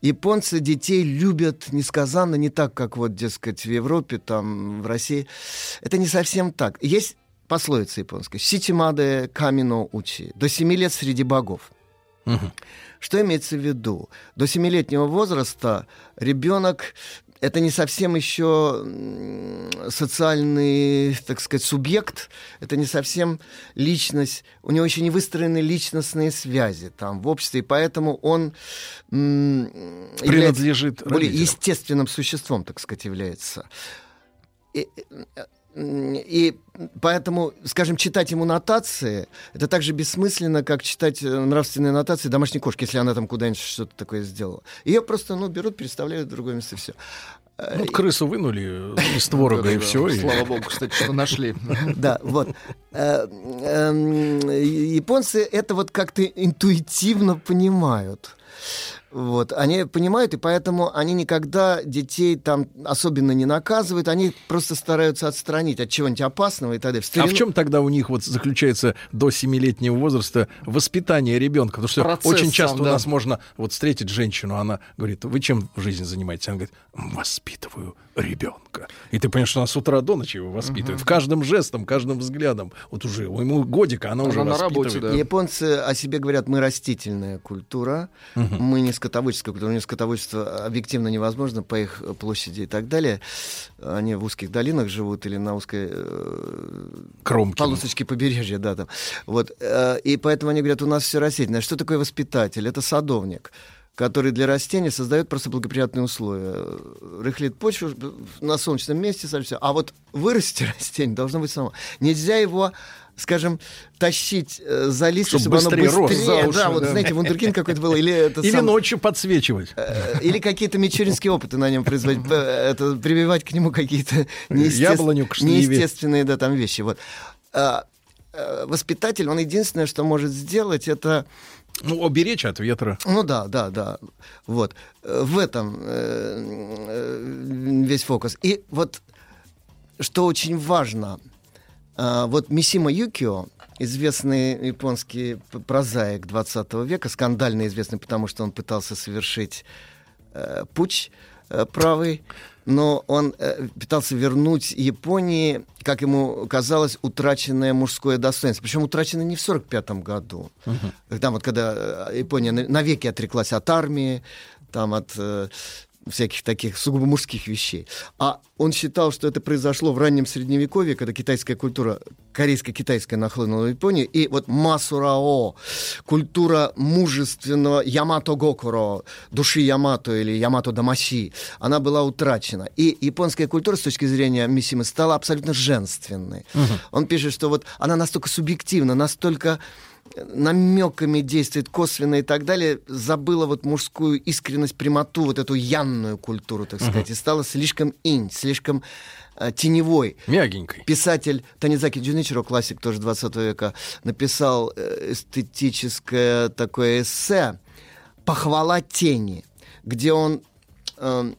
японцы детей любят несказанно не так, как вот, дескать, в Европе, там, в России. Это не совсем так. Есть пословица японская. «Ситимаде камино учи». До семи лет среди богов. Что имеется в виду? До семилетнего возраста ребенок это не совсем еще социальный, так сказать, субъект, это не совсем личность, у него еще не выстроены личностные связи там в обществе, и поэтому он Принадлежит более родителям. естественным существом, так сказать, является. И, э, и поэтому, скажем, читать ему нотации, это так же бессмысленно, как читать э, нравственные нотации домашней кошки, если она там куда-нибудь что-то такое сделала. Ее просто, ну, берут, переставляют в другое место, и все. Ну, вот крысу вынули из творога, и все. Слава богу, кстати, что нашли. Да, вот. Э, эм, Японцы это вот как-то интуитивно понимают. Вот, они понимают, и поэтому они никогда детей там особенно не наказывают, они просто стараются отстранить от чего-нибудь опасного и так далее. А в старину- чем тогда у них вот заключается до семилетнего возраста воспитание ребенка? Потому что Процесс очень часто сам, у да. нас можно вот встретить женщину, она говорит, вы чем в жизни занимаетесь? Она говорит, воспитываю ребенка. И ты понимаешь, что она с утра до ночи его воспитывает. В каждом жестом, каждом взглядом. Вот уже ему годика, она, уже на работе, воспитывает. да. Японцы о себе говорят, мы растительная культура, мы не скотоводческая культура, у них скотоводчество объективно невозможно по их площади и так далее. Они в узких долинах живут или на узкой э, Кромки. полосочке побережья, да, там. Вот. э, И поэтому они говорят, у нас все растительное. Что такое воспитатель? Это садовник который для растения создает просто благоприятные условия. Рыхлит почву на солнечном месте, всё. а вот вырасти растение должно быть само. Нельзя его скажем, тащить э, за листья, Чтоб чтобы оно быстрее рос быстрее, за уши, да, вот да. знаете, вундеркинд какой-то был, или это Или сам- ночью подсвечивать. Э, или какие-то мичуринские опыты на нем производить, э, это прививать к нему какие-то к шниве. неестественные да, там вещи. Вот. А, э, Воспитатель, он единственное, что может сделать, это Ну, оберечь от ветра. ну да, да, да. Вот. Э, В этом э, э, весь фокус. И вот что очень важно, а, вот Мисима Юкио, известный японский прозаик 20 века, скандально известный, потому что он пытался совершить э, путь э, правый, но он э, пытался вернуть Японии, как ему казалось, утраченное мужское достоинство. Причем утраченное не в 45 году, там вот когда э, Япония на- навеки отреклась от армии, там от э, всяких таких сугубо мужских вещей. А он считал, что это произошло в раннем средневековье, когда китайская культура, корейско-китайская нахлынула в Японию, и вот масурао, культура мужественного ямато гокуро, души ямато или ямато дамаси, она была утрачена. И японская культура с точки зрения Мисимы стала абсолютно женственной. Он пишет, что вот она настолько субъективна, настолько намеками действует косвенно и так далее, забыла вот мужскую искренность, прямоту, вот эту янную культуру, так сказать, и стала слишком инь, слишком э, теневой. Мягенькой. Писатель Танизаки Джуничиро, классик тоже 20 века, написал э, эстетическое такое эссе «Похвала тени», где он эм,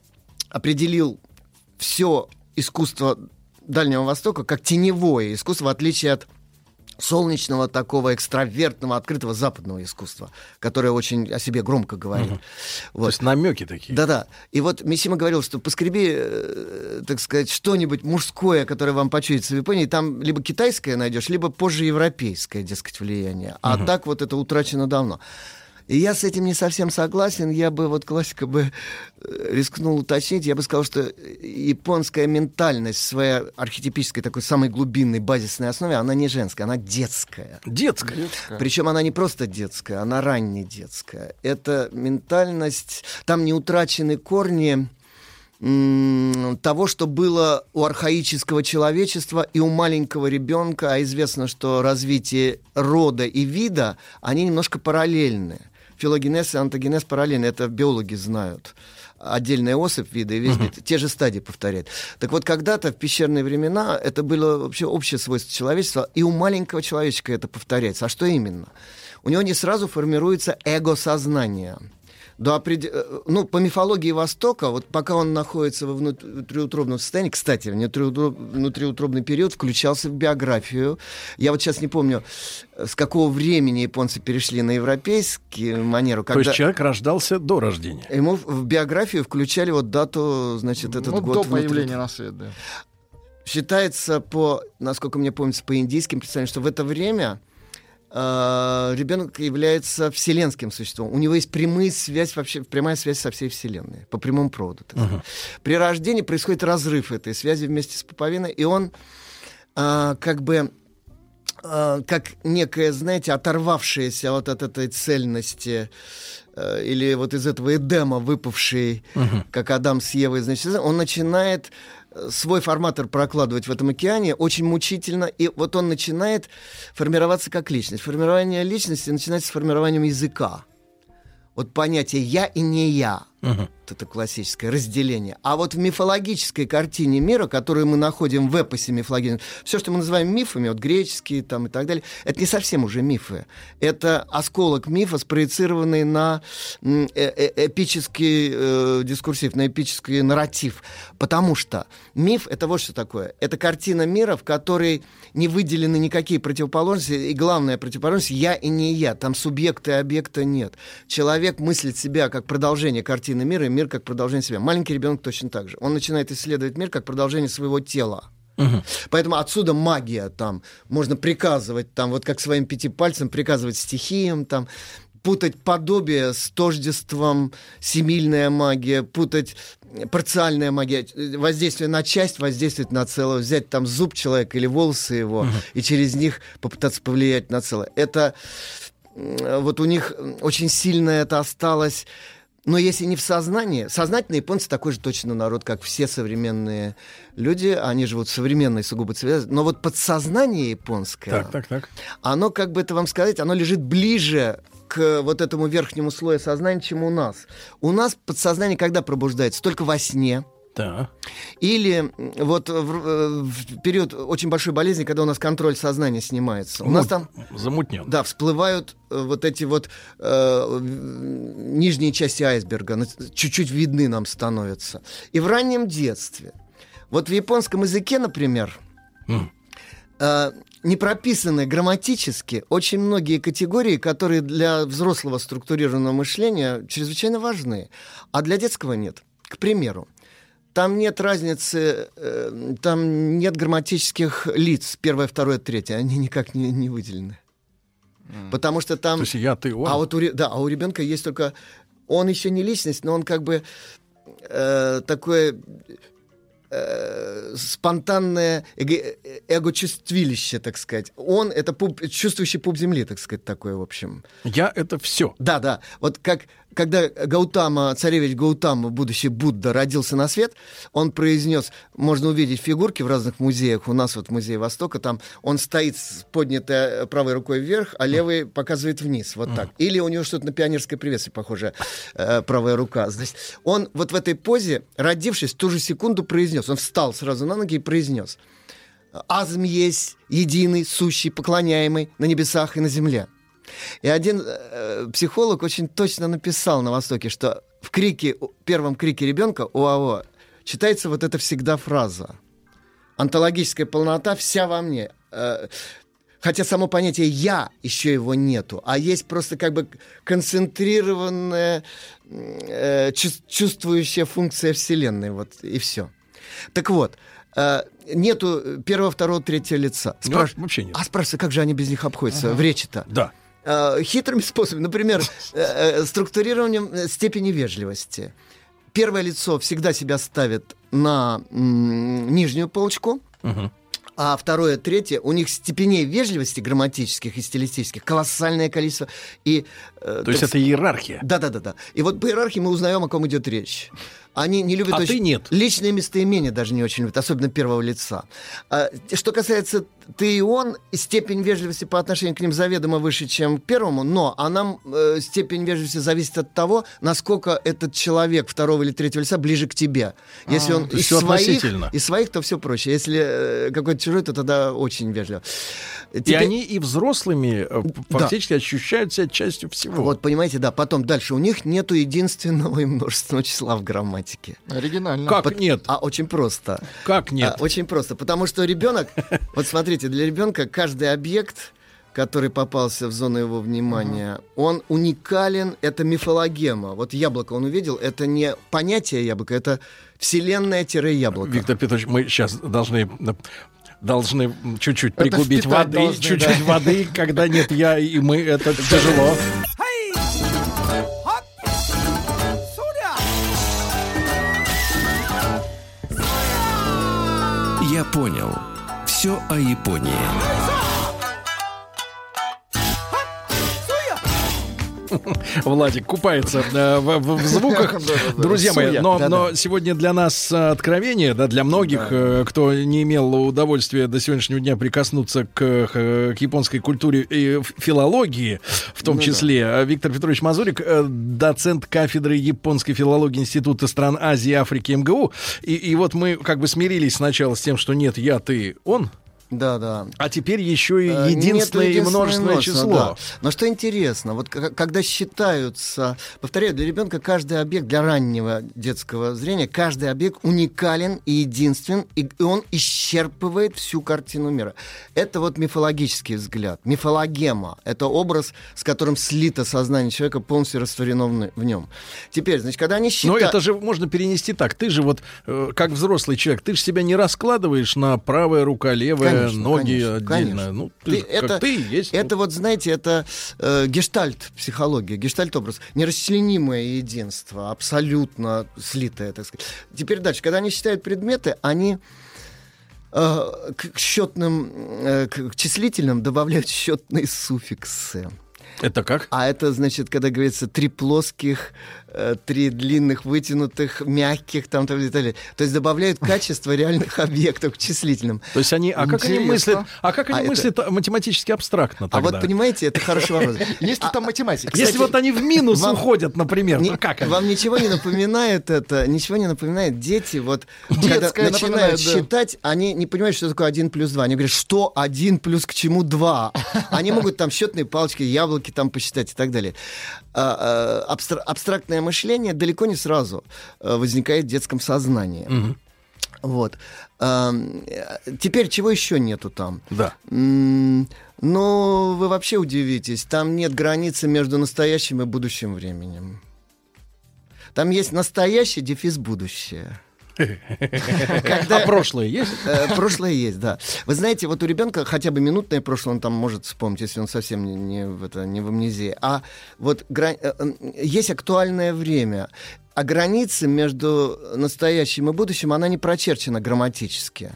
определил все искусство Дальнего Востока как теневое искусство, в отличие от солнечного такого экстравертного, открытого западного искусства, которое очень о себе громко говорит. То Вот. есть намеки такие. Да-да. И вот Мисима говорил, что поскреби, э, так сказать, что-нибудь мужское, которое вам почуется в Японии, там либо китайское найдешь, либо позже европейское, дескать, влияние. А так вот это утрачено давно. И я с этим не совсем согласен. Я бы, вот классика бы э, рискнул уточнить, я бы сказал, что японская ментальность в своей архетипической такой самой глубинной базисной основе, она не женская, она детская. Детская. Причем она не просто детская, она ранне детская. Это ментальность, там не утрачены корни того, что было у архаического человечества и у маленького ребенка, а известно, что развитие рода и вида, они немножко параллельны. Филогенез и антогенез параллельны, это биологи знают. Отдельная особь вида и весь вид, те же стадии повторяет. Так вот, когда-то в пещерные времена это было вообще общее свойство человечества, и у маленького человечка это повторяется. А что именно? У него не сразу формируется эго-сознание. До опред- э, Ну, по мифологии Востока, вот пока он находится во внут- внутриутробном состоянии, кстати, внутриутроб- внутриутробный период включался в биографию. Я вот сейчас не помню, с какого времени японцы перешли на европейскую манеру. То есть человек рождался до рождения. Ему в в биографию включали вот дату, значит, этот Ну, год. до внутри- появления на свет, да. Считается по, насколько мне помнится, по индийским представлениям, что в это время э, ребенок является вселенским существом. У него есть прямая связь вообще, прямая связь со всей вселенной по прямому проводу. так сказать. При рождении происходит разрыв этой связи вместе с пуповиной, и он э, как бы э, как некое, знаете, оторвавшееся вот от этой цельности э, или вот из этого Эдема выпавший, как Адам с Евой, значит, он начинает свой форматор прокладывать в этом океане очень мучительно, и вот он начинает формироваться как личность. Формирование личности начинается с формированием языка. Вот понятие «я» и «не я». Вот это классическое разделение. А вот в мифологической картине мира, которую мы находим в эпосе мифологическом, все, что мы называем мифами, вот греческие там и так далее, это не совсем уже мифы. Это осколок мифа, спроецированный на э- э- эпический э, дискурсив, на эпический нарратив. Потому что миф — это вот что такое. Это картина мира, в которой не выделены никакие противоположности, и главная противоположность — я и не я. Там субъекта и объекта нет. Человек мыслит себя как продолжение картины мира, и мир как продолжение себя. Маленький ребенок точно так же. Он начинает исследовать мир как продолжение своего тела. Поэтому отсюда магия там. Можно приказывать там, вот как своим пяти пальцем приказывать стихиям там, путать подобие с тождеством, семильная магия, путать э, парциальная магия, воздействие на часть, воздействовать на целое, взять там зуб человека или волосы его, и через них попытаться повлиять на целое. Это э, вот у них очень сильно это осталось но если не в сознании, сознательные японцы такой же точно народ, как все современные люди, они живут современной сугубо цивилизации, но вот подсознание японское, Так, так, так. оно, как бы это вам сказать, оно лежит ближе к вот этому верхнему слою сознания, чем у нас. У нас подсознание когда пробуждается? Только во сне. Да. Или вот в, э, в период очень большой болезни, когда у нас контроль сознания снимается. У нас там Замутнен. да, всплывают э, вот эти вот э, нижние части айсберга, чуть-чуть видны нам становятся. И в раннем детстве. Вот в японском языке, например, э, не прописаны грамматически очень многие категории, которые для взрослого структурированного мышления чрезвычайно важны, а для детского нет. К примеру, там нет разницы, э, там нет грамматических лиц, первое, второе, третье, они никак не, не выделены. Потому что там... То есть я, ты, он. А вот у, да, а у ребенка есть только... Он еще не личность, но он как бы э, такое э, спонтанное эго- э, эго-чувствилище, так сказать. Он — это пуп- чувствующий пуп земли, так сказать, такое, в общем. Я — это все. Да, да. Вот как когда Гаутама, царевич Гаутама, будущий Будда, родился на свет, он произнес, можно увидеть фигурки в разных музеях, у нас вот в Музее Востока, там он стоит с поднятой правой рукой вверх, а левой показывает вниз, вот так. Или у него что-то на пионерской приветствие похоже, э, правая рука. Значит, он вот в этой позе, родившись, в ту же секунду произнес, он встал сразу на ноги и произнес, Азм есть единый, сущий, поклоняемый на небесах и на земле. И один э, психолог очень точно написал на Востоке, что в крике, первом крике ребенка УАО читается вот эта всегда фраза. Антологическая полнота вся во мне. Э, Хотя само понятие «я» еще его нету, а есть просто как бы концентрированная э, чувс- чувствующая функция Вселенной, вот и все. Так вот, э, нету первого, второго, третьего лица. Ну, вообще нет. А спрашивается, как же они без них обходятся в речи-то? Да. Э, хитрыми способами. Например, э, э, структурированием степени вежливости. Первое лицо всегда себя ставит на нижнюю полочку, а второе, третье, у них степеней вежливости грамматических и стилистических колоссальное количество. И, То есть это иерархия. да, да, да, да. И вот по иерархии мы узнаем, о ком идет речь. Они не любят А очень- ты нет. Личные местоимения даже не очень любят, особенно первого лица. А, что касается ты и он, степень вежливости по отношению к ним заведомо выше, чем к первому, но а нам э, степень вежливости зависит от того, насколько этот человек второго или третьего лица ближе к тебе. Если А, он из своих, из своих, то все проще. Если э, какой-то чужой, то тогда очень вежливо. И Теперь- они и взрослыми э, фактически ощущают себя частью всего. Вот, понимаете, да. Потом дальше. У них нету единственного и множественного числа в грамматике. Оригинально. Как нет? А очень просто. Как нет? А, очень просто. Потому что ребенок, вот смотрите, для ребенка каждый объект который попался в зону его внимания, он уникален, это мифологема. Вот яблоко он увидел, это не понятие яблока, это вселенная-яблоко. Виктор Петрович, мы сейчас должны должны чуть-чуть пригубить воды, чуть-чуть да. воды, когда нет я и мы, это тяжело. Понял. Все о Японии. Владик купается э, в, в- в звуках. Друзья мои, но, но сегодня для нас э, откровение, да, для многих, э, кто не имел удовольствия до сегодняшнего дня прикоснуться к, к японской культуре и филологии, в том Ну да. числе. Виктор Петрович Мазурик, доцент кафедры японской филологии Института стран Азии и Африки МГУ. И, и вот мы как бы смирились сначала с тем, что нет я, ты, он. Да, да. А теперь еще и Э, единственное нету и множественное число. да. Но что интересно, вот когда считаются, повторяю, для ребенка каждый объект, для раннего детского зрения, каждый объект уникален и единствен, и и он исчерпывает всю картину мира. Это вот мифологический взгляд. Мифологема — это образ, с которым слито сознание человека, полностью растворено в, нем. Теперь, значит, когда они Но считают... это же можно перенести так. Ты же вот, э, как взрослый человек, ты же себя не раскладываешь на правая рука, левая, Конечно, ноги конечно, отдельно. конечно. Ну, ты, Ты- это, ты есть. это вот, знаете, это э, гештальт психология, гештальт образ, нерасчленимое единство, абсолютно слитое, так сказать. Теперь дальше, когда они считают предметы, они э, к, счетным, э, к, числительным добавляют счетные суффиксы. Это как? А это значит, когда говорится три плоских, три длинных, вытянутых, мягких, там, там и так далее. То есть добавляют качество реальных объектов к числительным. То есть они, а как они Интересно. мыслят, а как они А это- мыслят математически абстрактно А тогда? вот понимаете, это хороший вопрос. Есть ли там математика? Если вот они в минус уходят, например, то как они? Вам ничего не напоминает это? Ничего не напоминает? Дети, вот, когда начинают считать, они не понимают, что такое 1 плюс 2. Они говорят, что 1 плюс к чему 2? Они могут там счетные палочки, яблоки там посчитать и так далее. А, абстрактное мышление далеко не сразу э, возникает в детском сознании. Вот. Ам, э, Теперь чего еще нету там? Да. Ну, вы вообще удивитесь. Там нет границы между настоящим и будущим временем. Там есть настоящий дефис будущее. А прошлое есть? Э, Прошлое есть, да. Вы знаете, вот у ребенка хотя бы минутное прошлое он там может вспомнить, если он совсем не, не в, это, не в амнезии. А вот гра- э, э, есть актуальное время. А граница между настоящим и будущим, она не прочерчена грамматически.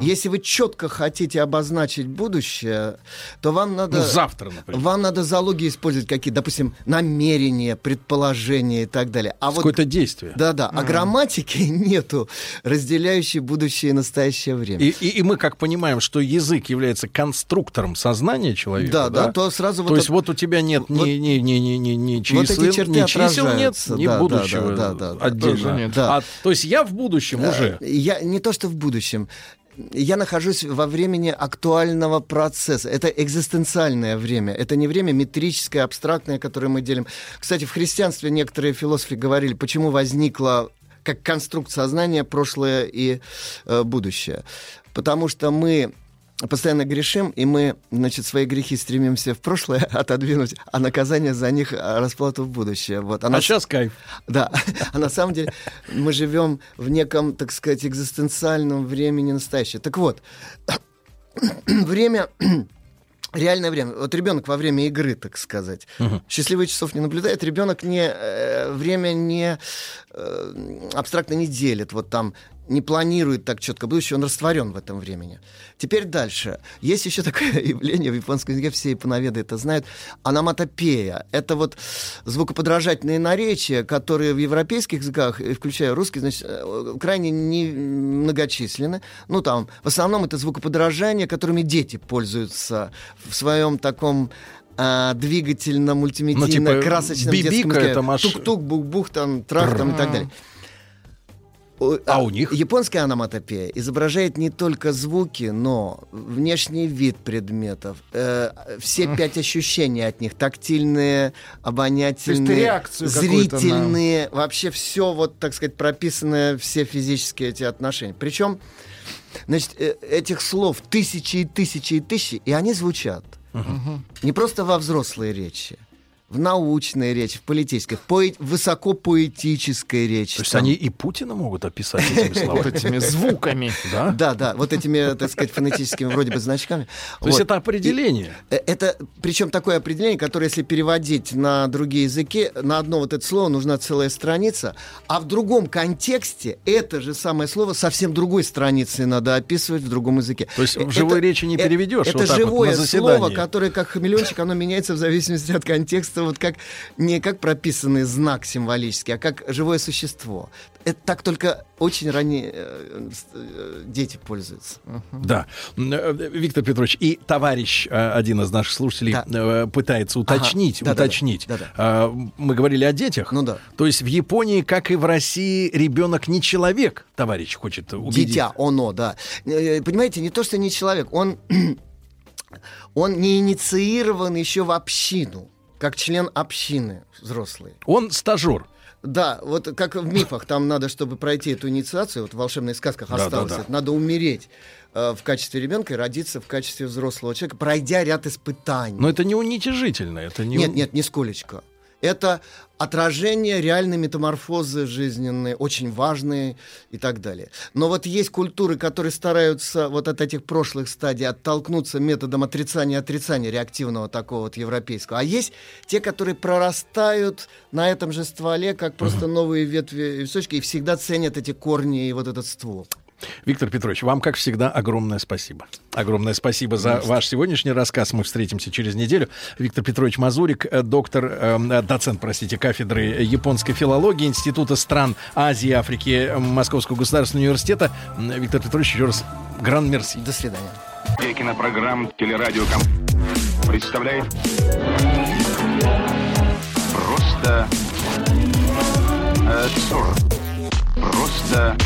Если вы четко хотите обозначить будущее, то вам надо... Ну, завтра, например. Вам надо залоги использовать какие, допустим, намерения, предположения и так далее. А вот Какое-то действие. да-да, а грамматики нету, разделяющей будущее и настоящее время. И, и- и мы как понимаем, что язык является конструктором сознания человека, Да, да, да, то сразу То вот есть это- вот у тебя нет ни, вот- ни, ни, ни, ни, ни вот чисел, эти черты ни чисел нет, отражаются, ни да, да, будущего да, да, да, отдельно. тоже нет. А, то есть я в будущем уже. Э, Я не то, что в будущем. Я нахожусь во времени актуального процесса. Это экзистенциальное время. Это не время метрическое, абстрактное, которое мы делим. Кстати, в христианстве некоторые философы говорили, почему возникло как конструкт сознания прошлое и э, будущее. Потому что мы постоянно грешим, и мы, значит, свои грехи стремимся в прошлое отодвинуть, а наказание за них а, расплату в будущее. Вот. А сейчас кайф. Да, а на самом деле мы живем в неком, так сказать, экзистенциальном времени настоящее. Так вот, время реальное время. Вот ребенок во время игры, так сказать. Счастливых часов не наблюдает. Ребенок не, э, время не э, абстрактно не делит. Вот там не планирует так четко будущее, он растворен в этом времени. Теперь дальше. Есть еще такое явление в японском языке, все японоведы это знают, аноматопея. Это вот звукоподражательные наречия, которые в европейских языках, включая русский, значит, э, крайне не многочисленны. Ну, там, в основном это звукоподражания, которыми дети пользуются в своем таком а, двигательно-мультимедийно-красочном Ну, типа, детском маш- Тук-тук, бух-бух, там, трах, там и так далее. А у них? Японская аноматопея изображает не только звуки, но внешний вид предметов, э, все пять ощущений от них, тактильные, обонятельные, какую-то на- зрительные, вообще все вот, так сказать, прописанное, все физические эти отношения. Причем, значит, э, этих слов тысячи и тысячи и тысячи, и они звучат. Не просто во взрослой речи, в научной речи, в политической, в поэ- высокопоэтической речи. То есть там. они и Путина могут описать этими словами. Вот этими звуками. Да? Да, да, вот этими, так сказать, фонетическими вроде бы значками. То есть это определение. Э, Это, причем такое определение, которое, если переводить на другие языки, на одно вот это слово нужна целая страница, а в другом контексте это же самое слово совсем другой страницей надо описывать в другом языке. То есть в Э, живой это- речи не э, переведешь Это живое слово, которое как хамелеончик, оно меняется в зависимости от контекста, вот как не как прописанный знак символический, а как живое существо. Это так только очень ранние э, э, дети пользуются. Да. Э, Виктор Петрович, и товарищ, один из наших слушателей, э, пытается уточнить, Да-да-да. уточнить. Да-да. А, Мы говорили о детях. Ну да. То есть в Японии, как и в России, ребенок не человек, товарищ хочет убедить. Дитя, оно, да. Понимаете, не то, что не человек, он, он не инициирован еще в общину, как член общины взрослый. Он стажер. Да, вот как в мифах, там надо, чтобы пройти эту инициацию, вот в волшебных сказках Да, да, осталось, да. это, надо умереть э, в качестве ребенка и родиться в качестве взрослого человека, пройдя ряд испытаний. Но это не уничижительно. Это не... Нет, нет, нисколечко. Это отражение реальной метаморфозы жизненной, очень важные и так далее. Но вот есть культуры, которые стараются вот от этих прошлых стадий оттолкнуться методом отрицания отрицания реактивного такого вот европейского. А есть те, которые прорастают на этом же стволе, как просто новые ветви и височки, и всегда ценят эти корни и вот этот ствол. Виктор Петрович, вам, как всегда, огромное спасибо. Огромное спасибо за ваш сегодняшний рассказ. Мы встретимся через неделю. Виктор Петрович Мазурик, э, доктор, э, доцент, простите, кафедры японской филологии Института стран Азии и Африки э, Московского государственного университета. Виктор Петрович, еще раз гран мерси. До свидания. Кинопрограмм «Телерадиоком» представляет Просто э. Просто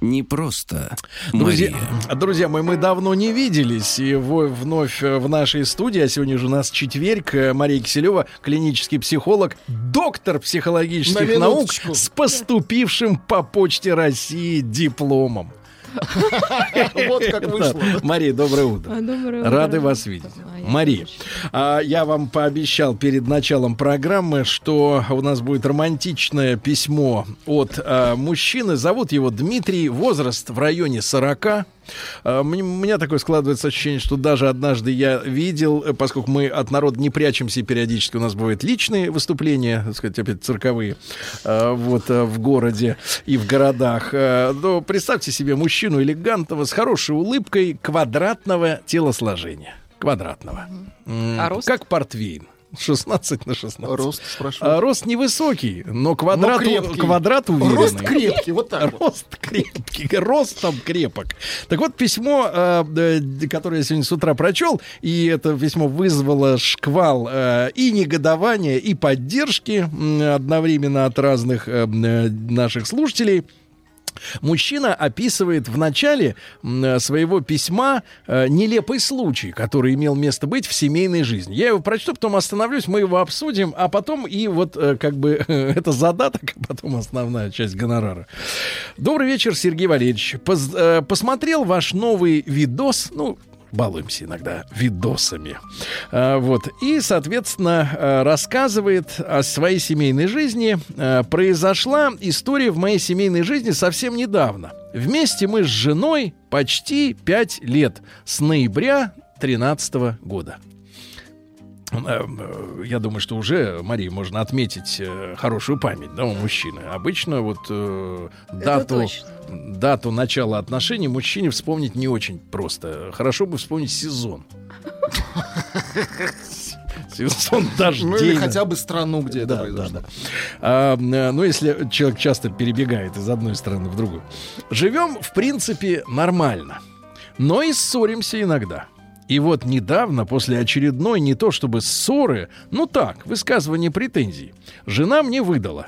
Не просто. Друзья, Мария. друзья мои, мы давно не виделись. И во- вновь э, в нашей студии, а сегодня же у нас четверг, э, Мария Киселева, клинический психолог, доктор психологических На наук с поступившим по почте России дипломом. Вот как вышло. Мария, доброе утро. А, доброе утро. Рады вас видеть. Мария, а, я вам пообещал перед началом программы, что у нас будет романтичное письмо от а, мужчины. Зовут его Дмитрий, возраст в районе 40. Мне- У меня такое складывается ощущение, что даже однажды я видел, э, поскольку мы от народа не прячемся, и периодически у нас бывают личные выступления, так сказать, опять цирковые, а, вот в городе и в городах. Но представьте себе мужчину элегантного, с хорошей улыбкой, квадратного телосложения. Квадратного. А рост? Как портвейн. 16 на 16. Рост, спрашиваю. А, рост невысокий, но квадрат, Но крепкий. квадрат уверенный. Рост крепкий, вот так вот. Рост крепкий, рост там крепок. Так вот, письмо, э, которое я сегодня с утра прочел, и это письмо вызвало шквал э, и негодования, и поддержки одновременно от разных э, э, наших слушателей. Мужчина описывает в начале э, своего письма э, нелепый случай, который имел место быть в семейной жизни. Я его прочту, потом остановлюсь, мы его обсудим, а потом и вот э, как бы это задаток, а потом основная часть гонорара. Добрый вечер, Сергей Валерьевич. Поз- посмотрел ваш новый видос, ну, балуемся иногда видосами. А, вот. И, соответственно, э, рассказывает о своей семейной жизни. Э, Произошла история в моей семейной жизни совсем недавно. Вместе мы с женой почти 5 лет, с ноября 2013 года. Э, э, я думаю, что уже, Мария, можно отметить э, хорошую память, да, у мужчины. Обычно вот э, дату, дату начала отношений мужчине вспомнить не очень просто. Хорошо бы вспомнить сезон. Сезон дождей. Ну или хотя бы страну, где это Да, произошло. да, да. А, э, ну, если человек часто перебегает из одной страны в другую. Живем, в принципе, нормально. Но и ссоримся иногда. И вот недавно, после очередной не то чтобы ссоры, ну так, высказывание претензий, жена мне выдала,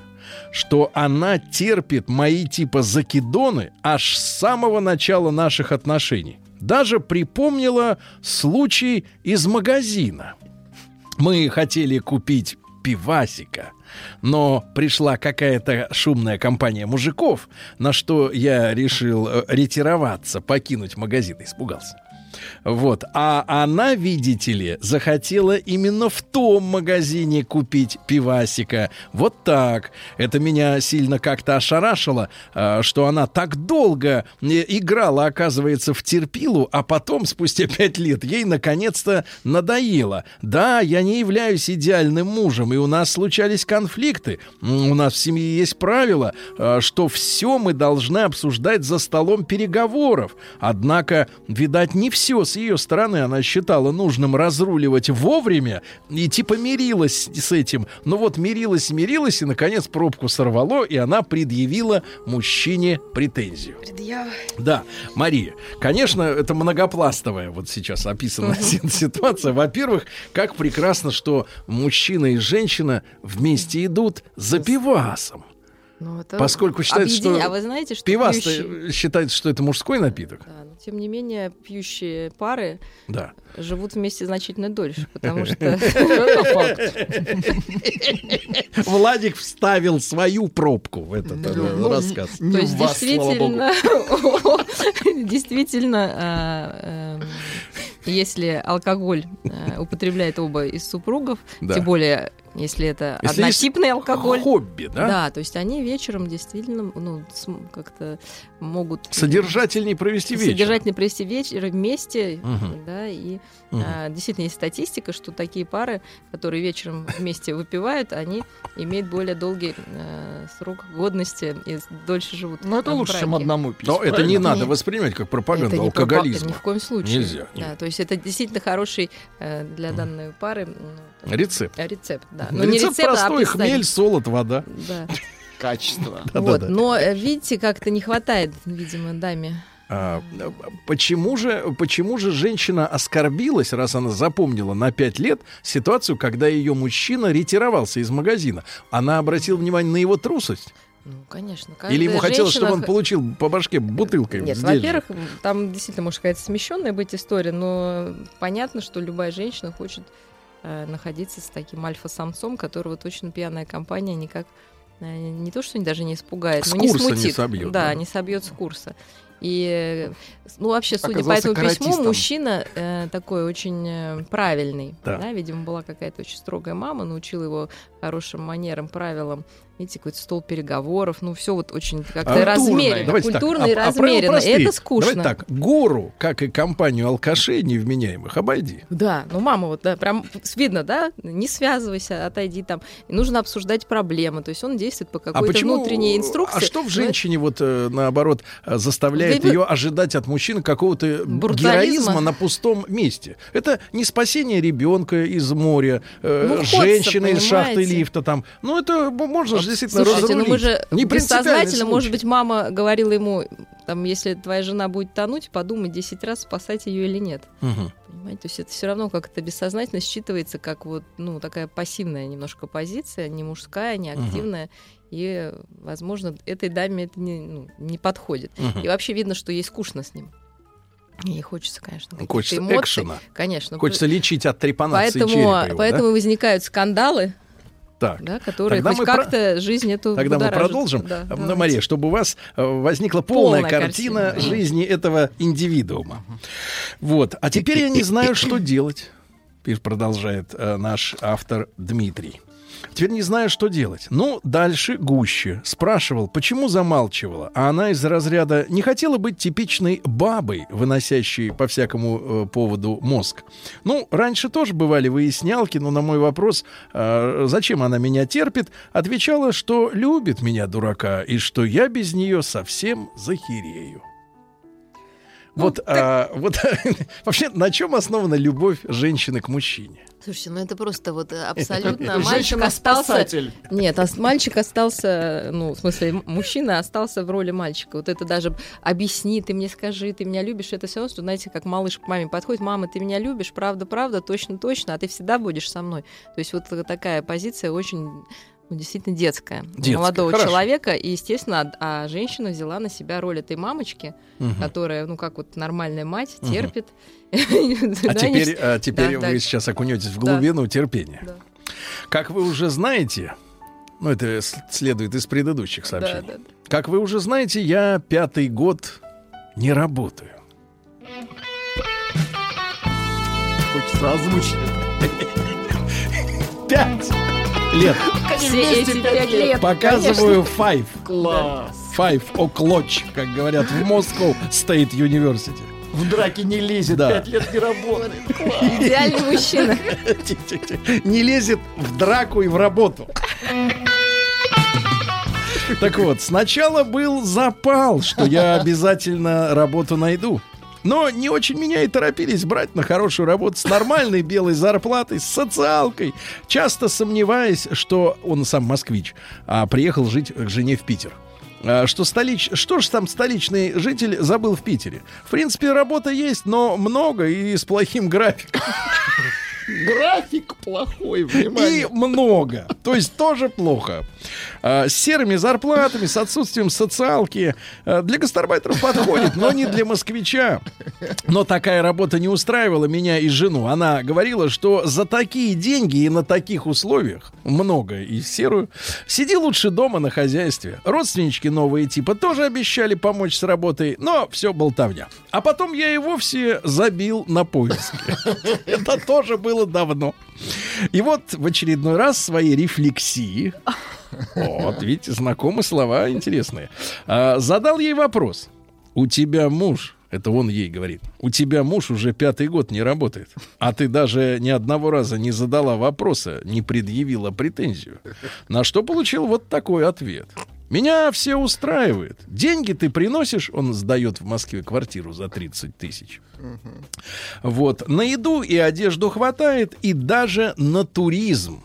что она терпит мои типа закидоны аж с самого начала наших отношений. Даже припомнила случай из магазина. Мы хотели купить пивасика, но пришла какая-то шумная компания мужиков, на что я решил э, ретироваться, покинуть магазин, испугался. Вот. А она, видите ли, захотела именно в том магазине купить пивасика. Вот так. Это меня сильно как-то ошарашило, а, что она так долго э, играла, оказывается, в терпилу, а потом, спустя пять лет, ей наконец-то надоело. Да, я не являюсь идеальным мужем, и у нас случались конфликты. У нас в семье есть правило, а, что все мы должны обсуждать за столом переговоров. Однако, видать, не все с ее стороны она считала нужным разруливать вовремя и типа мирилась с этим. Но вот мирилась, мирилась, и, наконец, пробку сорвало, и она предъявила мужчине претензию. Да, Мария, конечно, это многопластовая вот сейчас описана си- ситуация. Во-первых, как прекрасно, что мужчина и женщина вместе идут за пивасом. Ну, это Поскольку считается, объединя- что А вы знаете, что пивас пьющие- считается, что это мужской напиток. Да, но тем не менее, пьющие пары Да. живут вместе значительно дольше, потому что... Владик вставил свою пробку в этот э, рассказ. То есть действительно, действительно, а, эм, если алкоголь э, употребляет оба из супругов, Да. тем более если это Если есть однотипный алкоголь, Хобби, да? да, то есть они вечером действительно, ну, как-то могут Содержательней провести вечер. содержательно провести вечер вместе, Мгм. да, и Мгм. а, действительно есть статистика, что такие пары, которые вечером вместе выпивают, они имеют более долгий э, срок годности и дольше живут. Ну, это лучше, чем браке. одному пить. Но это не надо воспринимать как пропаганду Это алкоголизма. Ни в коем случае. Нельзя, Да, нет. то есть это действительно хороший э, для данной пары ну, Рецепт. рецепт, да. Но не Рецепт рецепт, а простой, описание. хмель, солод, вода. Да. Качество. Вот. Да-да-да. Но э, видите, как-то не хватает, видимо, даме. А, почему же, почему же женщина оскорбилась, раз она запомнила на пять лет ситуацию, когда ее мужчина ретировался из магазина? Она обратила внимание на его трусость? Ну, конечно. Или ему каждая хотелось, чтобы женщина он получил по башке бутылкой? Нет, во-первых, там действительно может какая-то смещенная быть история, но понятно, что любая женщина хочет находиться с таким альфа-самцом, которого точно пьяная компания никак э, не то, что даже не испугает, С но не курса не смутит. собьет, Да, да. не собьет с курса. И, э, ну, вообще, судя по Оказался этому письму, каратистом. мужчина э, такой очень э, правильный. Да. Да. видимо, была какая-то очень строгая мама, научила его хорошим манерам, правилам. Видите, какой-то стол переговоров, ну, все вот очень как-то размеренно, Давайте культурно а- и а размеренно. Простые. это скучно. Давайте так, гору, как и компанию алкашей невменяемых, обойди. Да, ну мама вот, да, прям видно, да, не связывайся, отойди там. И нужно обсуждать проблемы. То есть он действует по какой-то внутренней инструкции. А что в Но женщине вот э, наоборот э, заставляет ее ожидать от мужчины какого-то героизма на пустом месте? Это не спасение ребенка из моря, э, Ну, женщины из шахты? Лифта там. Ну это можно же действительно Слушайте, ну разрулить. мы же Не бессознательно, может быть, мама говорила ему, там, если твоя жена будет тонуть, подумай 10 раз, спасать ее или нет. Мгм. Понимаете, то есть это все равно как-то бессознательно считывается как вот, ну, такая пассивная немножко позиция, не мужская, не активная. И, возможно, этой даме это не, ну, не подходит. Мгм. И вообще видно, что ей скучно с ним. Ей хочется, конечно, Хочется эмоций. экшена. Конечно. Хочется лечить от трепанации Поэтому, черепа его, поэтому да? возникают скандалы, Так. да, которые Тогда хоть мы про- как-то жизнь эту Тогда мы продолжим. Да, давайте. Мария, чтобы у вас э, возникла полная, Полная картина, картина. жизни этого индивидуума. Вот. А теперь я не знаю, что делать, продолжает э, наш автор Дмитрий. Теперь не знаю, что делать. Ну, дальше гуще. Спрашивал, почему замалчивала. А она из разряда не хотела быть типичной бабой, выносящей по всякому э, поводу мозг. Ну, раньше тоже бывали выяснялки, но на мой вопрос, э, зачем она меня терпит, отвечала, что любит меня, дурака, и что я без нее совсем захерею. Вот, а, вот вообще, на чем основана любовь женщины к мужчине? Слушайте, ну это просто вот абсолютно мальчик остался. Нет, ос- мальчик остался, ну, в смысле, мужчина остался в роли мальчика. Вот это даже объясни, ты мне скажи, ты меня любишь, это все равно, что, знаете, как малыш к маме подходит, мама, ты меня любишь, правда, правда, точно, точно, а ты всегда будешь со мной. То есть вот такая позиция очень ну, действительно детская, Детская, молодого хорошо. человека. И, естественно, а, а женщина взяла на себя роль этой мамочки, Мгм. которая, ну, как вот нормальная мать, терпит. А теперь, а теперь Да, вы да. сейчас окунетесь в Да. глубину терпения. Да. Как вы уже знаете, ну это следует из предыдущих сообщений. Да, да, Как вы уже знаете, я пятый год не работаю. Хочется озвучить. Пять лет. Все эти пять лет. Показываю five. Класс. Five o'clock, как говорят в Moscow State University. В драке не лезет, Да. пять лет не работает. Идеальный мужчина. Не лезет в драку и в работу. Так вот, сначала был запал, что я обязательно работу найду. Но не очень меня и торопились брать на хорошую работу с нормальной белой зарплатой, с социалкой, часто сомневаясь, что он сам москвич, а приехал жить к жене в Питер. А, Что, столич... что ж там столичный житель забыл в Питере? В принципе, работа есть, но много и с плохим графиком. График плохой, И внимание. много. То есть тоже плохо. А, С серыми зарплатами, с отсутствием социалки. а, Для гастарбайтеров подходит, но не для москвича. Но такая работа не устраивала меня и жену. Она говорила, что за такие деньги и на таких условиях, много и серую, сиди лучше дома на хозяйстве. Родственнички новые типа тоже обещали помочь с работой, но все болтовня. А потом я и вовсе забил на поиски. Это тоже было давно. И вот в очередной раз свои рефлексии, вот, видите, знакомые слова интересные, а, задал ей вопрос. У тебя муж, это он ей говорит, у тебя муж уже пятый год не работает, а ты даже ни одного раза не задала вопроса, не предъявила претензию. На что получил вот такой ответ. Меня все устраивает. Деньги ты приносишь, он сдает в Москве квартиру за 30 тысяч. Вот. На еду и одежду хватает, и даже на туризм.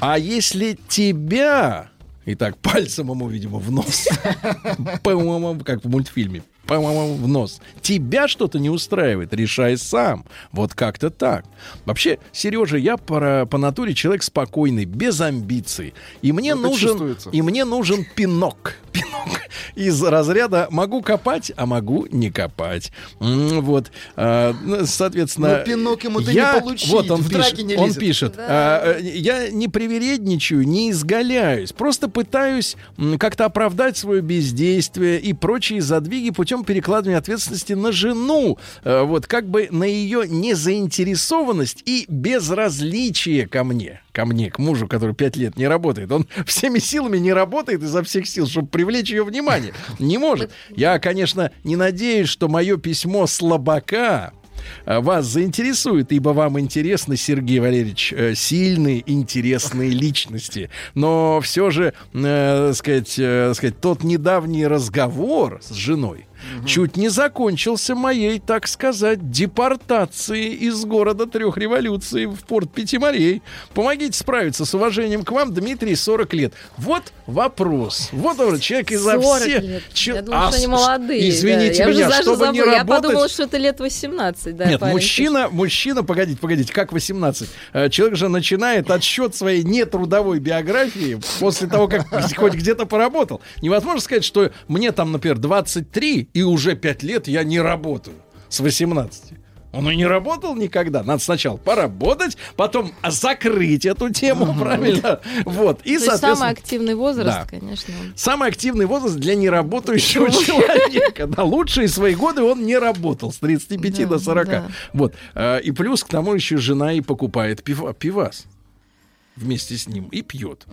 А если тебя... И так пальцем ему, видимо, в нос. Пам-пам-пам, Как в мультфильме. В нос. Тебя что-то не устраивает, решай сам. Вот как-то так. Вообще, Сережа, я по, по натуре человек спокойный, без амбиций. И мне Это нужен, чувствуется. и мне нужен пинок. Пинок из разряда могу копать, а могу не копать. Вот, А, ну, соответственно. Но пинок ему ты я- не получить, Вот он пишет. не он пишет. а, э, я не привередничаю, не изгаляюсь, просто пытаюсь как-то оправдать свое бездействие и прочие задвиги путем перекладывания ответственности на жену. Э, Вот как бы на ее незаинтересованность и безразличие ко мне. Ко мне, к мужу, который пять лет не работает. Он всеми силами не работает изо всех сил, чтобы привлечь ее внимание. Не может. Я, конечно, не надеюсь, что мое письмо слабака вас заинтересует, ибо вам интересны, Сергей Валерьевич, э, сильные, интересные личности. Но все же, э, сказать, э, сказать, тот недавний разговор с женой чуть не закончился моей, так сказать, депортацией из города трех революций в порт Пяти морей. Помогите справиться с уважением к вам, Дмитрий, 40 лет. Вот вопрос. Вот он, человек изо 40 всех... лет. Че- Я думала, А, что они молодые. Извините да. Я меня, уже даже чтобы не забыла. Я работать... подумала, что это лет 18. Да, Нет, парень. мужчина, мужчина, погодите, погодите, как 18? Э, Человек же начинает отсчет своей нетрудовой биографии после того, как хоть где-то поработал. Невозможно сказать, что мне там, например, 23, и уже 5 лет я не работаю с 18. Он и не работал никогда. Надо сначала поработать, потом закрыть эту тему, правильно? Вот. И, То соответственно... самый активный возраст, Да. конечно. он- Самый активный возраст для неработающего человека. Да, лучшие свои годы он не работал с 35 до 40. да. Вот. А, И плюс к тому еще жена и покупает пива- пивас. Вместе с ним и пьет.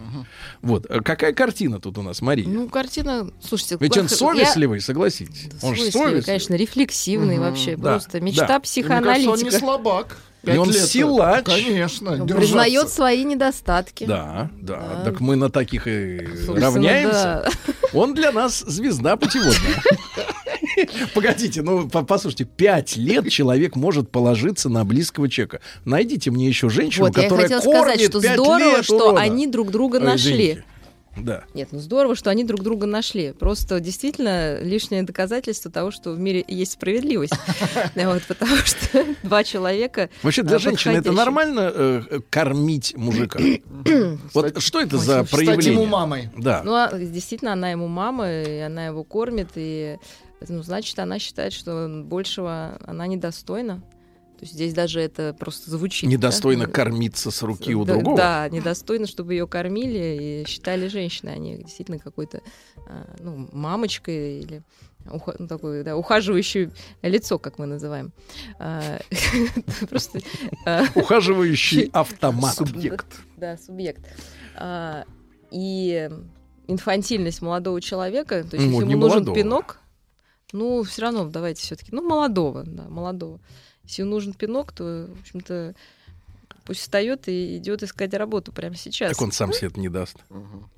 Вот. А Какая картина тут у нас, Мария? Ну, картина, слушайте... Ведь он совестливый, согласитесь. Он Совестливый, совестливый. конечно, рефлексивный Мгм. вообще. Да, Просто мечта да. психоаналитика. Мне кажется, он не слабак. И он лет, силач. Конечно. Он держаться. Признает свои недостатки. Да, да, Да. Так мы на таких и Собственно, равняемся. да. Он для нас звезда путеводная. Погодите, ну по- послушайте, пять лет человек может положиться на близкого человека. Найдите мне еще женщину, Вот, я которая хотела сказать, кормит что пять здорово, лет что урода. они друг друга нашли. извините. Да. Нет, ну здорово, что они друг друга нашли. Просто действительно лишнее доказательство того, что в мире есть справедливость. Вот, Потому что два человека... Вообще для а, женщины это нормально э, кормить мужика? Вот что это за Стать проявление? ему мамой. Да. Ну, а действительно, она ему мама, и она его кормит, и ну, значит, она считает, что большего она недостойна. То есть здесь даже это просто звучит. Недостойно да? кормиться с руки у Да, другого. Да, недостойно, чтобы ее кормили и считали женщиной, а не действительно какой-то а, ну, мамочкой или уха- ну, такое, да, ухаживающее лицо, как мы называем. А, Просто... а, Ухаживающий автомат. Да, субъект. И инфантильность молодого человека, то есть Ну, ему нужен пинок, ну, все равно давайте все-таки, ну, молодого, да, молодого. Если ему нужен пинок, то, в общем-то, пусть встает и идет искать работу прямо сейчас. Так он сам себе это не даст.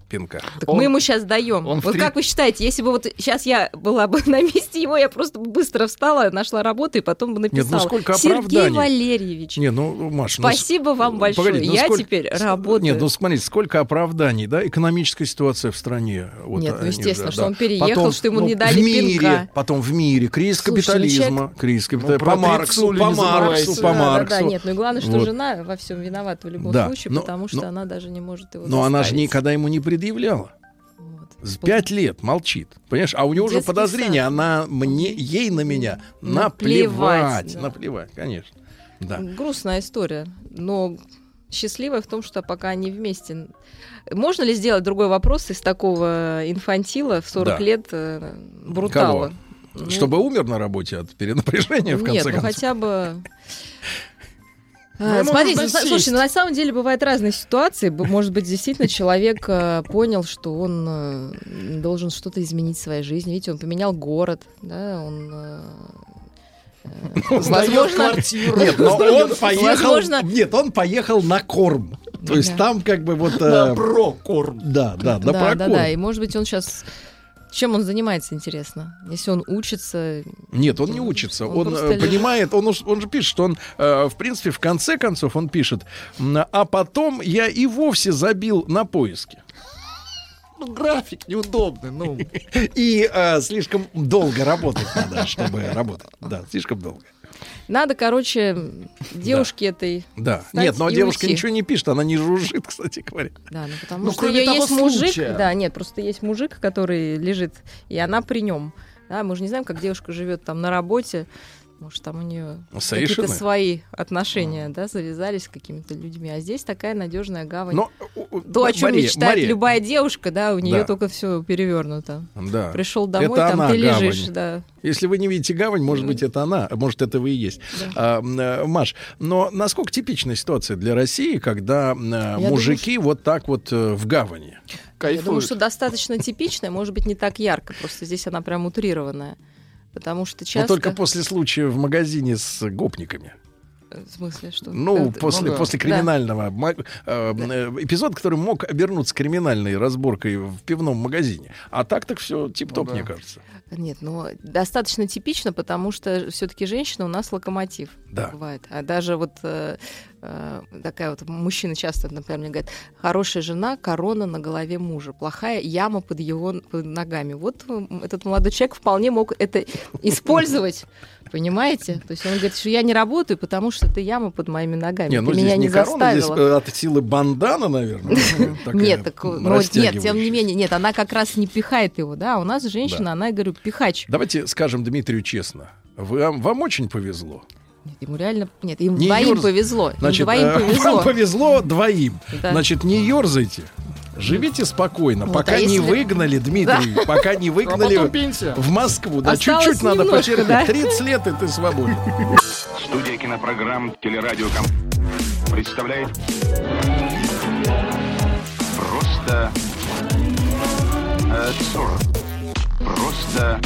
Пинка. Так мы ему сейчас даем. он Вот три- как вы считаете, если бы вот сейчас я была бы на месте его, я просто бы быстро встала, нашла работу и потом бы написала. Нет, ну сколько Сергей. Валерьевич, Не, ну, Маш, ну, спасибо вам большое. Погодите, ну я сколько- теперь работаю. Нет, ну смотрите, сколько оправданий, да, экономическая ситуация в стране. Вот Нет, ну, естественно, же, что да. он переехал, что ему не дали в мире, пинка. Потом в мире, кризис Слушайте, ну, капитализма, человек- кризис Ну, капитализма, про по Марксу, по Марксу, по Марксу. да, нет, ну и главное, что жена во всем виновата в любом случае, потому что она даже не может его Но она же никогда ему не предъявляла. С пять лет молчит. Понимаешь? А у него уже подозрение, сад. она мне, ей на меня Наплевать, наплевать. да. Наплевать, конечно. Да. Грустная история, но счастливая в том, что пока они вместе. Можно ли сделать другой вопрос из такого инфантила в 40 Да. лет э, брутала? Кого? Ну, Чтобы умер на работе от перенапряжения, в конце Нет, ну концов. хотя бы... Ну, А, Смотрите, ну, слушай, ну, на самом деле бывают разные ситуации. Может быть, действительно человек э, понял, что он э, должен что-то изменить в своей жизни. Видите, он поменял город, да, он... э, э, Возможно, квартиру. Нет, но он поехал. Возможно- Нет, он поехал на корм. То есть Да. там как бы вот. На э, прокорм. Да, да, на да, да, прокорм. да. И может быть, он сейчас... Чем он занимается, интересно? Если он учится... Нет, он не учится. Он Он, э, понимает, он, он же пишет, что он, э, в принципе, в конце концов, он пишет, «М, а потом я и вовсе забил на поиски. Ну, график неудобный, ну. И э, слишком долго работать надо, чтобы работать. Да, слишком долго. Надо, короче, девушке этой... Да. Нет, но девушка уйти. ничего не пишет, она не жужжит, кстати говоря. Да, ну потому Ну, что её того есть мужик, случая. да, нет, просто есть мужик, который лежит, и она при нем. Да, мы же не знаем, как девушка живет там на работе. Может, там у нее Совершенно. какие-то свои отношения, да, завязались с какими-то людьми. А здесь такая надежная гавань. Но, То, о чем Мария, мечтает Мария, любая девушка, да, у нее Да. только все перевернуто. Да. Пришел домой, Это там она ты лежишь, гавань. да. Если вы не видите гавань, может быть, это она, а может, это вы и есть. А, м, э, Маш, но насколько типичная ситуация для России, когда э, мужики вот так вот э, в гавани? Я думаю, что достаточно типичная, может быть, не так ярко, просто здесь она прям утрированная. Потому что Но часто... только после случая в магазине с гопниками. В смысле, что? Ну, Как- после, да. после криминального ма- э, э, эпизод, который мог обернуться криминальной разборкой в пивном магазине. А так так все тип-топ, мне кажется. Нет, ну достаточно типично, потому что все-таки женщина у нас локомотив. Да. Бывает. А даже вот э, э, такая вот мужчина часто, например, мне говорят, хорошая жена, корона на голове мужа, плохая яма под его под ногами. Вот э, этот молодой человек вполне мог это использовать. Понимаете? То есть он говорит, что я не работаю, потому что ты яма под моими ногами. Не, ну ты здесь меня не не корона, здесь заставила. э, от силы бандана, наверное. Нет, так, ну, нет, тем не менее, нет, она как раз не пихает его, да, а у нас женщина, она, говорю, пихач. Давайте скажем Дмитрию честно. Вам, вам очень повезло. Ему реально, нет, им Не двоим ёрз- повезло, им Значит, двоим э, повезло. вам повезло двоим. Да. Значит, не ерзайте. Живите спокойно, Вот, пока а не если- выгнали, Дмитрий, пока не выгнали потом пенсия. в Москву. Да чуть-чуть надо потерпеть. да? 30 лет, и ты свободен. Студия кинопрограмм «Телерадио Ком...» представляет Просто... э. Просто...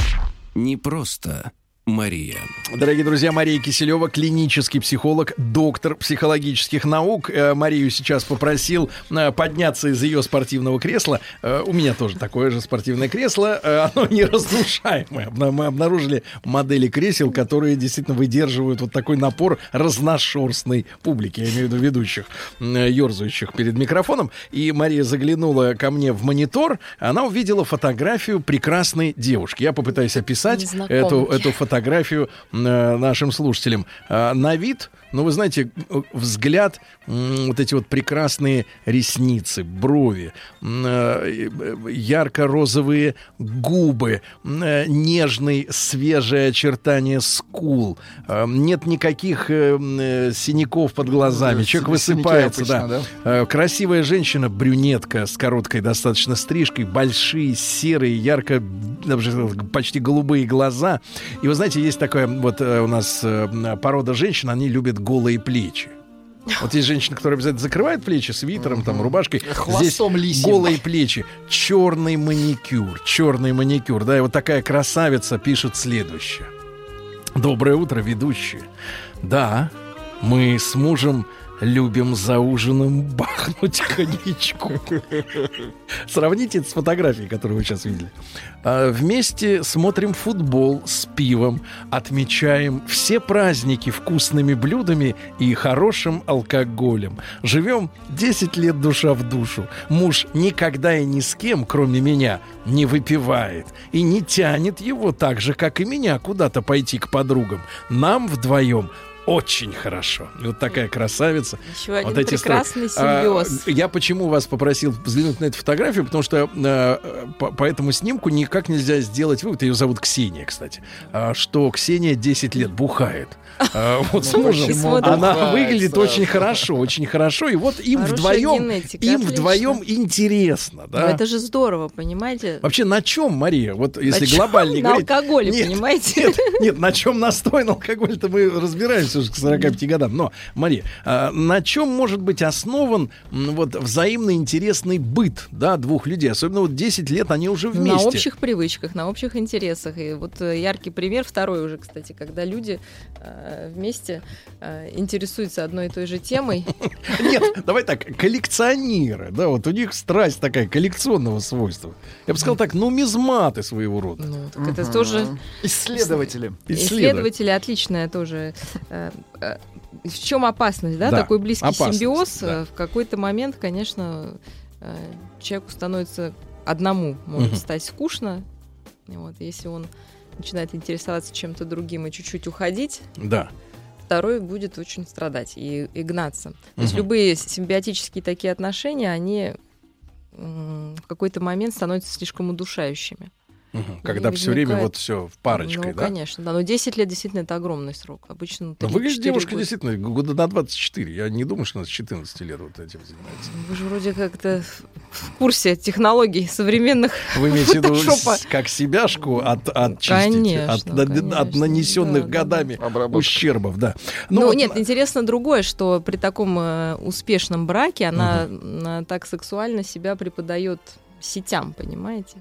Не просто Мария. Дорогие друзья, Мария Киселева, клинический психолог, доктор психологических наук. Э, Марию сейчас попросил э, подняться из ее спортивного кресла. Э, У меня тоже такое же спортивное кресло. Оно неразнушаемое. Обна- Мы обнаружили модели кресел, которые действительно выдерживают вот такой напор разношерстной публики. Я имею в виду ведущих, ерзающих перед микрофоном. И Мария заглянула ко мне в монитор. Она увидела фотографию прекрасной девушки. Я попытаюсь описать эту, эту фотографию э, нашим слушателям. А, на вид, ну, вы знаете, э, взгляд, вот эти вот прекрасные ресницы, брови, э, э, ярко-розовые губы, нежный, свежее очертание скул. Нет никаких синяков под глазами. Да, Человек высыпается, обычно, да. да? Красивая женщина, брюнетка с короткой достаточно стрижкой, большие, серые, ярко, почти голубые глаза. И вы знаете, есть такая вот у нас порода женщин, они любят голые плечи. Вот есть женщина, которая обязательно закрывает плечи свитером, там, рубашкой. Хвостом Здесь лисьим. голые плечи, черный маникюр, черный маникюр. Да, и вот такая красавица пишет следующее. Доброе утро, ведущие. Да, мы с мужем любим за ужином бахнуть коньячку. Сравните это с фотографией, которую вы сейчас видели. А, Вместе смотрим футбол с пивом, отмечаем все праздники вкусными блюдами и хорошим алкоголем. Живем 10 лет душа в душу. Муж никогда и ни с кем, кроме меня, не выпивает. И не тянет его так же, как и меня, куда-то пойти к подругам. Нам вдвоем очень хорошо. Вот такая красавица. Еще один вот эти прекрасный строки. А, симбиоз. я почему вас попросил взглянуть на эту фотографию, потому что э, по, по этому снимку никак нельзя сделать вывод, ее зовут Ксения, кстати, а, что Ксения 10 лет бухает. А, вот с Ну, мужем. Она выглядит очень хорошо, очень хорошо. И вот им вдвоем, им вдвоем интересно, Ну, да? это же здорово, понимаете? Вообще на чем, Мария? Вот если глобально На алкоголе, понимаете? Нет, нет, на чем настой на алкоголь-то мы разбираемся уже к 45 годам. Но, Мария, а, на чем может быть основан вот взаимно интересный быт, да, двух людей? Особенно вот 10 лет они уже вместе. На общих привычках, на общих интересах. И вот э, яркий пример, второй уже, кстати, когда люди э, вместе э, интересуются одной и той же темой. Нет, давай так, коллекционеры, да, вот у них страсть такая коллекционного свойства. Я бы сказал так, нумизматы своего рода. Ну, так это тоже... Исследователи. Исследователи отличная тоже. Э, э, В чем опасность, да, Да, такой близкий опасность, симбиоз? да. В какой-то момент, конечно, э, человеку становится одному может Мгм. стать скучно. Вот, если он начинает интересоваться чем-то другим и чуть-чуть уходить, Да. второй будет очень страдать и, и гнаться. То есть любые симбиотические такие отношения, они в какой-то момент становятся слишком удушающими. Когда все время вот все в парочкой, ну, да? конечно, да. Но 10 лет действительно это огромный срок. Обычно Но 3-4 выглядит девушка года. действительно года на 24. Я не думаю, что она с 14 лет вот этим занимается. Вы же вроде как-то в курсе технологий современных Вы имеете в виду как себяшку от, отчистить Конечно, от, от конечно, нанесенных да, да, годами Обработка. ущербов, да. Ну, вот, нет, интересно другое, что при таком э, успешном браке она м, так сексуально себя преподает сетям, понимаете?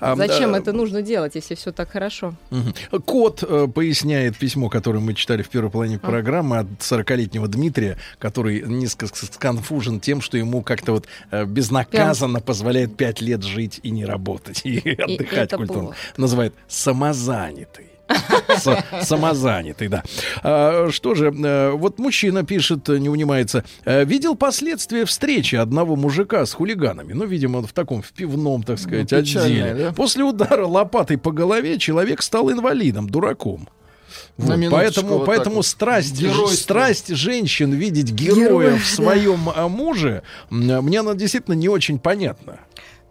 А, Зачем да, это нужно делать, если все так хорошо? мгм. Кот э, поясняет письмо, которое мы читали в первой половине А. программы от 40-летнего Дмитрия, который несколько ск- сконфужен тем, что ему как-то вот э, безнаказанно позволяет 5 лет жить и не работать, и, отдыхать это культурно. плохо. Называет самозанятый. Самозанятый, да. А, что же, э, вот мужчина пишет, э, не унимается, э, видел последствия встречи одного мужика с хулиганами. Ну, видимо, в таком, в пивном, так сказать, печальное, отделе. да? После удара лопатой по голове человек стал инвалидом, дураком. Вот, поэтому вот поэтому вот. страсть, Геройство. страсть женщин видеть героя Героя, в своем а, муже, мне она действительно не очень понятна.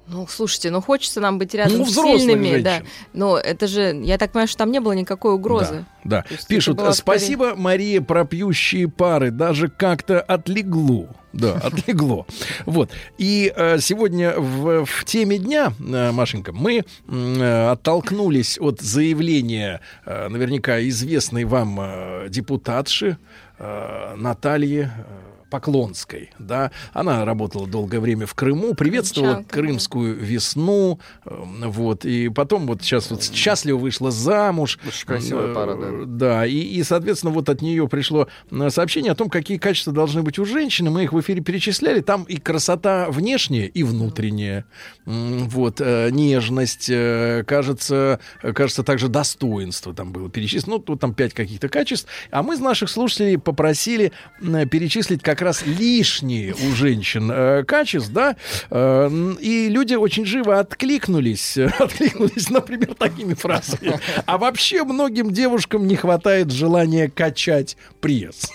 Ну, слушайте, ну хочется нам быть рядом Ну, с сильными, да. Но это же, я так понимаю, что там не было никакой угрозы. Да, есть пишут, спасибо, Мария, про пьющие пары, даже как-то отлегло. Да, отлегло. Вот. И э, сегодня в, в теме дня, э, Машенька, мы э, оттолкнулись от заявления э, наверняка известной вам э, депутатши э, Натальи э, Поклонской, да, она работала долгое время в Крыму, приветствовала Крымчанка, крымскую весну, э, вот, и потом вот сейчас вот счастливо вышла замуж. Очень красивая Э, пара, да. Да, и, и, соответственно, вот от нее пришло э, сообщение о том, какие качества должны быть у женщины. Мы их в эфире перечисляли. Там и красота внешняя, и внутренняя. Вот, нежность, кажется, кажется, также достоинство там было перечислено. Ну, тут там пять каких-то качеств. А мы из наших слушателей попросили перечислить как раз лишние у женщин э, качеств, да, Э, и люди очень живо откликнулись, э, откликнулись, например, такими фразами. А вообще многим девушкам не хватает желания качать пресс.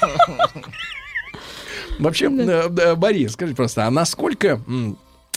Вообще, э, э, Борис, скажи просто, а насколько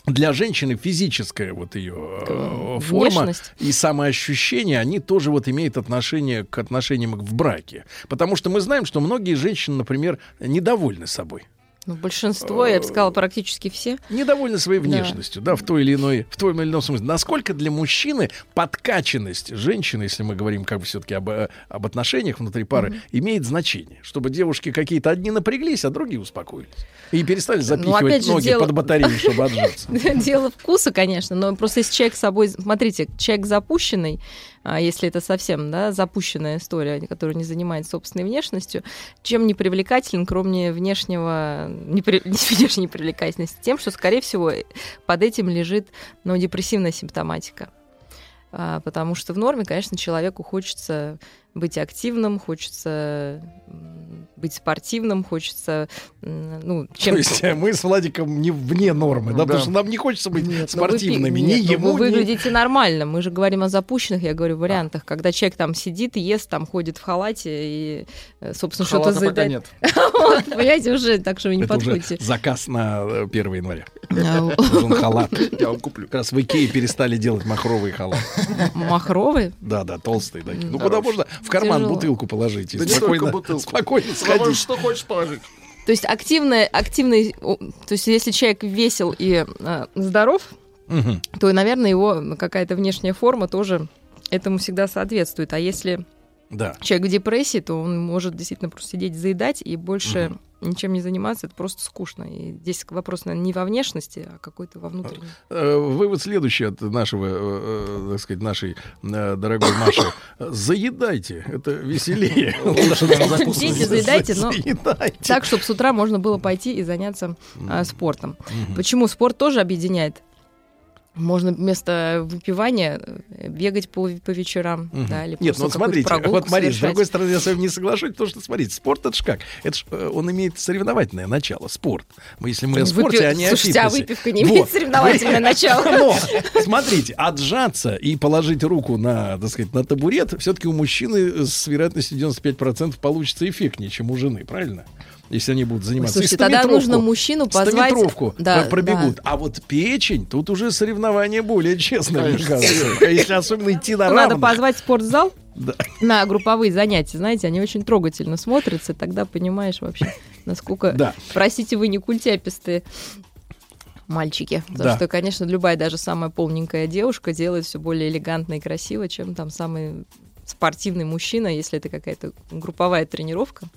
для женщины физическая вот ее э, форма Внешность. и самоощущение, они тоже вот имеют отношение к отношениям в браке. Потому что мы знаем, что многие женщины, например, недовольны собой. Ну, большинство, я бы сказала, практически все. Недовольны своей Да. внешностью, да, в той или иной, в том или ином смысле. Насколько для мужчины подкачанность женщины, если мы говорим как бы все-таки об, э, об отношениях внутри пары, имеет значение, чтобы девушки какие-то одни напряглись, а другие успокоились и перестали запихивать Ну, опять же, ноги дело- под батарею, чтобы отжаться. Дело вкуса, конечно, но просто если человек с собой... Смотрите, человек запущенный, если это совсем да, запущенная история, которая не занимается собственной внешностью, чем не привлекателен, кроме внешнего, непри- внешней привлекательности? Тем, что, скорее всего, под этим лежит ну, депрессивная симптоматика. А, Потому что в норме, конечно, человеку хочется быть активным, хочется быть спортивным, хочется, ну, То чем есть э, мы с Владиком не вне нормы, да, Да. потому что нам не хочется быть Ну, вы пи- спортивными, ни нет, ну, ему, вы ни- выглядите нормально. Мы же говорим о запущенных, я говорю, вариантах, когда человек там сидит, ест, там ходит в халате и, э, собственно, что-то Халата заедает. нет. Вот, Понимаете, уже так что вы не подходите. заказ на э, 1 января. А, Нужен халат. Я вам куплю. Как раз в Икее перестали делать махровые халаты. Махровый? Да, да, толстые такие. Ну, Да. куда можно в карман бутылку положить Да не спокойно, только бутылку. спокойно Самое, сходить. что хочешь положить. То есть активный, активный, то есть если человек весел и э, здоров, Мгм. то, наверное, его какая-то внешняя форма тоже этому всегда соответствует. А если Да. человек в депрессии, то он может действительно просто сидеть, заедать и больше ничем не заниматься. Это просто скучно. И здесь вопрос, наверное, не во внешности, а какой-то во внутреннем. Э, Вывод следующий от нашего, э, э, так сказать, нашей дорогой Маши. Заедайте, это веселее. Дети, заедайте, но так, чтобы с утра можно было пойти и заняться а, спортом. Почему спорт тоже объединяет? Можно вместо выпивания э, бегать по, по вечерам, Мгм. да, или Нет, ну вот смотрите, вот Мария, с другой стороны, я с вами не соглашусь, потому что, смотрите, спорт это ж как? Это ж, э, он имеет соревновательное начало, спорт. Мы, если мы о спорте, а не о Слушайте, а фитнесе. выпивка не имеет соревновательное начало? Но, смотрите, отжаться и положить руку на, так сказать, на табурет, все-таки у мужчины с вероятностью 95% получится эффектнее, чем у жены, правильно? Если они будут заниматься. Слушайте, тогда нужно мужчину позвать- стометровку Да, пр- пробегут. А вот печень, тут уже соревнование более честное, мне кажется. Если особенно идти на Надо позвать спортзал Да. на групповые занятия. Знаете, они очень трогательно смотрятся. Тогда понимаешь вообще, насколько, Да. простите, вы не культяпистые мальчики. Потому Да. что, конечно, любая даже самая полненькая девушка делает все более элегантно и красиво, чем там самый спортивный мужчина, если это какая-то групповая тренировка.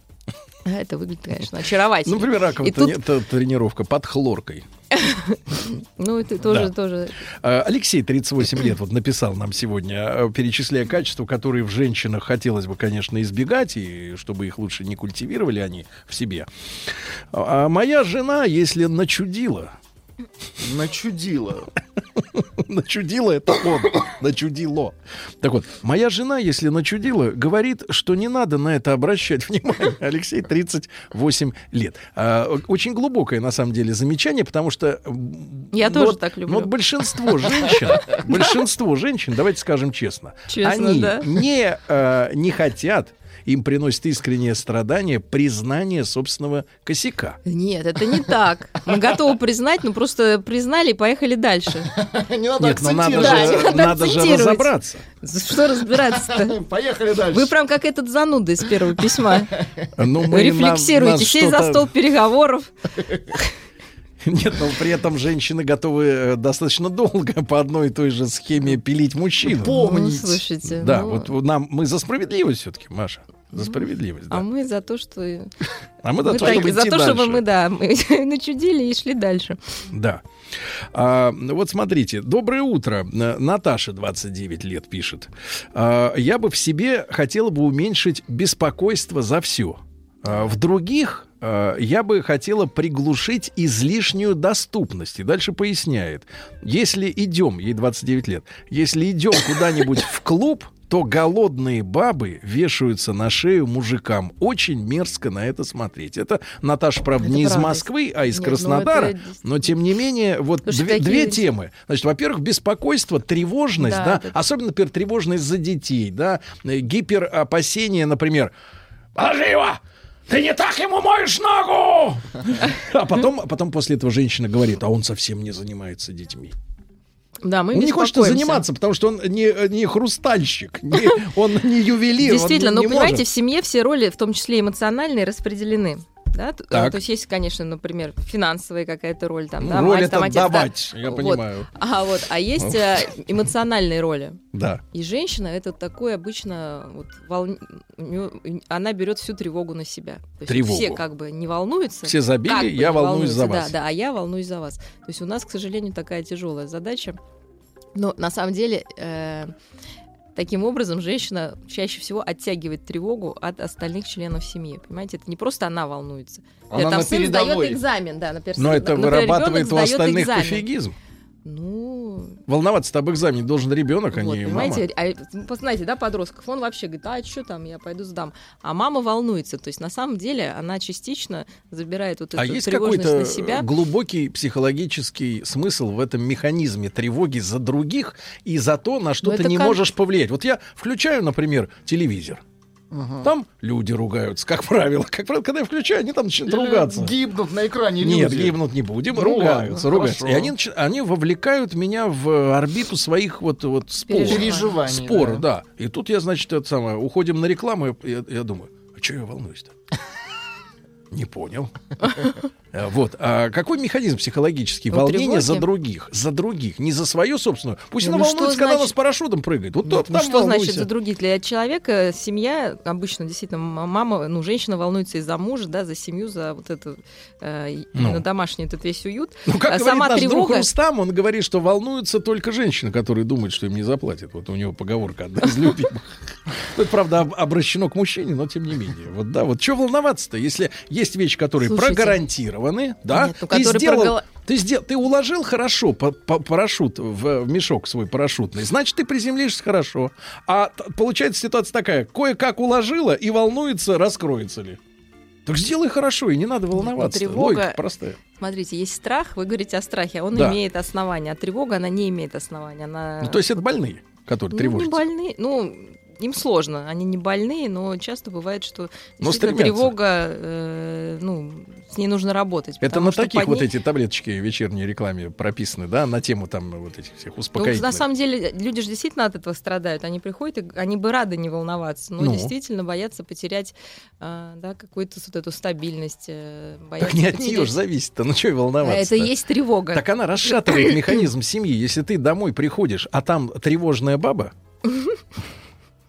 А Это выглядит, конечно, очаровательно. Ну, например, раковая тут- тренировка под хлоркой. Ну, это тоже, Да. тоже А, Алексей, 38 лет, вот написал нам сегодня, э, перечисляя качества, которые в женщинах хотелось бы, конечно, избегать, и чтобы их лучше не культивировали они в себе. А моя жена, если начудила, Начудила. начудила это он, начудило. Так вот, моя жена, если начудила, говорит, что не надо на это обращать внимание. Алексей, 38 лет. А, очень глубокое, на самом деле, замечание, потому что... Я ну тоже так люблю. ну вот большинство женщин, большинство женщин, давайте скажем честно, Честно, они да. не, э, не хотят, им приносит искреннее страдание признание собственного косяка. Нет, это не так. Мы готовы признать, но просто признали и поехали дальше. Не надо Нет, ну надо же, Да, надо надо же разобраться. Что разбираться-то? Поехали дальше. Вы прям как этот зануда из первого письма. Ну, мы рефлексируете, нас сесть за стол переговоров. Нет, но при этом женщины готовы э, достаточно долго по одной и той же схеме пилить мужчину. Ну, слушайте. Да, ну, вот нам мы за справедливость все-таки, Маша. За справедливость, да. А мы за то, что... А мы за то, чтобы за то, чтобы мы, да, мы начудили и шли дальше. Да. А, вот смотрите, доброе утро. Н- Наташа, 29 лет, пишет. А, я бы в себе хотела бы уменьшить беспокойство за все. в других а, я бы хотела приглушить излишнюю доступность. И дальше поясняет. Если идем, ей 29 лет, если идем куда-нибудь в клуб, то голодные бабы вешаются на шею мужикам. Очень мерзко на это смотреть. Это Наташа, правда, Это не из правда. Москвы, а из Нет, ну Краснодара. это Но тем не менее, вот Слушай, две, такие две темы. Значит, во-первых, беспокойство, тревожность, Да, да, это- особенно, например, тревожность за детей, да, э, гиперопасение, например, положи его! Ты не так ему моешь ногу! А потом, а потом после этого женщина говорит, а он совсем не занимается детьми. Да, мы он не хочет беспокоимся. заниматься, потому что он не, не хрустальщик, не- он не ювелир. Действительно, но может. понимаете, в семье все роли, в том числе эмоциональные, распределены. Да? Так. То есть есть, конечно, например, финансовая какая-то роль, там, Ну, да, роль мать, это там, отец, да. давать, я Вот. понимаю. А вот, а есть э, эмоциональные роли. Да. И женщина это такой обычно вот, неё- она берет всю тревогу на себя. То Тревогу. Все как бы не волнуются. Все забили, как бы я волнуюсь за вас. Да, да, а я волнуюсь за вас. То есть у нас, к сожалению, такая тяжелая задача. Но на самом деле э, таким образом женщина чаще всего оттягивает тревогу от остальных членов семьи. Понимаете, это не просто она волнуется. Она там на сын передовой. сдает экзамен, да, например, Но сын- это например, вырабатывает у остальных экзамен. пофигизм. Ну, Волноваться-то об экзамене должен ребенок, а вот, не мама. понимаете, а, это, знаете, да, подростков, он вообще говорит, а что там, я пойду сдам. А мама волнуется, то есть на самом деле она частично забирает вот эту А есть тревожность какой-то на себя. глубокий психологический смысл в этом механизме тревоги за других и за то, на что Ну, ты не как- можешь повлиять? Вот я включаю, например, телевизор. Там люди ругаются, как правило. Как правило, когда я включаю, они там начинают Или ругаться. Гибнут на экране Нет, люди. гибнуть не будем, Ну ругаются, ладно, ругаются. И хорошо. они, начи- они вовлекают меня в орбиту своих вот, вот споров. Переживаний, Споры, да. да. И тут я, значит, это самое, уходим на рекламу, и я, я думаю, а что я волнуюсь-то? Не понял. Э, Вот. А какой механизм психологический? Ну, Волнение за других. За других. Не за свою собственную. Пусть Ну, она ну, волнуется, когда она значит- с парашютом прыгает. Вот тот Ну, там что значит волнуйся. за других? Для человека семья, обычно действительно мама, ну, женщина волнуется из-за мужа, да, за семью, за вот это, э, и- Ну. домашний этот весь уют. Ну, как А говорит сама наш друг тревога... Рустам, он говорит, что волнуются только женщины, которые думают, что им не заплатят. Вот у него поговорка одна из любимых. Ну, Это, правда, об- обращено к мужчине, но тем не менее. Вот да, вот что волноваться-то, если есть вещи, которые Слушайте. прогарантированы, да? Нет, ну, ты сделал, прогала- ты, сделал, ты уложил хорошо па- па- парашют в, в мешок свой парашютный, значит, ты приземлишься хорошо. А получается ситуация такая, кое-как уложила и волнуется, раскроется ли. Так сделай хорошо, и не надо волноваться. тревога- Логика простая. Смотрите, есть страх, вы говорите о страхе, а он Да. имеет основание, а тревога, она не имеет основания. Она... Ну, то есть это больные, которые Ну, тревожатся. не больные, ну, им сложно, они не больные, но часто бывает, что Но действительно стремятся. тревога, э, ну, с ней нужно работать. Это на таких вот ней- эти таблеточки в вечерней рекламе прописаны, да, на тему там вот этих всех Ну, успокоительных. на самом деле, люди же действительно от этого страдают. Они приходят, и они бы рады не волноваться, но Ну. действительно боятся потерять а, да, какую-то вот эту стабильность. э, Так не от нее же зависит-то, ну что и волноваться Это и есть тревога. Так она расшатывает механизм семьи. Если ты домой приходишь, а там тревожная баба,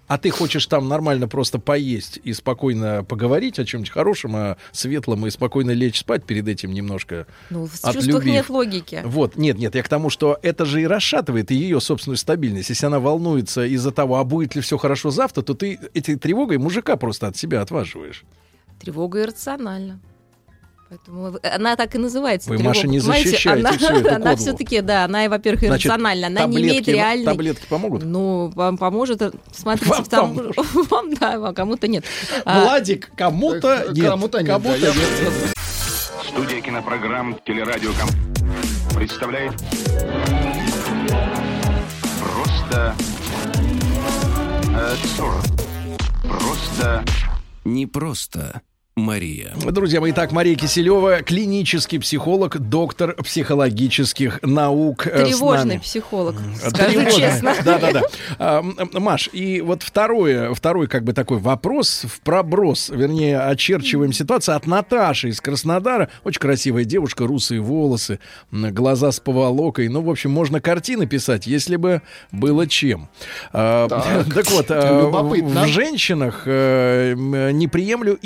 а ты хочешь там нормально просто поесть и спокойно поговорить о чем-нибудь хорошем, о светлом и спокойно лечь спать перед этим немножко Ну, в отлюбив. чувствах нет логики. Вот, нет, нет, я к тому, что это же и расшатывает ее собственную стабильность. Если она волнуется из-за того, а будет ли все хорошо завтра, то ты этой тревогой мужика просто от себя отваживаешь. Тревога иррациональна. Поэтому она так и называется. Вы, тревога. Маша, не Понимаете, защищаете она, всю эту она все-таки, да, она, во-первых, иррациональна, она не имеет таблетки- реальной... Таблетки помогут? Ну, вам поможет, э, смотрите, Вам там- вам, да, вам кому-то нет. А, Владик, кому-то нет. Кому-то нет, Кому-то да, нет. Студия кинопрограмм «Телерадиоком» представляет Просто э, ссор. Просто Не просто Мария. Друзья мои, итак, Мария Киселева, клинический психолог, доктор психологических наук. э, Тревожный психолог, скажу тревожный. честно. Да, да, да. А, м, м, Маш, и вот второе, второй как бы такой вопрос в проброс, вернее, очерчиваем ситуацию от Наташи из Краснодара. Очень красивая девушка, русые волосы, глаза с поволокой. Ну, в общем, можно картины писать, если бы было чем. А, Так. Так вот, а, Любопытно. в женщинах э, не приемлю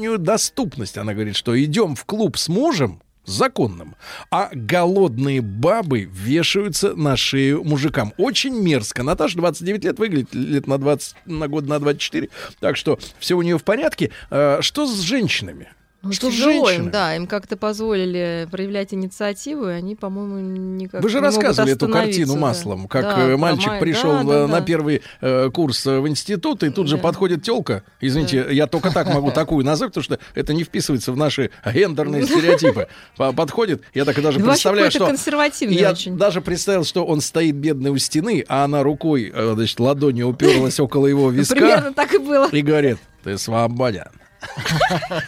излишнюю доступность. Она говорит, что идем в клуб с мужем, законным, а голодные бабы вешаются на шею мужикам. Очень мерзко. Наташа 29 лет, выглядит лет на 20, на год на 24. Так что все у нее в порядке. А, Что с женщинами? Ну, Что тяжело им, женщинами? да, им как-то позволили проявлять инициативу, и они, по-моему, никак Вы же не рассказывали эту картину да. маслом, как Да, э, мальчик май- пришел да, да, на да. первый э, курс э, в институт, и тут же Да. подходит телка. Извините, я только так могу такую назвать, потому что это не вписывается в наши гендерные стереотипы. По- Подходит, я так и даже Да представляю, что... консервативный Я даже представил, что он стоит бедный у стены, а она рукой, э, значит, ладонью уперлась около его виска Примерно так и было. и говорит, ты свободен.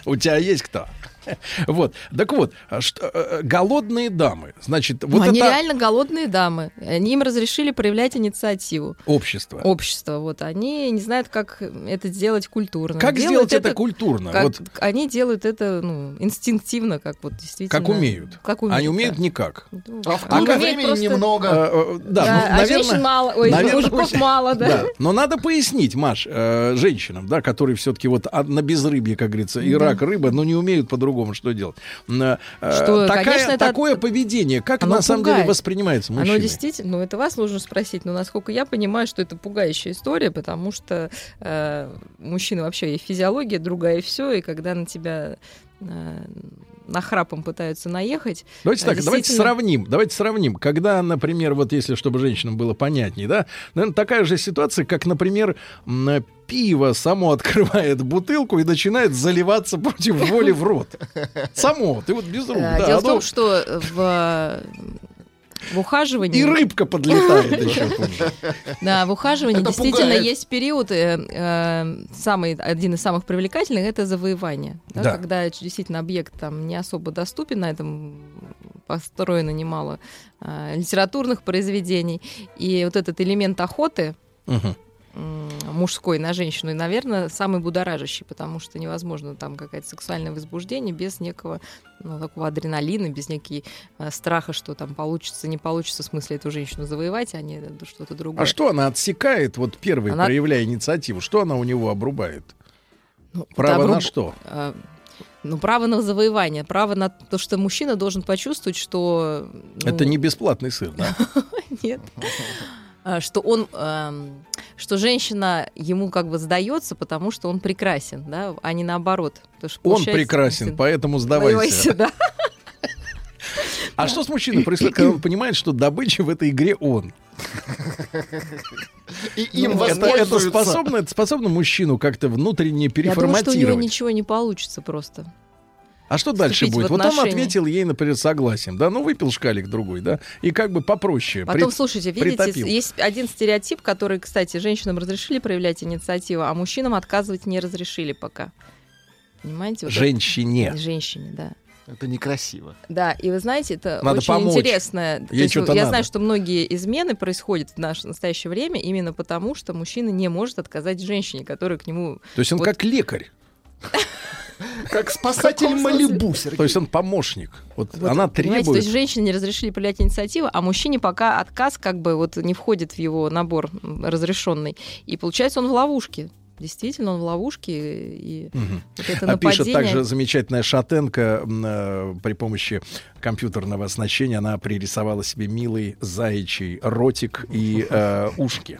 У тебя есть кто? Вот, так вот, а что, э, голодные дамы, значит, Ну, вот они это реально голодные дамы. Они им разрешили проявлять инициативу. общество. Общество, вот они не знают, как это сделать культурно. Как Делают сделать это культурно? как- Вот Они делают это ну, инстинктивно, как вот действительно. как умеют. Как умеют. Они умеют да. никак. Ну, А в они клубе времени просто- немного. Э, э, Да, Да, ну, а наверное, женщин мало, ой, наверное, мужиков мало, да. Да, но надо пояснить, Маш, э, женщинам, да, которые все-таки вот от- на безрыбье, как говорится, и рак, рыба, но не умеют по-другому что делать. Э, Что, такая- конечно, это- такое поведение, как Оно на самом деле воспринимается Оно мужчиной? действительно, ну это вас нужно спросить, но насколько я понимаю, что это пугающая история, потому что э, мужчины вообще и физиология другая, и все, и когда на тебя э, нахрапом пытаются наехать. Давайте э, так, давайте сравним. Давайте сравним. Когда, например, вот если чтобы женщинам было понятней, да, наверное, такая же ситуация, как, например, пиво само открывает бутылку и начинает заливаться против воли в рот. Само, ты вот без рук. Э, да, Дело в том, что в, в ухаживании... И рыбка подлетает еще. Да, в ухаживании действительно есть период, э, э, самый, один из самых привлекательных, это завоевание. Да, Да. Когда действительно объект там не особо доступен, на этом построено немало э, литературных произведений. И вот этот элемент охоты, мужской на женщину, и, наверное, самый будоражащий, потому что невозможно там какое-то сексуальное возбуждение без некого ну, такого адреналина, без некий э, страха, что там получится, не получится, в смысле эту женщину завоевать, а не что-то другое. А что она отсекает, вот первый, Она- проявляя инициативу? Что она у него обрубает? Ну, Право это на обруб- что? э, Ну, право на завоевание, право на то, что мужчина должен почувствовать, что... ну, Это не бесплатный сыр, да? Нет. А, Что он, эм, что женщина ему как бы сдается, потому что он прекрасен, да, а не наоборот. Что Он прекрасен, если- поэтому сдавайся. да. А что с мужчиной происходит, когда он понимает, что добыча в этой игре он? И им Ну, это, это способно, это способно мужчину как-то внутренне Я думаю, что у него переформатировать. ничего не получится просто. А что дальше будет? Вот он ответил ей, например, согласием, да, ну выпил шкалик другой, да, и как бы попроще. Потом, прит- слушайте, видите, притопил. есть один стереотип, который, кстати, женщинам разрешили проявлять инициативу, а мужчинам отказывать не разрешили пока. Понимаете? Вот это- Женщине. Женщине, да. Это некрасиво. Да, и вы знаете, это Надо очень помочь. интересно. Ей есть, я надо. знаю, что многие измены происходят в наше настоящее время именно потому, что мужчина не может отказать женщине, которая к нему... То есть он вот- как лекарь, Как спасатель Малибу, Сергей. то есть он помощник. Вот, Вот, она понимаете, то требует. есть женщине не разрешили проявлять инициативу, а мужчине пока отказ как бы вот не входит в его набор разрешенный. И получается он в ловушке. Действительно, он в ловушке, и Мгм. вот это А пишет также замечательная шатенка э, при помощи компьютерного оснащения. Она пририсовала себе милый заячий ротик и э, ушки.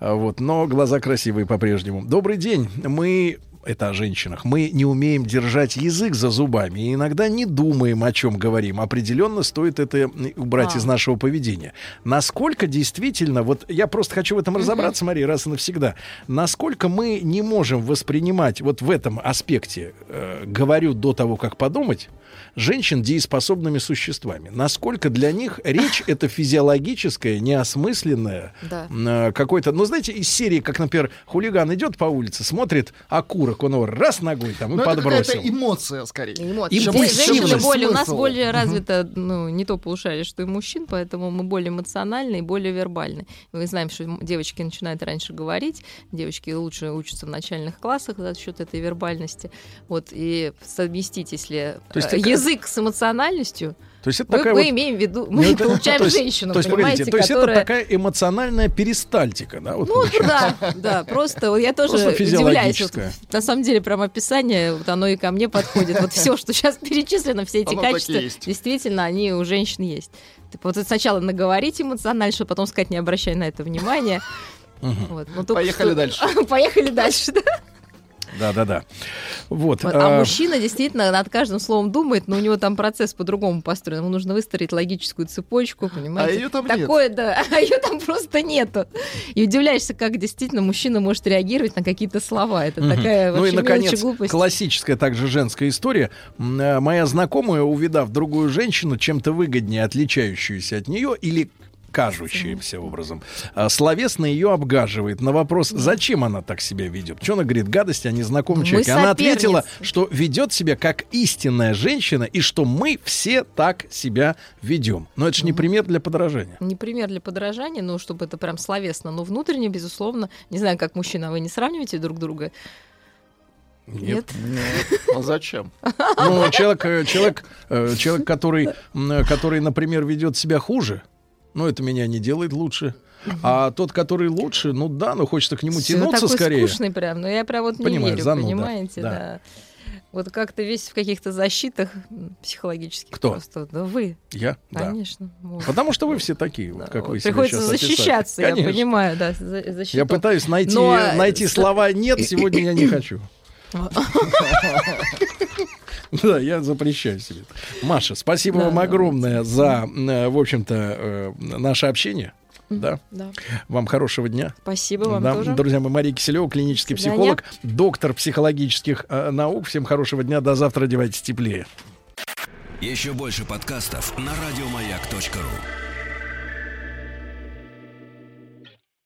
Вот, но глаза красивые по-прежнему. Добрый день. Мы это о женщинах. Мы не умеем держать язык за зубами и иногда не думаем, о чем говорим. Определенно стоит это убрать А. из нашего поведения. Насколько действительно, вот я просто хочу в этом разобраться, Мария, раз и навсегда. Насколько мы не можем воспринимать вот в этом аспекте, э, говорю до того, как подумать, женщин дееспособными существами. Насколько для них речь это физиологическое, неосмысленное, Да. э, какой-то, ну, знаете, из серии, как, например, хулиган идет по улице, смотрит окурок, он его раз ногой там и Ну, это подбросил. какая-то эмоция, скорее. Будет женщины более, у нас более развито, ну, не то полушарие, что и мужчин, поэтому мы более эмоциональны и более вербальны. Мы знаем, что девочки начинают раньше говорить, девочки лучше учатся в начальных классах за счет этой вербальности. Вот, и совместить, если То есть э, язык с эмоциональностью, То есть это мы, такая мы вот- имеем в виду, Ну, мы это- получаем то есть- женщину, то есть, понимаете, погодите, то есть которая... это такая эмоциональная перистальтика, да? Вот Ну, получается? да, да, просто вот я тоже Просто удивляюсь. Вот, на самом деле, прям описание, вот оно и ко мне подходит. Вот все, что сейчас перечислено, все эти Оно так качества, действительно, они у женщин есть. Типа, вот сначала наговорить эмоционально, чтобы потом сказать, не обращай на это внимания. Вот, ну, Поехали что- дальше. Поехали дальше, да. Да, да, да. Вот. А а, мужчина действительно над каждым словом думает, но у него там процесс по-другому построен. Ему нужно выстроить логическую цепочку, понимаете? А её там нет. Такое, да, а ее там просто нету. И удивляешься, как действительно мужчина может реагировать на какие-то слова. Это Мгм. такая Ну и, вообще мелочь и наконец, глупость. классическая также женская история. Э, Моя знакомая, увидав другую женщину, чем-то выгоднее отличающуюся от нее или кажущимся образом, а, словесно ее обгаживает. На вопрос, зачем она так себя ведет? Что она говорит? Гадости о незнакомом человеке. Она ответила, что ведет себя как истинная женщина и что мы все так себя ведем. Но это же не пример для подражания. Не пример для подражания, ну, чтобы это прям словесно, но внутренне, безусловно. Не знаю, как мужчина, вы не сравниваете друг друга? Нет. А зачем? Ну, человек, э, человек, э, человек, который, э, который, например, ведет себя хуже, ну, это меня не делает лучше. А тот, который лучше, ну да, но хочется к нему Всё тянуться такой скорее. скучный прям, но я прям вот не Понимаю, верю, зануда, понимаете, да. да. Вот как-то весь в каких-то защитах психологических Кто? просто. Да вы. Я? Да. Конечно. вот. Потому что вы все такие, вот, как вы себя Приходится сейчас описали. защищаться, я Конечно. понимаю, да, за- защиту. Я пытаюсь найти, Но, найти слова «нет», сегодня я не хочу. Да, я запрещаю себе. Маша, спасибо Да, вам да. огромное за, э, в общем-то, э, наше общение. Да. Да. Вам хорошего дня. Спасибо вам Да, тоже. Друзья мои, Мария Киселева, клинический свидания. психолог, доктор психологических э, наук. Всем хорошего дня. До завтра. Одевайтесь теплее. Еще больше подкастов на радиомаяк.ру.